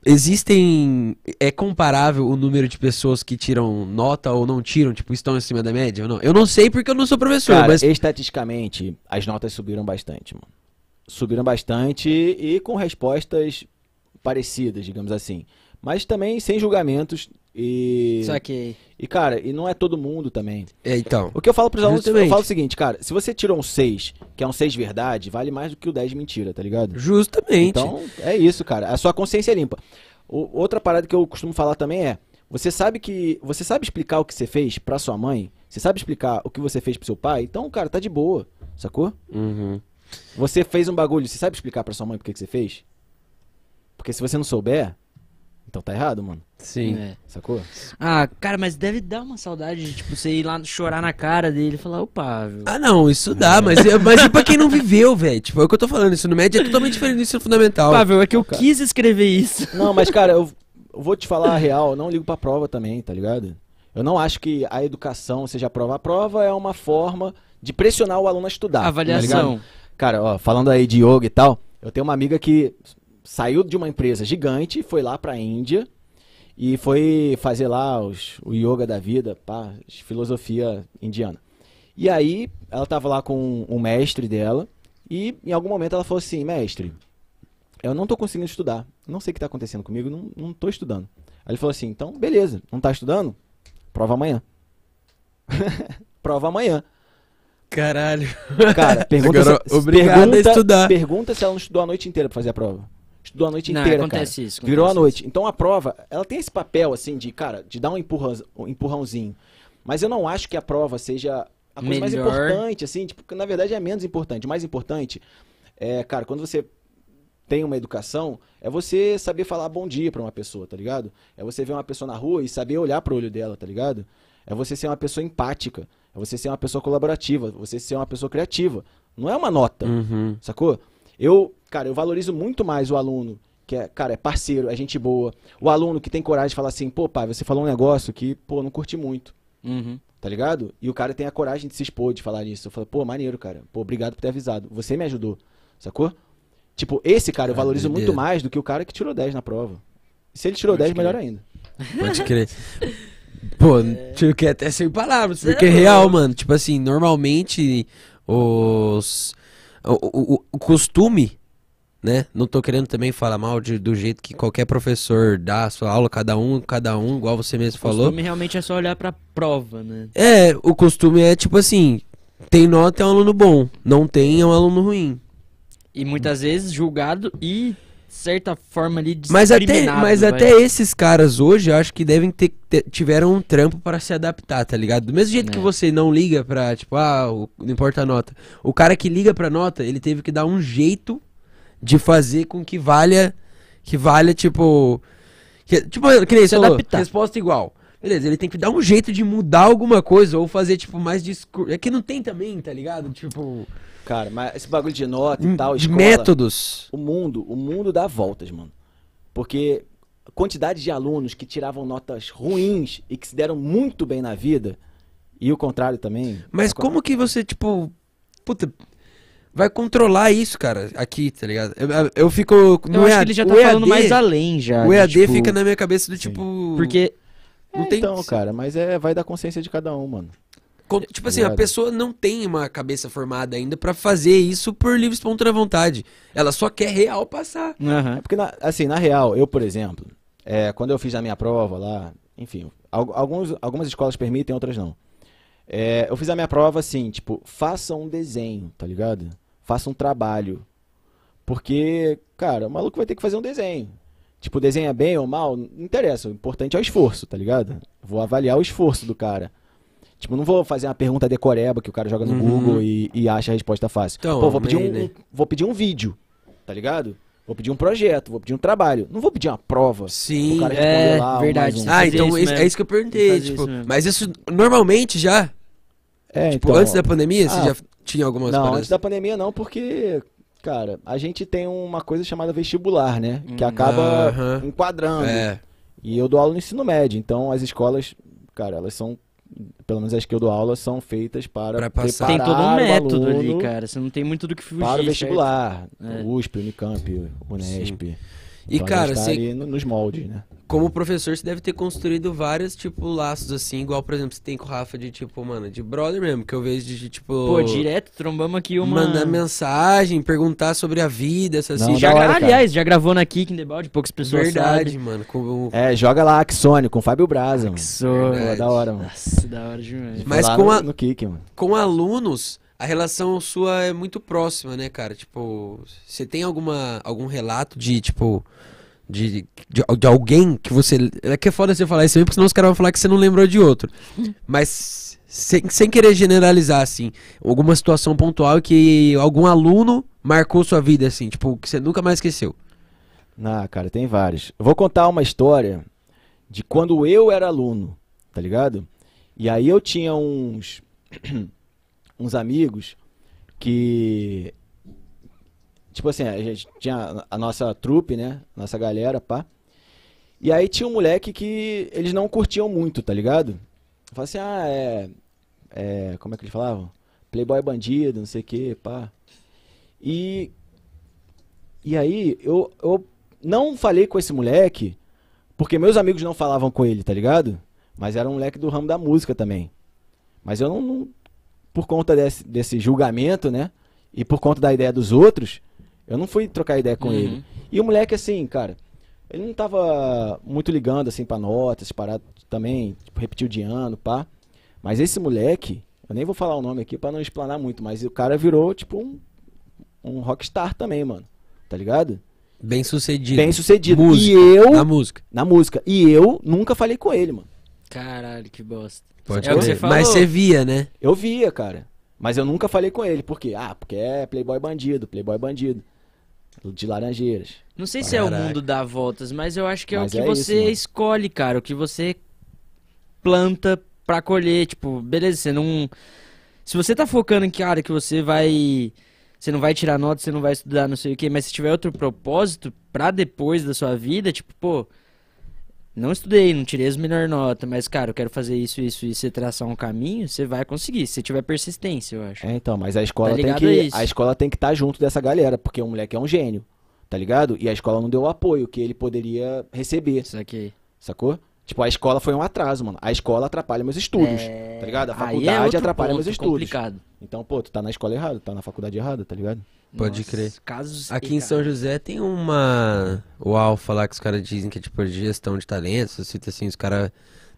[SPEAKER 1] existem. É comparável o número de pessoas que tiram nota ou não tiram, tipo, estão acima da média ou não? Eu não sei porque eu não sou professor,
[SPEAKER 3] Cara,
[SPEAKER 1] mas.
[SPEAKER 3] estatisticamente, as notas subiram bastante, mano. Subiram bastante e com respostas parecidas, digamos assim. Mas também sem julgamentos e...
[SPEAKER 2] Só que.
[SPEAKER 3] E, cara, e não é todo mundo também.
[SPEAKER 1] É, então.
[SPEAKER 3] O que eu falo pros alunos, eu
[SPEAKER 1] Justamente.
[SPEAKER 3] falo o seguinte, cara, se você tirou um 6, que é um 6 verdade, vale mais do que o 10 mentira, tá ligado?
[SPEAKER 1] Justamente.
[SPEAKER 3] Então, é isso, cara. A sua consciência é limpa. O- outra parada que eu costumo falar também é: você sabe que. Você sabe explicar o que você fez pra sua mãe? Você sabe explicar o que você fez pro seu pai? Então, cara, tá de boa, sacou?
[SPEAKER 1] Uhum.
[SPEAKER 3] Você fez um bagulho, você sabe explicar pra sua mãe por que você fez? Porque se você não souber, então tá errado, mano.
[SPEAKER 1] Sim.
[SPEAKER 2] É.
[SPEAKER 3] Sacou?
[SPEAKER 2] Ah, cara, mas deve dar uma saudade de, tipo, você ir lá chorar na cara dele e falar, opa, viu?
[SPEAKER 1] Ah, não, isso dá, mas, mas e pra quem não viveu, velho? Tipo, é o que eu tô falando, isso no médio é totalmente diferente do ensino fundamental.
[SPEAKER 2] Pavel, é que eu
[SPEAKER 3] cara.
[SPEAKER 2] quis escrever isso.
[SPEAKER 3] Não, mas cara, eu, eu vou te falar a real, eu não ligo pra prova também, tá ligado? Eu não acho que a educação seja a prova. A prova é uma forma de pressionar o aluno a estudar. tá ligado?
[SPEAKER 2] Avaliação.
[SPEAKER 3] Cara, ó, falando aí de yoga e tal, eu tenho uma amiga que saiu de uma empresa gigante, foi lá pra Índia e foi fazer lá os, o yoga da vida, pá, filosofia indiana. E aí, ela tava lá com um mestre dela e em algum momento ela falou assim, mestre, eu não tô conseguindo estudar, não sei o que tá acontecendo comigo, não, não tô estudando. Aí ele falou assim, então beleza, não tá estudando? Prova amanhã. Prova amanhã.
[SPEAKER 1] Caralho.
[SPEAKER 3] Cara, pergunta,
[SPEAKER 1] Agora,
[SPEAKER 3] se,
[SPEAKER 1] obrigado a
[SPEAKER 3] pergunta,
[SPEAKER 1] estudar.
[SPEAKER 3] pergunta se ela não estudou a noite inteira pra fazer a prova. Estudou a noite
[SPEAKER 2] Não,
[SPEAKER 3] inteira,
[SPEAKER 2] acontece
[SPEAKER 3] cara.
[SPEAKER 2] isso,
[SPEAKER 3] Virou a
[SPEAKER 2] acontece
[SPEAKER 3] noite. Então a prova, ela tem esse papel, assim, de, cara, de dar um, empurrão, um empurrãozinho. Mas eu não acho que a prova seja a coisa mais
[SPEAKER 2] Melhor.
[SPEAKER 3] importante, assim, tipo, que na verdade é menos importante. O mais importante é, cara, quando você tem uma educação, é você saber falar bom dia pra uma pessoa, tá ligado? É você ver uma pessoa na rua e saber olhar pro olho dela, tá ligado? É você ser uma pessoa empática, é você ser uma pessoa colaborativa, você ser uma pessoa criativa. Não é uma nota,
[SPEAKER 1] Uhum.
[SPEAKER 3] sacou? Eu, cara, eu valorizo muito mais o aluno que é, cara, é parceiro, é gente boa. O aluno que tem coragem de falar assim, pô, pai, você falou um negócio que, pô, não curti muito,
[SPEAKER 2] Uhum.
[SPEAKER 3] tá ligado? E o cara tem a coragem de se expor, de falar isso. Eu falo, pô, maneiro, cara. Pô, obrigado por ter avisado. Você me ajudou, sacou? Tipo, esse cara eu
[SPEAKER 1] Ah,
[SPEAKER 3] valorizo
[SPEAKER 1] doideira.
[SPEAKER 3] muito mais do que o cara que tirou 10 na prova. E se ele tirou
[SPEAKER 2] Pode
[SPEAKER 3] 10, melhor
[SPEAKER 2] crer.
[SPEAKER 3] ainda.
[SPEAKER 1] Pode crer. Pô, tive que até sem palavras, porque é real, mano. Tipo assim, normalmente os. O, o- o- o costume, né? Não tô querendo também falar mal de- do jeito que qualquer professor dá a sua aula, cada um, cada um, igual você mesmo
[SPEAKER 2] O
[SPEAKER 1] falou.
[SPEAKER 2] costume realmente é só olhar pra prova, né?
[SPEAKER 1] É, o costume é tipo assim: tem nota é um aluno bom, não tem é um aluno ruim.
[SPEAKER 2] E muitas vezes julgado e, certa forma, ali
[SPEAKER 1] Mas até, mas
[SPEAKER 2] vai.
[SPEAKER 1] até esses caras hoje, eu acho que devem ter, ter- tiveram um trampo para se adaptar, tá ligado? Do mesmo jeito que
[SPEAKER 2] É.
[SPEAKER 1] você não liga pra, tipo, ah, o- não importa a nota. O cara que liga pra nota, ele teve que dar um jeito de fazer com que valha, que valha, tipo, que, tipo, que nem
[SPEAKER 2] Se
[SPEAKER 1] falou,
[SPEAKER 2] adaptar.
[SPEAKER 1] resposta igual. Beleza, ele tem que dar um jeito de mudar alguma coisa ou fazer, tipo, mais discurso. É que não tem também, tá ligado? Tipo,
[SPEAKER 3] Cara, mas esse bagulho de nota e tal,
[SPEAKER 1] de
[SPEAKER 3] escola,
[SPEAKER 1] métodos.
[SPEAKER 3] o mundo, o mundo dá voltas, mano. Porque a quantidade de alunos que tiravam notas ruins e que se deram muito bem na vida, e o contrário também.
[SPEAKER 1] Mas como que você, tipo, puta, vai controlar isso, cara, aqui, tá ligado? Eu, eu- fico
[SPEAKER 2] Eu
[SPEAKER 1] no
[SPEAKER 2] acho
[SPEAKER 1] EAD
[SPEAKER 2] que ele já tá
[SPEAKER 1] o
[SPEAKER 2] falando
[SPEAKER 1] EAD
[SPEAKER 2] mais além já.
[SPEAKER 1] O EAD
[SPEAKER 2] tipo,
[SPEAKER 1] fica na minha cabeça do
[SPEAKER 3] Sim.
[SPEAKER 1] tipo,
[SPEAKER 2] Porque
[SPEAKER 1] não
[SPEAKER 3] É,
[SPEAKER 1] tem
[SPEAKER 3] então, cara, mas é vai da consciência de cada um, mano.
[SPEAKER 1] tipo
[SPEAKER 3] tá
[SPEAKER 1] assim, a pessoa não tem uma cabeça formada ainda pra fazer isso por livre espontânea vontade. Ela só quer real passar.
[SPEAKER 2] Aham.
[SPEAKER 3] É porque, na- assim, na real, eu, por exemplo, é, quando eu fiz a minha prova lá, enfim, al- alguns, algumas escolas permitem, outras não. É, eu fiz a minha prova assim, tipo, faça um desenho, tá ligado? Faça um trabalho. Porque, cara, o maluco vai ter que fazer um desenho. Tipo, desenha bem ou mal, não interessa. O importante é o esforço, tá ligado? Vou avaliar o esforço do cara. Tipo, não vou fazer uma pergunta decoreba que o cara joga no
[SPEAKER 1] Uhum.
[SPEAKER 3] Google e, e acha a resposta fácil.
[SPEAKER 1] Então,
[SPEAKER 3] Pô, vou pedir,
[SPEAKER 1] man,
[SPEAKER 3] um,
[SPEAKER 1] né?
[SPEAKER 3] vou pedir um vídeo, tá ligado? Vou pedir um projeto, vou pedir um trabalho. Não vou pedir uma prova.
[SPEAKER 1] Sim.
[SPEAKER 3] O cara
[SPEAKER 2] é,
[SPEAKER 3] lá,
[SPEAKER 2] verdade,
[SPEAKER 3] um.
[SPEAKER 2] sim.
[SPEAKER 1] Ah, então
[SPEAKER 2] isso
[SPEAKER 1] é isso que eu perguntei, tipo,
[SPEAKER 2] isso
[SPEAKER 1] mas isso normalmente já,
[SPEAKER 3] É,
[SPEAKER 1] tipo,
[SPEAKER 3] então,
[SPEAKER 1] antes da pandemia, você
[SPEAKER 3] ah,
[SPEAKER 1] já tinha algumas
[SPEAKER 3] Não,
[SPEAKER 1] paradas?
[SPEAKER 3] antes da pandemia não, porque, cara, a gente tem uma coisa chamada vestibular, né? Que
[SPEAKER 2] Hum.
[SPEAKER 3] acaba enquadrando.
[SPEAKER 1] É.
[SPEAKER 3] E eu dou aula no ensino médio, então as escolas, cara, elas são, pelo menos as que eu dou aula, são feitas para
[SPEAKER 1] Pra passar.
[SPEAKER 2] Tem todo um método ali, cara. Você não tem muito do que fugir.
[SPEAKER 3] Para o vestibular,
[SPEAKER 2] É.
[SPEAKER 3] USP, Unicamp, Unesp.
[SPEAKER 1] E,
[SPEAKER 3] Então, a
[SPEAKER 1] cara,
[SPEAKER 3] tá no- nos moldes, né?
[SPEAKER 1] como professor, você deve ter construído vários, tipo, laços assim, igual, por exemplo, você tem com o Rafa de, tipo, mano, de brother mesmo, que eu vejo de, tipo.
[SPEAKER 2] Pô, direto trombamos aqui uma.
[SPEAKER 1] Mandar mensagem, perguntar sobre a vida, essas assim.
[SPEAKER 2] Já,
[SPEAKER 3] hora,
[SPEAKER 2] aliás, já gravou na Kick in the Balde, poucas pessoas
[SPEAKER 1] Verdade,
[SPEAKER 2] sabem.
[SPEAKER 1] mano. com-
[SPEAKER 3] É, joga lá Axone com o Fábio Braza. Pô, da hora, mano.
[SPEAKER 2] Nossa, da hora demais.
[SPEAKER 1] Mas
[SPEAKER 3] lá
[SPEAKER 1] com
[SPEAKER 3] no,
[SPEAKER 1] a-
[SPEAKER 3] no Kick, mano.
[SPEAKER 1] com alunos, a relação sua é muito próxima, né, cara? Tipo, você tem alguma, algum relato de, tipo, de, de, de alguém que você. É que é foda você falar isso aí, porque senão os caras vão falar que você não lembrou de outro. Mas, sem, sem querer generalizar, assim, alguma situação pontual que algum aluno marcou sua vida, assim, tipo, que você nunca mais esqueceu.
[SPEAKER 3] Ah, cara, tem vários. Eu vou contar uma história de quando eu era aluno, tá ligado? E aí eu tinha uns uns amigos que tipo assim, a gente tinha a nossa trupe, né? Nossa galera, pá. E aí tinha um moleque que eles não curtiam muito, tá ligado? Fala assim: "Ah, é é, como é que eles falavam? Playboy bandido, não sei o que, pá. E e aí eu, eu não falei com esse moleque porque meus amigos não falavam com ele, tá ligado? Mas era um moleque do ramo da música também. Mas eu não, não- por conta desse, desse julgamento, né? E por conta da ideia dos outros, eu não fui trocar ideia com
[SPEAKER 2] Uhum.
[SPEAKER 3] ele. E o moleque, assim, cara, ele não tava muito ligando, assim, pra notas, parado também, tipo, repetiu de ano, pá. Mas esse moleque, eu nem vou falar o nome aqui pra não explanar muito, mas o cara virou, tipo, um, um rockstar também, mano. Tá ligado?
[SPEAKER 1] Bem sucedido.
[SPEAKER 3] Bem sucedido.
[SPEAKER 1] Música,
[SPEAKER 3] E eu,
[SPEAKER 1] Na música.
[SPEAKER 3] na música, e eu nunca falei com ele, mano.
[SPEAKER 2] Caralho, que bosta.
[SPEAKER 1] Pode
[SPEAKER 2] É que
[SPEAKER 1] crer.
[SPEAKER 2] você.
[SPEAKER 1] Mas você via, né?
[SPEAKER 3] Eu via, cara. Mas eu nunca falei com ele. Por quê? Ah, porque é Playboy bandido, Playboy bandido. De Laranjeiras.
[SPEAKER 2] Não sei se é o
[SPEAKER 1] Caraca.
[SPEAKER 2] mundo dá voltas, mas eu acho que é
[SPEAKER 3] Mas
[SPEAKER 2] o que
[SPEAKER 3] é
[SPEAKER 2] você
[SPEAKER 3] isso,
[SPEAKER 2] escolhe, cara. O que você planta pra colher. Tipo, beleza, você não. Se você tá focando em cara que você vai. Você não vai tirar nota, você não vai estudar, não sei o quê, mas se tiver outro propósito pra depois da sua vida, tipo, pô. Não estudei, não tirei as melhores notas, mas, cara, eu quero fazer isso, isso e você traçar um caminho, você vai conseguir, se você tiver persistência, eu acho.
[SPEAKER 3] É, então, mas a escola
[SPEAKER 2] Tá
[SPEAKER 3] tem que.
[SPEAKER 2] a?
[SPEAKER 3] A escola tem que estar junto dessa galera, porque o moleque é um gênio. Tá ligado? E a escola não deu o apoio que ele poderia receber.
[SPEAKER 2] Isso aqui.
[SPEAKER 3] Sacou? Tipo, a escola foi um atraso, mano. A escola atrapalha meus estudos. Tá ligado? A
[SPEAKER 2] é
[SPEAKER 3] faculdade
[SPEAKER 2] outro
[SPEAKER 3] atrapalha meus estudos.
[SPEAKER 2] complicado.
[SPEAKER 3] Então, pô, tu tá na escola errada, tá na faculdade errada, tá ligado?
[SPEAKER 1] Pode
[SPEAKER 2] Nossa,
[SPEAKER 1] crer.
[SPEAKER 2] Casos
[SPEAKER 1] Aqui em São. José tem uma. O Alfa lá que os caras dizem que é tipo de gestão de talentos. Cita assim, os caras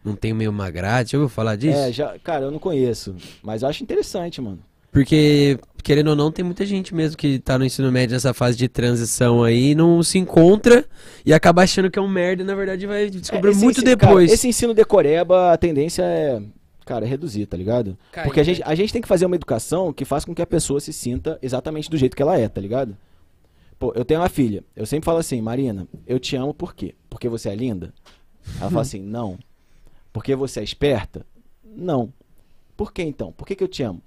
[SPEAKER 1] não tem meio uma grade. Já ouviu falar disso?
[SPEAKER 3] É, já, cara, eu não conheço. Mas eu acho interessante, mano.
[SPEAKER 1] Porque, querendo ou não, tem muita gente mesmo que tá no ensino médio nessa fase de transição aí, não se encontra e acaba achando que é um merda e na verdade vai descobrir
[SPEAKER 3] É,
[SPEAKER 1] muito
[SPEAKER 3] ensino-
[SPEAKER 1] depois.
[SPEAKER 3] cara, esse ensino decoreba, a tendência é, cara, é reduzir, tá ligado?
[SPEAKER 2] Cai,
[SPEAKER 3] Porque a gente, a gente tem que fazer uma educação que faça com que a pessoa se sinta exatamente do jeito que ela é, tá ligado? Pô, eu tenho uma filha, eu sempre falo assim, Marina, eu te amo por quê? Porque você é linda? Ela fala assim, não. Porque você é esperta? Não. Por que então? Por que, que eu te amo?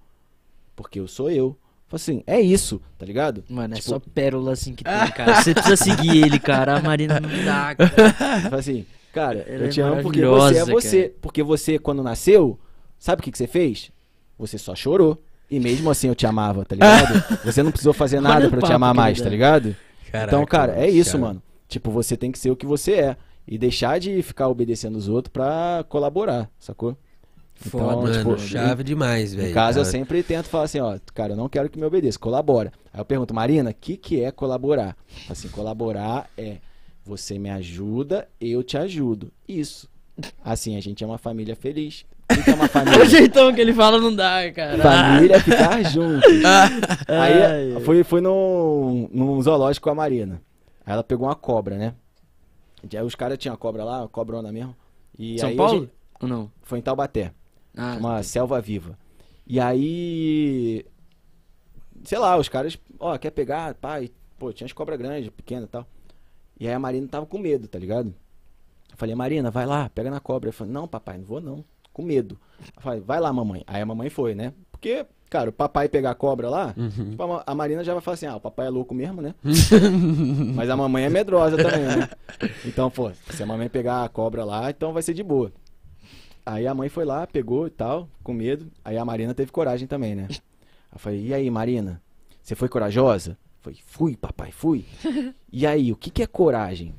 [SPEAKER 3] Porque eu sou eu. Falo assim, é isso, tá ligado?
[SPEAKER 2] Mano, é
[SPEAKER 3] Tipo-
[SPEAKER 2] só pérola assim que tem, cara. Você precisa seguir ele, cara. A Marina não dá, cara.
[SPEAKER 3] Fala assim, cara,
[SPEAKER 2] Ela
[SPEAKER 3] eu
[SPEAKER 2] é
[SPEAKER 3] te amo porque você é você.
[SPEAKER 2] cara.
[SPEAKER 3] Porque você, quando nasceu, sabe o que, que você fez? Você só chorou. E mesmo assim eu te amava, tá ligado? Você não precisou fazer nada
[SPEAKER 2] o
[SPEAKER 3] pra eu te amar mais, tá ligado?
[SPEAKER 1] Caraca,
[SPEAKER 3] então, cara, é isso,
[SPEAKER 1] Thiago.
[SPEAKER 3] mano. Tipo, você tem que ser o que você é. E deixar de ficar obedecendo os outros pra colaborar, sacou?
[SPEAKER 2] Foda,
[SPEAKER 3] Então,
[SPEAKER 1] Mano,
[SPEAKER 3] tipo,
[SPEAKER 1] chave demais, velho.
[SPEAKER 3] No caso, eu
[SPEAKER 1] Cara,
[SPEAKER 3] sempre tento falar assim, ó, cara, eu não quero que me obedeça, colabora. Aí eu pergunto, Marina, o que, que é colaborar? Assim, colaborar é você me ajuda, eu te ajudo. Isso. Assim, a gente é uma família feliz. O que é uma
[SPEAKER 2] O
[SPEAKER 3] família?
[SPEAKER 2] jeitão que ele fala não dá, cara.
[SPEAKER 3] família é ficar junto.
[SPEAKER 2] Ai,
[SPEAKER 3] Aí foi, foi num, num zoológico com a Marina. Aí ela pegou uma cobra, né? Aí os caras tinham a cobra lá, a cobrona mesmo. E
[SPEAKER 2] São
[SPEAKER 3] aí
[SPEAKER 2] Paulo?
[SPEAKER 3] gente-
[SPEAKER 2] Ou não?
[SPEAKER 3] foi em Taubaté.
[SPEAKER 2] Ah,
[SPEAKER 3] uma selva viva. E aí. Sei lá, os caras, ó, quer pegar, pai, pô, tinha as cobras grandes, pequenas e tal. E aí a Marina tava com medo, tá ligado? Eu falei, Marina, vai lá, pega na cobra. Eu falei, não, papai, não vou não, com medo. Eu falei, vai lá, mamãe. Aí a mamãe foi, né? Porque, cara, o papai pegar a cobra lá, tipo, a a Marina já vai falar assim, ah, o papai é louco mesmo, né? Mas a mamãe é medrosa também, né? Então, pô, se a mamãe pegar a cobra lá, então vai ser de boa. Aí a mãe foi lá, pegou e tal, com medo. Aí a Marina teve coragem também, né? Eu falei, e aí, Marina? Você foi corajosa? Falei, fui, papai, fui. e aí, o que, que é coragem?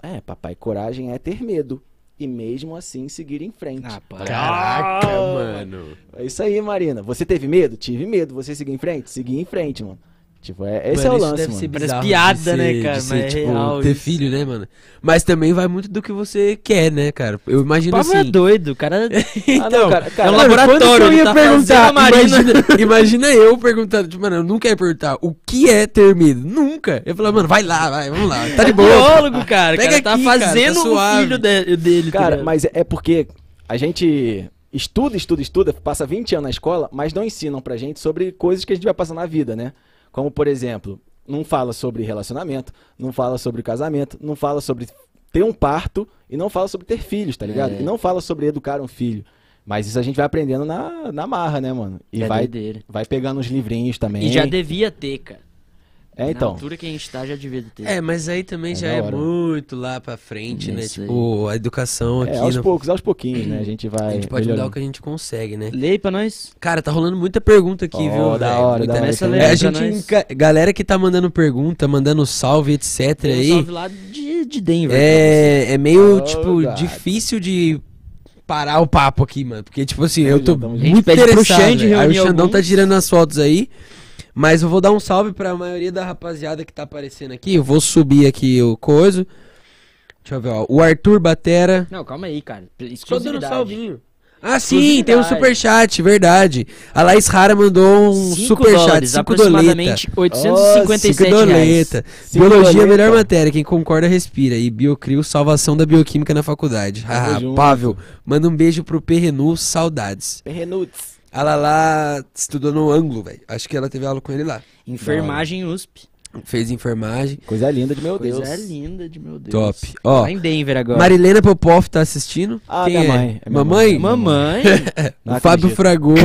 [SPEAKER 3] É, papai, coragem é ter medo. E mesmo assim seguir em frente.
[SPEAKER 2] Ah.
[SPEAKER 1] Caraca, mano.
[SPEAKER 3] É isso aí, Marina. Você teve medo? Tive medo. Você seguiu em frente? Segui em frente, mano. Tipo, é, esse
[SPEAKER 1] Mano,
[SPEAKER 3] é o lance,
[SPEAKER 1] deve
[SPEAKER 3] mano.
[SPEAKER 1] ser
[SPEAKER 2] Parece piada,
[SPEAKER 1] de ser-
[SPEAKER 2] né, cara?
[SPEAKER 1] de ser,
[SPEAKER 2] Mas é
[SPEAKER 1] tipo,
[SPEAKER 2] real
[SPEAKER 1] ter
[SPEAKER 2] isso.
[SPEAKER 1] filho, né, mano? Mas também vai muito do que você quer, né, cara? Eu
[SPEAKER 2] O
[SPEAKER 1] imagino
[SPEAKER 2] Pablo
[SPEAKER 1] assim.
[SPEAKER 2] é doido, o cara.
[SPEAKER 3] Ah, não, cara, cara,
[SPEAKER 2] é um laboratório,
[SPEAKER 1] eu ia
[SPEAKER 2] tá
[SPEAKER 1] perguntar, imagina, imagina eu perguntando, tipo, mano, eu nunca ia perguntar o que é ter medo, nunca. Eu falava, mano, vai lá, vai, vamos lá, tá de boa.
[SPEAKER 2] biólogo, cara. O
[SPEAKER 1] Pega
[SPEAKER 2] cara tá
[SPEAKER 1] aqui, cara, tá
[SPEAKER 2] fazendo o
[SPEAKER 1] suave.
[SPEAKER 2] filho de- dele. tá
[SPEAKER 3] Cara,
[SPEAKER 2] ligado?
[SPEAKER 3] mas é porque a gente estuda, estuda, estuda, passa 20 anos na escola, mas não ensinam pra gente sobre coisas que a gente vai passar na vida, né? Como, por exemplo, não fala sobre relacionamento, não fala sobre casamento, não fala sobre ter um parto e não fala sobre ter filhos, tá ligado?
[SPEAKER 2] É.
[SPEAKER 3] E não fala sobre educar um filho. Mas isso a gente vai aprendendo na, na marra, né, mano? E
[SPEAKER 2] É
[SPEAKER 3] vai,
[SPEAKER 2] doideira.
[SPEAKER 3] vai pegando uns livrinhos também.
[SPEAKER 2] E já devia ter, cara.
[SPEAKER 3] É,
[SPEAKER 2] Na
[SPEAKER 3] então.
[SPEAKER 2] altura que a gente tá, já devia ter.
[SPEAKER 1] É, mas aí também
[SPEAKER 3] É
[SPEAKER 1] já é muito lá pra frente, né?
[SPEAKER 2] Isso aí.
[SPEAKER 1] Tipo, a educação aqui.
[SPEAKER 3] É, aos
[SPEAKER 1] no-
[SPEAKER 3] poucos, aos pouquinhos, né? A gente vai.
[SPEAKER 1] a gente pode mudar
[SPEAKER 3] melhorando.
[SPEAKER 1] o que a gente consegue, né?
[SPEAKER 2] Aí pra nós.
[SPEAKER 1] Cara, tá rolando muita pergunta aqui,
[SPEAKER 3] Ó,
[SPEAKER 1] viu?
[SPEAKER 3] da hora,
[SPEAKER 1] Muita-
[SPEAKER 3] da hora.
[SPEAKER 1] É, a gente, enca- galera que tá mandando pergunta, mandando salve, etc
[SPEAKER 2] Um
[SPEAKER 1] aí.
[SPEAKER 2] salve lá de, de Denver.
[SPEAKER 1] É, é meio,
[SPEAKER 3] Oh,
[SPEAKER 1] tipo,
[SPEAKER 3] God.
[SPEAKER 1] difícil de parar o papo aqui, mano. Porque, tipo assim, eu tô.
[SPEAKER 2] A gente
[SPEAKER 1] muito
[SPEAKER 2] pede pro
[SPEAKER 1] interessado.
[SPEAKER 2] Xande
[SPEAKER 1] velho. Aí o Xandão tá
[SPEAKER 2] alguns.
[SPEAKER 1] tirando as fotos aí. Mas eu vou dar um salve pra maioria da rapaziada que tá aparecendo aqui. Eu vou subir aqui o coisa. Deixa eu ver, ó. O Arthur Batera.
[SPEAKER 2] Não, calma aí, cara.
[SPEAKER 1] Só dando
[SPEAKER 2] Exclusividade.
[SPEAKER 1] salvinho. Ah, sim, tem um superchat, verdade. A Laís Rara mandou um superchat,
[SPEAKER 2] dólares,
[SPEAKER 1] 5
[SPEAKER 2] aproximadamente
[SPEAKER 3] Oh,
[SPEAKER 2] 857
[SPEAKER 1] 5
[SPEAKER 2] reais.
[SPEAKER 1] doleta. Biologia,
[SPEAKER 3] doleta.
[SPEAKER 1] melhor matéria. Quem concorda, respira. E Biocrio, salvação da bioquímica na faculdade.
[SPEAKER 3] Junto.
[SPEAKER 1] Pavel, manda um beijo pro Perrenu, saudades.
[SPEAKER 3] Perrenuts.
[SPEAKER 1] A Lala estudou no ângulo, velho. Acho que ela teve aula com ele lá.
[SPEAKER 2] Enfermagem USP.
[SPEAKER 1] Fez enfermagem.
[SPEAKER 3] Coisa linda de meu
[SPEAKER 2] Coisa
[SPEAKER 3] Deus.
[SPEAKER 2] linda de meu Deus.
[SPEAKER 1] Top. Ó,
[SPEAKER 2] Lá em Denver agora.
[SPEAKER 1] Marilena Popov tá assistindo.
[SPEAKER 3] Ah,
[SPEAKER 1] Quem
[SPEAKER 3] minha
[SPEAKER 1] é?
[SPEAKER 3] mãe. É minha
[SPEAKER 1] Mamãe?
[SPEAKER 3] mãe.
[SPEAKER 2] Mamãe.
[SPEAKER 1] O Fábio. Fragoso,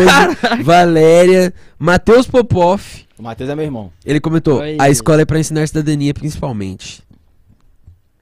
[SPEAKER 1] Valéria, Matheus Popov.
[SPEAKER 3] O Matheus é meu irmão.
[SPEAKER 1] Ele comentou:
[SPEAKER 2] Oi.
[SPEAKER 1] a escola é pra ensinar cidadania, principalmente.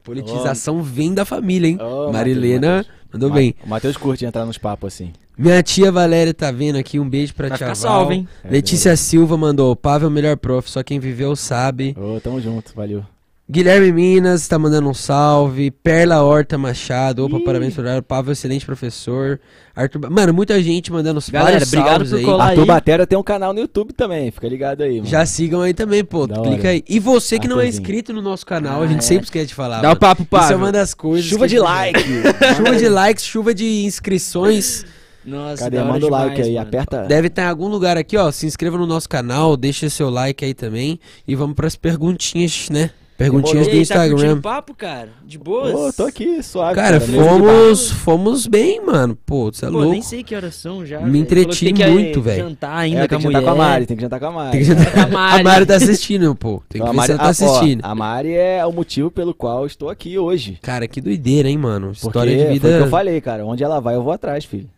[SPEAKER 1] Politização vem da família, hein?
[SPEAKER 3] Ô,
[SPEAKER 1] Marilena
[SPEAKER 3] Matheus,
[SPEAKER 1] mandou
[SPEAKER 3] Ma-
[SPEAKER 1] bem.
[SPEAKER 3] O Matheus curte entrar nos papos assim.
[SPEAKER 1] Minha tia Valéria tá vendo aqui, um beijo pra
[SPEAKER 2] Vai
[SPEAKER 1] tia Val.
[SPEAKER 2] salvo, hein?
[SPEAKER 3] É,
[SPEAKER 1] Letícia Silva mandou, Pavel melhor prof, só quem viveu sabe.
[SPEAKER 3] Ô, tamo junto, valeu.
[SPEAKER 1] Guilherme Minas tá mandando um salve. Perla Horta Machado, opa,
[SPEAKER 2] Ih.
[SPEAKER 1] parabéns pro horário. Pavel, excelente professor. Arthur, mano, muita gente mandando os
[SPEAKER 2] Galera, obrigado por
[SPEAKER 1] aí.
[SPEAKER 2] colar.
[SPEAKER 3] Arthur
[SPEAKER 2] aí.
[SPEAKER 3] Batera tem um canal no YouTube também, fica ligado aí, mano.
[SPEAKER 1] Já sigam aí também, pô.
[SPEAKER 3] Da
[SPEAKER 1] Clica
[SPEAKER 3] hora.
[SPEAKER 1] aí. E você que não é
[SPEAKER 3] Arthurzinho.
[SPEAKER 1] inscrito no nosso canal, a
[SPEAKER 2] Ah,
[SPEAKER 1] gente
[SPEAKER 2] é.
[SPEAKER 1] sempre esquece de falar.
[SPEAKER 2] Dá o
[SPEAKER 1] mano.
[SPEAKER 2] papo,
[SPEAKER 1] Isso é uma das coisas.
[SPEAKER 3] Chuva
[SPEAKER 1] que
[SPEAKER 3] de
[SPEAKER 1] a
[SPEAKER 3] like.
[SPEAKER 1] chuva de likes, chuva de inscrições.
[SPEAKER 2] Nossa,
[SPEAKER 3] Cadê? Manda o like
[SPEAKER 2] demais,
[SPEAKER 3] aí,
[SPEAKER 2] mano.
[SPEAKER 3] aperta.
[SPEAKER 1] Deve estar em algum lugar aqui, ó. Se inscreva no nosso canal, deixa seu like aí também. E vamos pras perguntinhas, né? Perguntinhas do
[SPEAKER 2] tá
[SPEAKER 1] Instagram.
[SPEAKER 2] o papo, cara? De boas?
[SPEAKER 3] Ô, tô aqui, suave.
[SPEAKER 1] Cara,
[SPEAKER 3] beleza?
[SPEAKER 1] fomos, fomos bem, mano. Pô, você é
[SPEAKER 2] Pô,
[SPEAKER 1] louco.
[SPEAKER 2] nem sei que horas são já.
[SPEAKER 1] Me
[SPEAKER 2] velho.
[SPEAKER 1] entreti
[SPEAKER 2] Falou que tem que,
[SPEAKER 1] muito,
[SPEAKER 2] eh,
[SPEAKER 1] velho.
[SPEAKER 2] jantar
[SPEAKER 3] É,
[SPEAKER 2] ainda
[SPEAKER 3] tem que
[SPEAKER 2] com a
[SPEAKER 3] jantar
[SPEAKER 2] mulher.
[SPEAKER 3] com a Mari, tem que jantar com a Mari.
[SPEAKER 1] Tem que jantar-
[SPEAKER 2] A Mari.
[SPEAKER 1] A Mari tá assistindo, pô. Tem que
[SPEAKER 3] Então, a
[SPEAKER 1] ver se
[SPEAKER 3] Mari-
[SPEAKER 1] ela tá
[SPEAKER 3] ah, ó,
[SPEAKER 1] assistindo.
[SPEAKER 3] a Mari é o motivo pelo qual eu estou aqui hoje.
[SPEAKER 1] Cara, que doideira, hein, mano.
[SPEAKER 3] Porque
[SPEAKER 1] História de
[SPEAKER 3] foi o que
[SPEAKER 1] vida.
[SPEAKER 3] eu falei, cara. Onde ela vai, eu vou atrás, filho.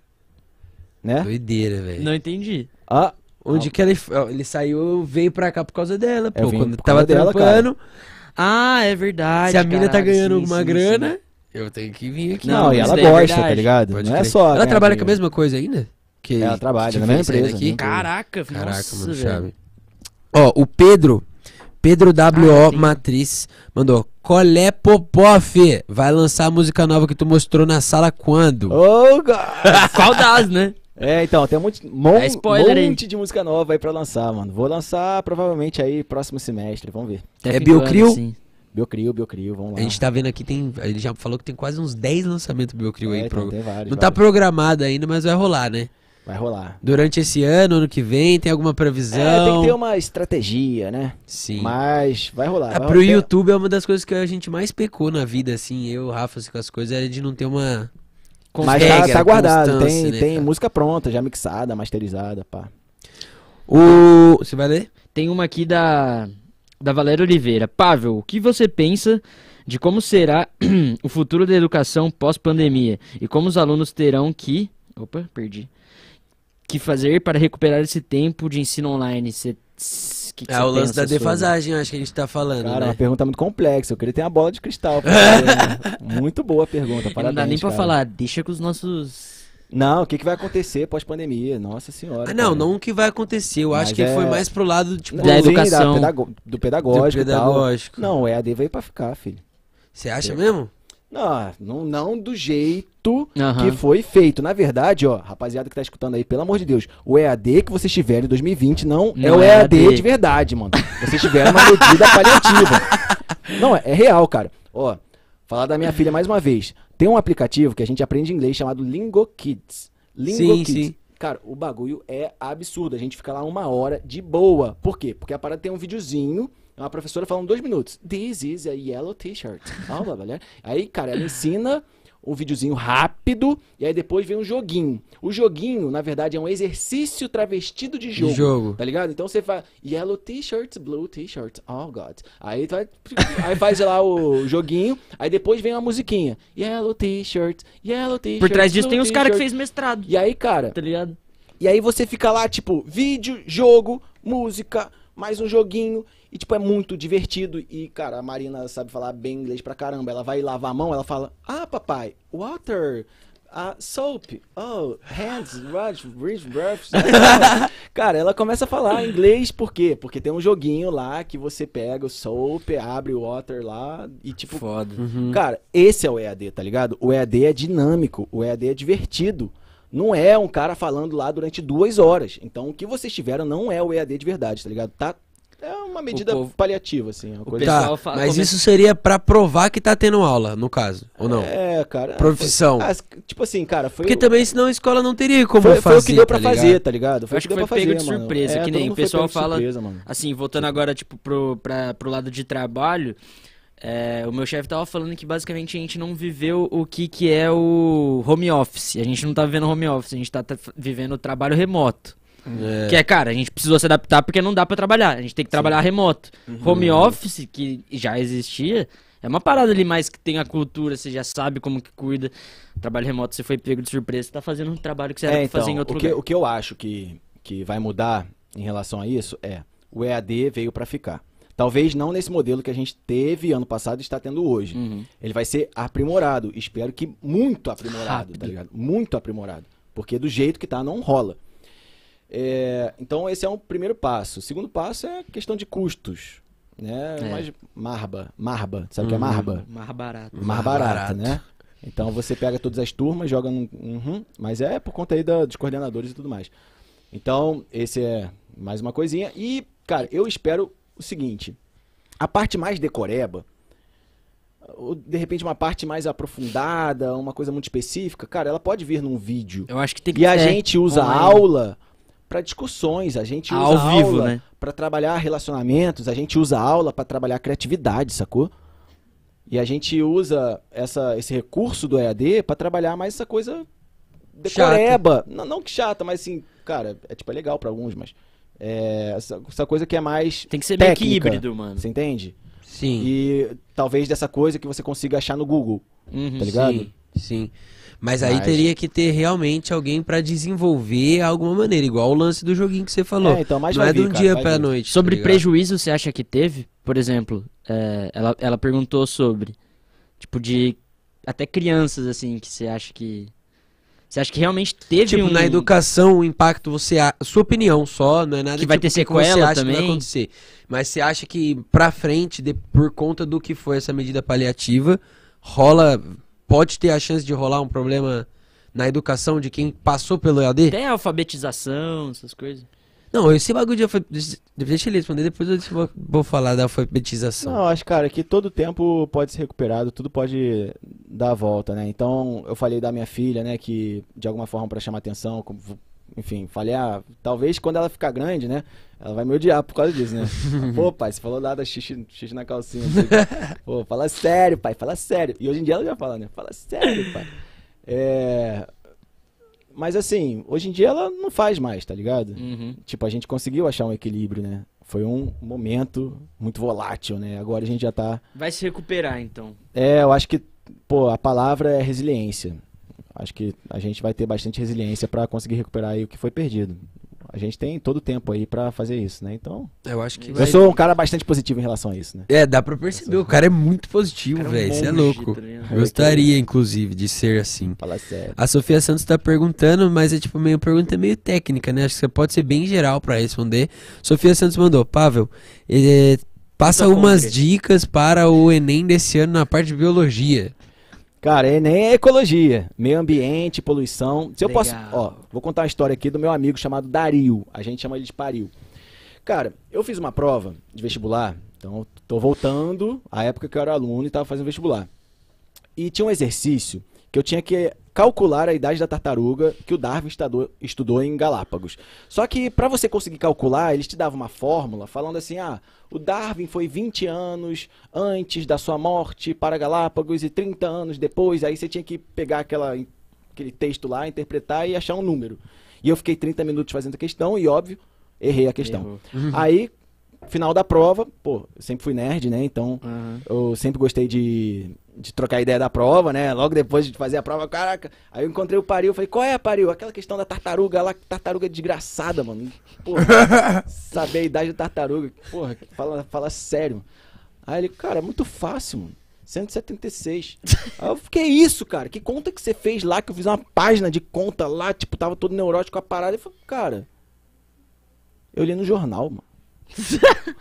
[SPEAKER 3] Né?
[SPEAKER 1] Doideira, velho.
[SPEAKER 2] Não entendi.
[SPEAKER 3] Ah,
[SPEAKER 1] Onde que ele, ó, ele saiu, veio pra cá por causa dela,
[SPEAKER 3] Eu
[SPEAKER 1] pô. Quando tava
[SPEAKER 3] dela,
[SPEAKER 1] trampando.
[SPEAKER 2] Ah, é verdade.
[SPEAKER 1] Se a mina tá ganhando
[SPEAKER 2] sim,
[SPEAKER 1] alguma
[SPEAKER 2] sim,
[SPEAKER 1] grana,
[SPEAKER 2] sim.
[SPEAKER 1] eu tenho que vir aqui.
[SPEAKER 3] não,
[SPEAKER 2] Não,
[SPEAKER 3] e ela
[SPEAKER 2] é
[SPEAKER 3] gosta,
[SPEAKER 2] verdade.
[SPEAKER 3] tá ligado?
[SPEAKER 1] Pode
[SPEAKER 3] não é
[SPEAKER 1] crer.
[SPEAKER 3] só.
[SPEAKER 1] Ela
[SPEAKER 3] ganhar
[SPEAKER 1] trabalha com a mesma coisa ainda? Que,
[SPEAKER 3] Ela trabalha na mesma empresa,
[SPEAKER 1] aqui?
[SPEAKER 3] mesma
[SPEAKER 2] Caraca,
[SPEAKER 1] Caraca,
[SPEAKER 2] nossa,
[SPEAKER 1] mano,
[SPEAKER 2] velho.
[SPEAKER 1] chave. Ó, o Pedro, Pedro
[SPEAKER 2] Ah,
[SPEAKER 1] WO
[SPEAKER 2] tem.
[SPEAKER 1] Matriz, mandou: Colé Popoff, vai lançar a música nova que tu mostrou na sala quando?
[SPEAKER 3] Ô, God!
[SPEAKER 2] Qual das, né?
[SPEAKER 3] É, então, tem um monte, mon-
[SPEAKER 2] aí.
[SPEAKER 3] monte de música nova aí pra lançar, mano. Vou lançar provavelmente aí próximo semestre, vamos ver.
[SPEAKER 2] Até
[SPEAKER 1] É Biocrio?
[SPEAKER 2] assim.
[SPEAKER 3] Biocrio, Biocrio, vamos lá.
[SPEAKER 1] A gente tá vendo aqui, tem, ele já falou que tem quase uns 10 lançamentos do Biocrio
[SPEAKER 3] É,
[SPEAKER 1] aí.
[SPEAKER 3] então,
[SPEAKER 1] pro-
[SPEAKER 3] tem vários,
[SPEAKER 1] Não tá
[SPEAKER 3] vários.
[SPEAKER 1] programado ainda, mas vai rolar, né?
[SPEAKER 3] Vai rolar.
[SPEAKER 1] Durante esse ano, ano que vem, tem alguma previsão?
[SPEAKER 3] É, tem que ter uma estratégia, né?
[SPEAKER 1] Sim.
[SPEAKER 3] Mas vai rolar.
[SPEAKER 1] Ah,
[SPEAKER 3] vai
[SPEAKER 1] pro
[SPEAKER 3] rolar.
[SPEAKER 1] YouTube é uma das coisas que a gente mais pecou na vida, assim, eu, o Rafa, assim, com as coisas, é de não ter uma.
[SPEAKER 3] Mas
[SPEAKER 1] regra,
[SPEAKER 3] tá, tá guardado, tem,
[SPEAKER 1] né,
[SPEAKER 3] tem
[SPEAKER 1] cara?
[SPEAKER 3] música pronta, já mixada, masterizada, pá.
[SPEAKER 1] O. Você vai ler?
[SPEAKER 2] Tem uma aqui da, da Valéria Oliveira. Pavel, o que você pensa de como será o futuro da educação pós-pandemia? E como os alunos terão que. Opa, perdi. Que fazer para recuperar esse tempo de ensino online? Cê, que que
[SPEAKER 1] É o lance da
[SPEAKER 2] sobre?
[SPEAKER 1] defasagem, acho que a gente tá falando,
[SPEAKER 3] Cara,
[SPEAKER 1] né?
[SPEAKER 3] uma pergunta muito complexa. Eu queria ter uma bola de cristal. né? Muito boa a pergunta.
[SPEAKER 2] E Não
[SPEAKER 3] Parabéns,
[SPEAKER 2] dá nem pra
[SPEAKER 3] cara.
[SPEAKER 2] falar, deixa com os nossos
[SPEAKER 3] Não, o que, que vai acontecer pós-pandemia? Nossa senhora.
[SPEAKER 1] Ah, não,
[SPEAKER 3] cara.
[SPEAKER 1] não o que vai acontecer. Eu acho
[SPEAKER 3] Mas
[SPEAKER 1] que
[SPEAKER 3] é-
[SPEAKER 1] foi mais pro lado, tipo,
[SPEAKER 2] Da
[SPEAKER 3] sim,
[SPEAKER 2] educação.
[SPEAKER 3] pedago- do pedagógico.
[SPEAKER 1] do pedagógico.
[SPEAKER 3] Não, o EAD veio pra ficar, filho.
[SPEAKER 1] Você acha mesmo?
[SPEAKER 3] Não, não, não do jeito
[SPEAKER 2] Aham.
[SPEAKER 3] que foi feito. Na verdade, ó, rapaziada que tá escutando aí, pelo amor de Deus, o EAD que vocês tiveram em 2020 não, é
[SPEAKER 2] Não
[SPEAKER 3] o
[SPEAKER 2] é
[SPEAKER 3] EAD,
[SPEAKER 2] EAD.
[SPEAKER 3] de verdade, mano. Vocês tiveram uma medida paliativa. Não, é, é real, cara. Ó, falar da minha filha mais uma vez. Tem um aplicativo que a gente aprende inglês chamado Lingo Kids. Lingo
[SPEAKER 1] Sim,
[SPEAKER 3] Kids.
[SPEAKER 1] sim.
[SPEAKER 3] Cara, o bagulho é absurdo. A gente fica lá uma hora de boa. Por quê? Porque a parada tem um videozinho, é uma professora falando dois minutos. This is a yellow t-shirt. Aí, cara, ela ensina um videozinho rápido e aí depois vem um joguinho. O joguinho, na verdade, é um exercício travestido de jogo.
[SPEAKER 1] jogo.
[SPEAKER 3] Tá ligado? Então você faz yellow t-shirt, blue t-shirt. Oh, God. Aí, vai, aí faz lá o joguinho, aí depois vem uma musiquinha. Yellow t-shirt, yellow t-shirt.
[SPEAKER 2] Por trás disso tem os caras que fez mestrado.
[SPEAKER 3] E aí, cara,
[SPEAKER 2] Tá ligado?
[SPEAKER 3] e aí você fica lá, tipo, vídeo, jogo, música, mais um joguinho. E, tipo, é muito divertido. E, cara, a Marina sabe falar bem inglês pra caramba. Ela vai lavar a mão, ela fala, ah, papai, water, ah, soap, oh, hands, rush, reach, brush. cara, ela começa a falar inglês, por quê? Porque tem um joguinho lá que você pega o soap, abre o water lá e, tipo,
[SPEAKER 2] Foda.
[SPEAKER 3] Cara, esse é o EAD, tá ligado? O EAD é dinâmico, o EAD é divertido. Não é um cara falando lá durante duas horas. Então, o que vocês tiveram não é o EAD de verdade, tá ligado? Tá, é uma medida
[SPEAKER 2] povo-
[SPEAKER 3] paliativa, assim. Uma coisa...
[SPEAKER 2] pessoal
[SPEAKER 1] Tá,
[SPEAKER 2] fa-
[SPEAKER 1] mas
[SPEAKER 2] come-
[SPEAKER 1] isso seria pra provar que tá tendo aula, no caso, ou não?
[SPEAKER 3] É, cara.
[SPEAKER 1] Profissão.
[SPEAKER 3] foi- ah, tipo assim, cara, foi.
[SPEAKER 1] Porque
[SPEAKER 3] o-
[SPEAKER 1] também senão a escola não teria como
[SPEAKER 3] foi,
[SPEAKER 1] fazer,
[SPEAKER 3] foi o que deu pra
[SPEAKER 1] tá
[SPEAKER 3] fazer, tá ligado?
[SPEAKER 2] Eu acho que
[SPEAKER 3] deu
[SPEAKER 2] foi
[SPEAKER 3] pra
[SPEAKER 2] pego
[SPEAKER 3] fazer,
[SPEAKER 2] de
[SPEAKER 3] mano.
[SPEAKER 2] surpresa,
[SPEAKER 3] É,
[SPEAKER 2] que nem o
[SPEAKER 3] foi
[SPEAKER 2] pessoal fala-
[SPEAKER 3] surpresa, mano.
[SPEAKER 2] Assim, voltando agora, tipo, pro, pra, pro lado de trabalho, é, o meu chefe tava falando que basicamente a gente não viveu o que, que é o home office. A gente não tá vivendo home office, a gente tá, tá vivendo o trabalho remoto.
[SPEAKER 1] É.
[SPEAKER 2] Que é, cara, a gente precisou se adaptar porque não dá pra trabalhar. A gente tem que trabalhar remoto.
[SPEAKER 3] Uhum.
[SPEAKER 2] Home office, que já existia, é uma parada ali mais que tem a cultura, você já sabe como que cuida. Trabalho remoto, você foi pego de surpresa, você tá fazendo um trabalho que você era
[SPEAKER 3] É,
[SPEAKER 2] pra fazer em
[SPEAKER 3] então,
[SPEAKER 2] outro
[SPEAKER 3] o que,
[SPEAKER 2] lugar.
[SPEAKER 3] o que eu acho que, que vai mudar em relação a isso é o EAD veio pra ficar. Talvez não nesse modelo que a gente teve ano passado e está tendo hoje.
[SPEAKER 2] Uhum.
[SPEAKER 3] Ele vai ser aprimorado. Espero que muito aprimorado,
[SPEAKER 2] Rápido.
[SPEAKER 3] tá ligado? Muito aprimorado. Porque do jeito que tá, não rola. É, então esse é um primeiro passo. O segundo passo é questão de custos. Né?
[SPEAKER 2] É.
[SPEAKER 3] Mais marba. Marba. Sabe o que é
[SPEAKER 1] Uhum.
[SPEAKER 3] marba?
[SPEAKER 2] Mais barato.
[SPEAKER 3] barata,
[SPEAKER 1] barato.
[SPEAKER 3] né? Então você pega todas as turmas, joga num. Uhum, mas é por conta aí da- dos coordenadores e tudo mais. Então, esse é mais uma coisinha. E, cara, eu espero o seguinte: a parte mais decoreba, ou de repente uma parte mais aprofundada, uma coisa muito específica, cara, ela pode vir num vídeo.
[SPEAKER 2] Eu acho que tem que
[SPEAKER 3] E a gente usa
[SPEAKER 2] online.
[SPEAKER 3] aula para discussões, a gente usa
[SPEAKER 2] Ao vivo,
[SPEAKER 3] aula
[SPEAKER 2] né?
[SPEAKER 3] para trabalhar relacionamentos, a gente usa aula para trabalhar criatividade, sacou? E a gente usa essa, esse recurso do EAD para trabalhar mais essa coisa decoreba. Não, não que chata, mas assim, cara, é tipo é legal para alguns, mas é, essa, essa coisa que é mais
[SPEAKER 2] Tem que ser meio que
[SPEAKER 3] técnica,
[SPEAKER 2] híbrido, mano.
[SPEAKER 3] Você entende?
[SPEAKER 1] Sim.
[SPEAKER 3] E talvez dessa coisa que você consiga achar no Google,
[SPEAKER 2] Uhum.
[SPEAKER 3] tá ligado?
[SPEAKER 1] Sim, sim. Mas aí
[SPEAKER 3] Mas-
[SPEAKER 1] teria que ter realmente alguém pra desenvolver alguma maneira, igual o lance do joguinho que você falou.
[SPEAKER 3] É, então, mas
[SPEAKER 1] não é de um
[SPEAKER 3] cara,
[SPEAKER 1] dia
[SPEAKER 3] vir.
[SPEAKER 1] noite.
[SPEAKER 2] Sobre
[SPEAKER 1] tá
[SPEAKER 2] prejuízo, você acha que teve? Por exemplo, é, ela, ela perguntou sobre, tipo, de até crianças, assim, que você acha que... Você acha que realmente teve
[SPEAKER 1] Tipo,
[SPEAKER 2] um...
[SPEAKER 1] na educação, o impacto, você. A sua opinião só, não é nada
[SPEAKER 2] Que vai
[SPEAKER 1] tipo,
[SPEAKER 2] ter sequela
[SPEAKER 1] você acha que vai
[SPEAKER 2] também?
[SPEAKER 1] acontecer. Mas você acha que pra frente, de- por conta do que foi essa medida paliativa, rola. Pode ter a chance de rolar um problema na educação de quem passou pelo EAD?
[SPEAKER 2] Até alfabetização, essas coisas.
[SPEAKER 1] Não, esse bagulho de alfabetização. Deixa ele responder, depois eu vou- vou falar da alfabetização.
[SPEAKER 3] Não, acho, cara, que todo tempo pode ser recuperado, tudo pode dar a volta, né? Então, eu falei da minha filha, né, que de alguma forma para chamar atenção, enfim, falei, ah, talvez quando ela ficar grande, né, ela vai me odiar por causa disso, né? Pô, pai, você falou lá da xixi, xixi na calcinha. Pô, fala sério, pai, fala sério. E hoje em dia ela já fala, né? Fala sério, pai. É... Mas assim, hoje em dia ela não faz mais, tá ligado?
[SPEAKER 2] Uhum.
[SPEAKER 3] Tipo, a gente conseguiu achar um equilíbrio, né? Foi um momento muito volátil, né? Agora a gente já tá.
[SPEAKER 2] Vai se recuperar, então.
[SPEAKER 3] É, eu acho que, pô, a palavra é resiliência. Acho que a gente vai ter bastante resiliência pra conseguir recuperar aí o que foi perdido. A gente tem todo o tempo aí pra fazer isso, né? Então,
[SPEAKER 1] Eu acho que
[SPEAKER 3] eu
[SPEAKER 1] vai...
[SPEAKER 3] sou um cara bastante positivo em relação a isso, né?
[SPEAKER 1] É, dá pra perceber. O cara é muito positivo,
[SPEAKER 2] um
[SPEAKER 1] velho. Você é louco.
[SPEAKER 2] tá ligado?
[SPEAKER 1] Gostaria, inclusive, de ser assim.
[SPEAKER 3] Fala sério.
[SPEAKER 1] A Sofia Santos tá perguntando, mas é tipo meio pergunta meio técnica, né? Acho que você pode ser bem geral pra responder. Sofia Santos mandou, Pavel, eh, passa
[SPEAKER 2] Pergunta
[SPEAKER 1] umas dicas para o Enem desse ano na parte de biologia.
[SPEAKER 3] Cara, Enem é ecologia, meio ambiente, poluição. Se eu posso,
[SPEAKER 2] Legal.
[SPEAKER 3] ó, vou contar uma história aqui do meu amigo chamado Dario. A gente chama ele de Paril. Cara, eu fiz uma prova de vestibular, então tô voltando à época que eu era aluno e tava fazendo vestibular. E tinha um exercício que eu tinha que calcular a idade da tartaruga que o Darwin estudou, estudou em Galápagos. Só que para você conseguir calcular, eles te davam uma fórmula falando assim: ah, o Darwin foi 20 anos antes da sua morte para Galápagos e 30 anos depois. Aí você tinha que pegar aquela, aquele texto lá, interpretar e achar um número. E eu fiquei 30 minutos fazendo a questão e, óbvio, errei a questão.
[SPEAKER 2] Errou.
[SPEAKER 3] Aí, final da prova, pô, eu sempre fui nerd, né? Então
[SPEAKER 2] Aham.
[SPEAKER 3] eu sempre gostei de, de trocar ideia da prova, né? Logo depois de fazer a prova, caraca. Aí eu encontrei o Paril, falei, qual é, Paril? Aquela questão da tartaruga lá, tartaruga desgraçada, mano. Porra, saber a idade da tartaruga. Porra, fala, fala sério. Aí ele, cara, é muito fácil, mano. 176. Aí eu fiquei, isso, cara? Que conta que você fez lá? Que eu fiz uma página de conta lá, tipo, tava todo neurótico com a parada. E falei, cara, eu li no jornal, mano.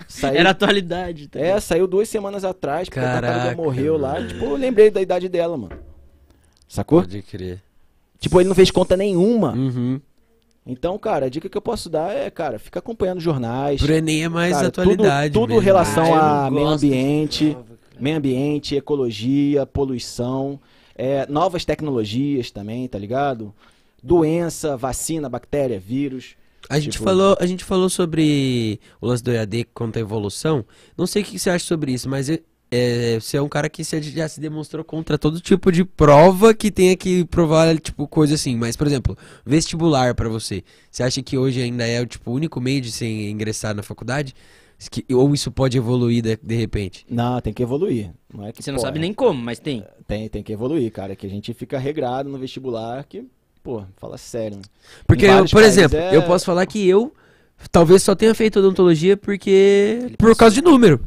[SPEAKER 3] Saiu-
[SPEAKER 2] Era atualidade. Tá
[SPEAKER 3] é, saiu duas semanas atrás, porque a tartaruga
[SPEAKER 1] Caraca,
[SPEAKER 3] morreu lá. Tipo, eu lembrei da idade dela, mano. Sacou?
[SPEAKER 1] Pode crer.
[SPEAKER 3] Tipo, ele não fez conta nenhuma.
[SPEAKER 1] Uhum.
[SPEAKER 3] Então, cara, a dica que eu posso dar é, cara, fica acompanhando jornais.
[SPEAKER 1] Pro Enem é mais
[SPEAKER 3] Cara,
[SPEAKER 1] atualidade.
[SPEAKER 3] Tudo, tudo relação
[SPEAKER 2] Ah,
[SPEAKER 3] a meio ambiente,
[SPEAKER 2] prova, cara.
[SPEAKER 3] meio ambiente, ecologia, poluição, é, novas tecnologias também, tá ligado? Doença, vacina, bactéria, vírus.
[SPEAKER 1] A gente,
[SPEAKER 3] Tipo-
[SPEAKER 1] falou, a gente falou sobre o lance do EAD contra a evolução. Não sei o que você acha sobre isso, mas é, é, você é um cara que se- já se demonstrou contra todo tipo de prova que tenha que provar, tipo, coisa assim. Mas, por exemplo, vestibular pra você. Você acha que hoje ainda é o tipo, único meio de você ingressar na faculdade? Que- ou isso pode evoluir de, de repente?
[SPEAKER 3] Não, tem que evoluir. Não é que
[SPEAKER 2] Você não
[SPEAKER 3] pô,
[SPEAKER 2] sabe nem como, mas tem.
[SPEAKER 3] Tem, tem que evoluir, cara. Que a gente fica regrado no vestibular que, pô, fala sério. né?
[SPEAKER 1] Porque, eu, por exemplo,
[SPEAKER 3] é-
[SPEAKER 1] eu posso falar que eu talvez só tenha feito odontologia porque. por causa de número.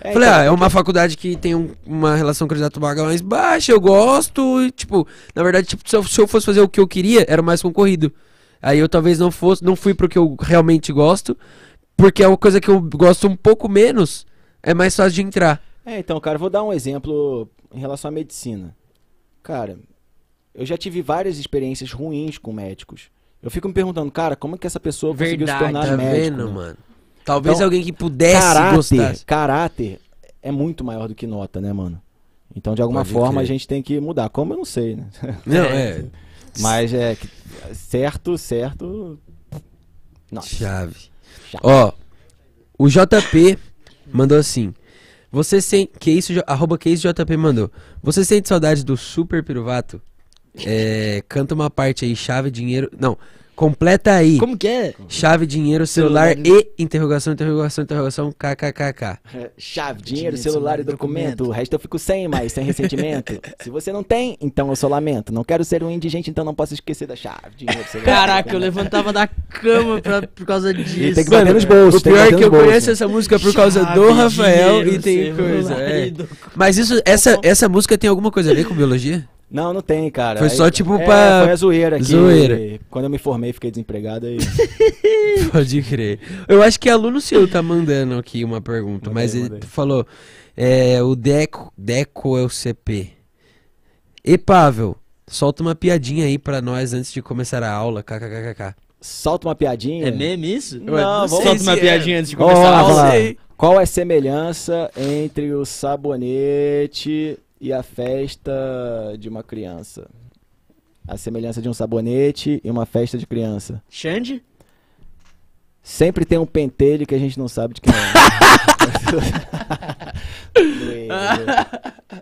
[SPEAKER 3] É,
[SPEAKER 1] Falei,
[SPEAKER 3] então,
[SPEAKER 1] ah, é uma faculdade que tem um- uma relação candidato-vaga mais baixa, eu gosto, e, tipo, na verdade, tipo, se eu, se eu fosse fazer o que eu queria, era mais concorrido. Aí eu talvez não fosse, não fui pro que eu realmente gosto, porque é uma coisa que eu gosto um pouco menos, é mais fácil de entrar.
[SPEAKER 3] É, então, cara, vou dar um exemplo em relação à medicina. Cara, eu já tive várias experiências ruins com médicos. Eu fico me perguntando, cara, como é que essa pessoa conseguiu se
[SPEAKER 2] Verdade,
[SPEAKER 3] tornar
[SPEAKER 1] Tá
[SPEAKER 3] médico?
[SPEAKER 1] vendo,
[SPEAKER 3] né?
[SPEAKER 1] mano? Talvez
[SPEAKER 3] Então,
[SPEAKER 1] alguém que pudesse
[SPEAKER 3] caráter,
[SPEAKER 1] gostar.
[SPEAKER 3] caráter é muito maior do que nota, né, mano? Então, de alguma
[SPEAKER 1] Pode
[SPEAKER 3] forma, a gente tem que mudar. Como eu não sei, né?
[SPEAKER 1] Não, é.
[SPEAKER 3] Mas é certo, certo. Nossa.
[SPEAKER 1] Chave.
[SPEAKER 3] Chave.
[SPEAKER 1] Ó, o JP mandou assim. Você sente. Que isso, arroba que isso JP mandou. Você sente saudade do Super Piruvato? É, canta uma parte aí, chave, dinheiro. Não, completa aí.
[SPEAKER 2] Como que é?
[SPEAKER 1] Chave, dinheiro, celular,
[SPEAKER 2] Celular.
[SPEAKER 1] e interrogação, interrogação, interrogação, kkkk.
[SPEAKER 3] Chave, dinheiro,
[SPEAKER 2] Dinheiro,
[SPEAKER 3] celular
[SPEAKER 2] celular
[SPEAKER 3] e
[SPEAKER 2] e
[SPEAKER 3] documento.
[SPEAKER 2] documento.
[SPEAKER 3] O resto eu fico sem, mas sem ressentimento. Se você não tem, então eu sou lamento. Não quero ser um indigente, então não posso esquecer da chave, dinheiro, celular.
[SPEAKER 2] Caraca, eu levantava da cama pra, por causa disso.
[SPEAKER 3] tem que bater nos bolsos,
[SPEAKER 1] o
[SPEAKER 3] tem que
[SPEAKER 1] pior é que eu
[SPEAKER 3] bolsos.
[SPEAKER 1] conheço essa música por causa do
[SPEAKER 2] Chave,
[SPEAKER 1] Rafael
[SPEAKER 2] dinheiro,
[SPEAKER 1] e tem coisa. é.
[SPEAKER 2] e
[SPEAKER 1] Mas isso, essa, essa música tem alguma coisa a ver com biologia?
[SPEAKER 3] Não, não tem, cara.
[SPEAKER 1] Foi só, tipo,
[SPEAKER 3] é,
[SPEAKER 1] pra-
[SPEAKER 3] Foi a zoeira aqui.
[SPEAKER 1] Zoeira.
[SPEAKER 3] Quando eu me formei, fiquei desempregado aí.
[SPEAKER 1] Pode crer. Eu acho que aluno seu tá mandando aqui uma pergunta,
[SPEAKER 3] Manda
[SPEAKER 1] mas
[SPEAKER 3] aí,
[SPEAKER 1] ele
[SPEAKER 3] aí.
[SPEAKER 1] falou: é, o Deco, Deco é o CP. E Pavel, solta uma piadinha aí pra nós antes de começar a aula, kkkk.
[SPEAKER 3] Solta uma piadinha.
[SPEAKER 2] É meme isso?
[SPEAKER 3] Não,
[SPEAKER 2] Ué,
[SPEAKER 3] vamos-
[SPEAKER 2] Solta uma
[SPEAKER 1] é.
[SPEAKER 2] piadinha antes de começar
[SPEAKER 3] lá,
[SPEAKER 2] a aula.
[SPEAKER 3] Qual é a semelhança entre o sabonete e a festa de uma criança? A semelhança de um sabonete e uma festa de criança.
[SPEAKER 2] Xande?
[SPEAKER 3] Sempre tem um pentelho que a gente não sabe de quem é. Doeu.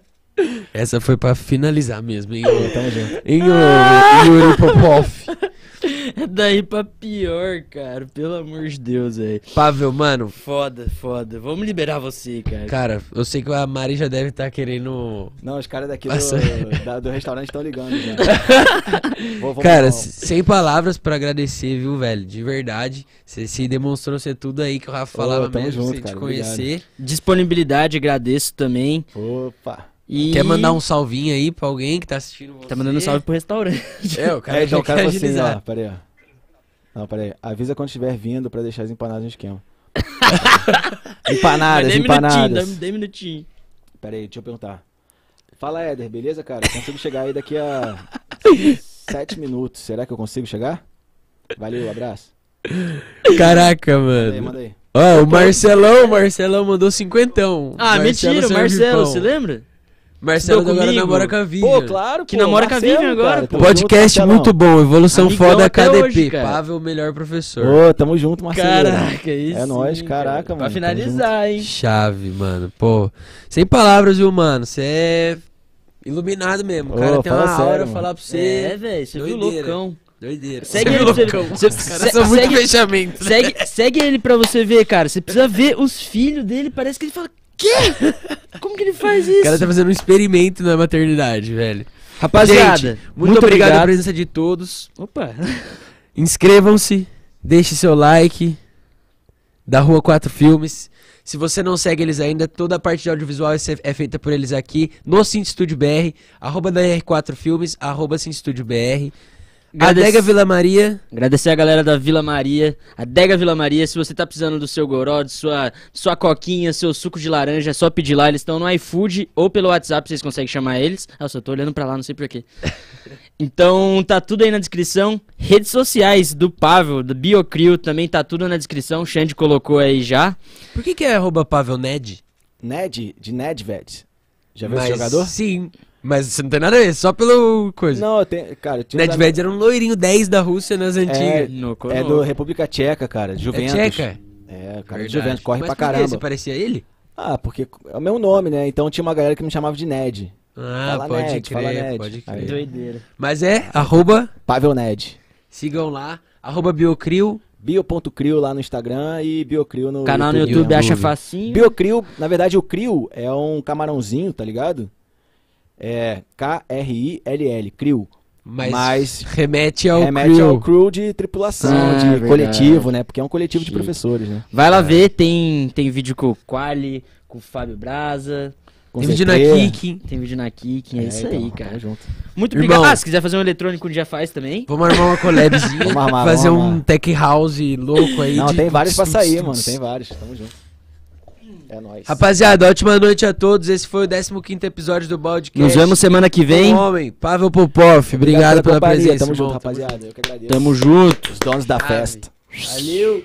[SPEAKER 1] Essa foi pra finalizar mesmo, hein?
[SPEAKER 3] Tamo junto.
[SPEAKER 1] Em o Yuri Popov.
[SPEAKER 2] É daí pra pior, cara. Pelo amor de Deus, velho.
[SPEAKER 1] Pavel, mano,
[SPEAKER 2] Foda, foda. Vamos liberar você, cara.
[SPEAKER 1] cara, eu sei que a Mari já deve estar querendo.
[SPEAKER 3] Não, os caras daqui
[SPEAKER 1] Nossa.
[SPEAKER 3] do, da- do restaurante estão ligando já. Vou- vamos
[SPEAKER 1] Cara, sem palavras pra agradecer, viu, velho? De verdade. Você se demonstrou ser tudo aí que o Rafa
[SPEAKER 3] Ô,
[SPEAKER 1] falava mesmo,
[SPEAKER 3] junto,
[SPEAKER 1] sem te
[SPEAKER 3] cara,
[SPEAKER 1] conhecer.
[SPEAKER 2] Disponibilidade, agradeço também.
[SPEAKER 3] Opa.
[SPEAKER 2] E...
[SPEAKER 1] Quer mandar um salvinho aí pra alguém que tá assistindo você?
[SPEAKER 2] Tá mandando um salve pro restaurante.
[SPEAKER 1] É, o cara
[SPEAKER 3] É, então,
[SPEAKER 1] já
[SPEAKER 3] o cara falou assim, ó, peraí, ó. Não, peraí. Avisa quando estiver vindo pra deixar as empanadas no esquema. empanadas,
[SPEAKER 2] minutinho,
[SPEAKER 3] empanadas.
[SPEAKER 2] dez minutinho.
[SPEAKER 3] Peraí, deixa eu perguntar. Fala, Éder, beleza, cara? Consigo chegar aí daqui a sete minutos. Será que eu consigo chegar? Valeu, abraço.
[SPEAKER 1] Caraca,
[SPEAKER 3] Manda aí,
[SPEAKER 1] mano.
[SPEAKER 3] manda aí.
[SPEAKER 1] Ó, o Marcelão, o Marcelão mandou cinquentão.
[SPEAKER 2] Ah, mentira, o
[SPEAKER 1] Serviu
[SPEAKER 2] Marcelo,
[SPEAKER 1] pão.
[SPEAKER 2] você lembra?
[SPEAKER 1] Marcelo
[SPEAKER 2] Estudou
[SPEAKER 1] agora
[SPEAKER 2] comigo?
[SPEAKER 1] namora com a Vivian.
[SPEAKER 3] Pô, claro,
[SPEAKER 2] Que
[SPEAKER 3] pô,
[SPEAKER 2] namora com a
[SPEAKER 3] Marcelo,
[SPEAKER 2] Vivian agora,
[SPEAKER 3] cara,
[SPEAKER 2] pô.
[SPEAKER 3] tamo
[SPEAKER 1] Podcast
[SPEAKER 3] junto,
[SPEAKER 1] muito bom, evolução
[SPEAKER 2] Amigão
[SPEAKER 1] foda
[SPEAKER 2] até
[SPEAKER 1] KDP.
[SPEAKER 2] hoje, cara.
[SPEAKER 1] Pavel, melhor professor.
[SPEAKER 3] Ô, tamo junto, Marcelo.
[SPEAKER 2] Caraca, isso.
[SPEAKER 3] É nóis, caraca, mano,
[SPEAKER 2] Pra
[SPEAKER 3] tamo
[SPEAKER 2] finalizar, hein?
[SPEAKER 1] Chave, mano. Pô, sem palavras, viu, mano? Você é iluminado mesmo. O
[SPEAKER 3] Ô,
[SPEAKER 1] cara tem
[SPEAKER 3] fala
[SPEAKER 1] uma
[SPEAKER 3] sério,
[SPEAKER 1] aura
[SPEAKER 3] mano.
[SPEAKER 1] falar pra você.
[SPEAKER 2] É, velho, você viu
[SPEAKER 1] Doideira.
[SPEAKER 2] loucão.
[SPEAKER 1] Doideira.
[SPEAKER 2] Segue
[SPEAKER 1] Você
[SPEAKER 2] ele,
[SPEAKER 1] é
[SPEAKER 2] pra você-
[SPEAKER 1] loucão.
[SPEAKER 2] você-
[SPEAKER 1] Os caras
[SPEAKER 2] se-
[SPEAKER 1] são muito
[SPEAKER 2] segue-
[SPEAKER 1] fechamento.
[SPEAKER 2] Segue, segue ele pra você ver, cara. Você precisa ver os filhos dele. Parece que ele fala: Quê? Como que ele faz isso?
[SPEAKER 1] O cara tá fazendo um experimento na maternidade, velho.
[SPEAKER 2] Rapaziada,
[SPEAKER 1] Gente, muito, obrigado pela presença de todos.
[SPEAKER 2] Opa.
[SPEAKER 1] Inscrevam-se, deixe seu like. Da Rua 4 Filmes. Se você não segue eles ainda, toda a parte de audiovisual é é feita por eles aqui no Cine Studio BR, arroba da R4 Filmes, arroba Cine Studio BR.
[SPEAKER 2] Agradece-
[SPEAKER 1] Adega Vila Maria,
[SPEAKER 2] Agradecer a galera da Vila Maria, a Dega Vila Maria. Se você tá precisando do seu goró, de sua, sua coquinha, seu suco de laranja, é só pedir lá. Eles estão no iFood ou pelo WhatsApp, vocês conseguem chamar eles. Ah, eu só tô olhando pra lá, não sei porquê. Então tá tudo aí na descrição. Redes sociais do Pavel, do Biocrio, também tá tudo na descrição. O Xande colocou aí já.
[SPEAKER 1] por que que é arroba Pavel Ned?
[SPEAKER 3] Ned, de Nedved. Já viu
[SPEAKER 1] Mas-
[SPEAKER 3] esse jogador?
[SPEAKER 1] Sim, mas isso não tem nada a ver, só pelo coisa.
[SPEAKER 3] Não, eu tenho, cara, eu tinha
[SPEAKER 1] Nedved era um loirinho 10 da Rússia nas antigas.
[SPEAKER 2] No
[SPEAKER 3] É do República Tcheca, cara,
[SPEAKER 1] É
[SPEAKER 3] Juventus.
[SPEAKER 1] tcheca?
[SPEAKER 3] É, cara,
[SPEAKER 1] Verdade.
[SPEAKER 3] de Juventus, corre
[SPEAKER 1] Mas
[SPEAKER 3] pra caramba.
[SPEAKER 1] Você parecia ele?
[SPEAKER 3] Ah, porque é o meu nome, né? Então tinha uma galera que me chamava de Ned.
[SPEAKER 1] Ah,
[SPEAKER 3] Fala
[SPEAKER 1] pode
[SPEAKER 3] Ned, fala
[SPEAKER 1] crer,
[SPEAKER 3] Ned.
[SPEAKER 1] pode
[SPEAKER 3] Aí.
[SPEAKER 1] crer.
[SPEAKER 2] Doideira.
[SPEAKER 1] Mas é arroba,
[SPEAKER 3] Pavel Ned.
[SPEAKER 1] sigam lá, arroba Biocrio.
[SPEAKER 3] Bio.crio lá no Instagram e Biocrio no
[SPEAKER 2] Canal no
[SPEAKER 3] YouTube.
[SPEAKER 2] YouTube,
[SPEAKER 1] YouTube.
[SPEAKER 2] acha facinho.
[SPEAKER 3] Biocrio, na verdade o Crio é um camarãozinho, tá ligado? É K-R-I-L-L, Crio.
[SPEAKER 1] Mas,
[SPEAKER 3] Mas
[SPEAKER 1] remete ao
[SPEAKER 3] Remete
[SPEAKER 1] crew.
[SPEAKER 3] ao crew de tripulação,
[SPEAKER 2] Ah,
[SPEAKER 3] de
[SPEAKER 2] verdade.
[SPEAKER 3] coletivo, né? Porque é um coletivo de
[SPEAKER 2] Chique.
[SPEAKER 3] professores, né?
[SPEAKER 2] Vai lá ver, tem, tem vídeo com o Quali, com o Fábio Braza.
[SPEAKER 3] Com
[SPEAKER 1] Tem vídeo na
[SPEAKER 3] CT.
[SPEAKER 1] Kik.
[SPEAKER 2] Tem vídeo na Kik, é, isso
[SPEAKER 3] então,
[SPEAKER 2] aí, cara.
[SPEAKER 3] junto.
[SPEAKER 2] Muito
[SPEAKER 1] Irmão.
[SPEAKER 2] obrigado. Ah, se quiser fazer um eletrônico um dia faz também.
[SPEAKER 1] Vamos armar uma collabzinha,
[SPEAKER 3] Vamos armar,
[SPEAKER 1] fazer
[SPEAKER 3] vamos
[SPEAKER 1] um
[SPEAKER 3] armar.
[SPEAKER 1] tech house louco aí.
[SPEAKER 3] Não,
[SPEAKER 1] de
[SPEAKER 3] tem vários pra sair, mano. Tem vários. Tamo junto. É nóis.
[SPEAKER 1] Rapaziada, ótima noite a todos. Esse foi o 15 episódio do Podcast.
[SPEAKER 2] Nos vemos semana que vem.
[SPEAKER 1] Um homem, Pavel Popov. Obrigado, pela,
[SPEAKER 3] companhia.
[SPEAKER 1] presença.
[SPEAKER 3] Tamo junto, rapaziada. Eu que agradeço.
[SPEAKER 2] Tamo junto.
[SPEAKER 3] Os donos da
[SPEAKER 1] Ave.
[SPEAKER 3] festa.
[SPEAKER 1] Valeu.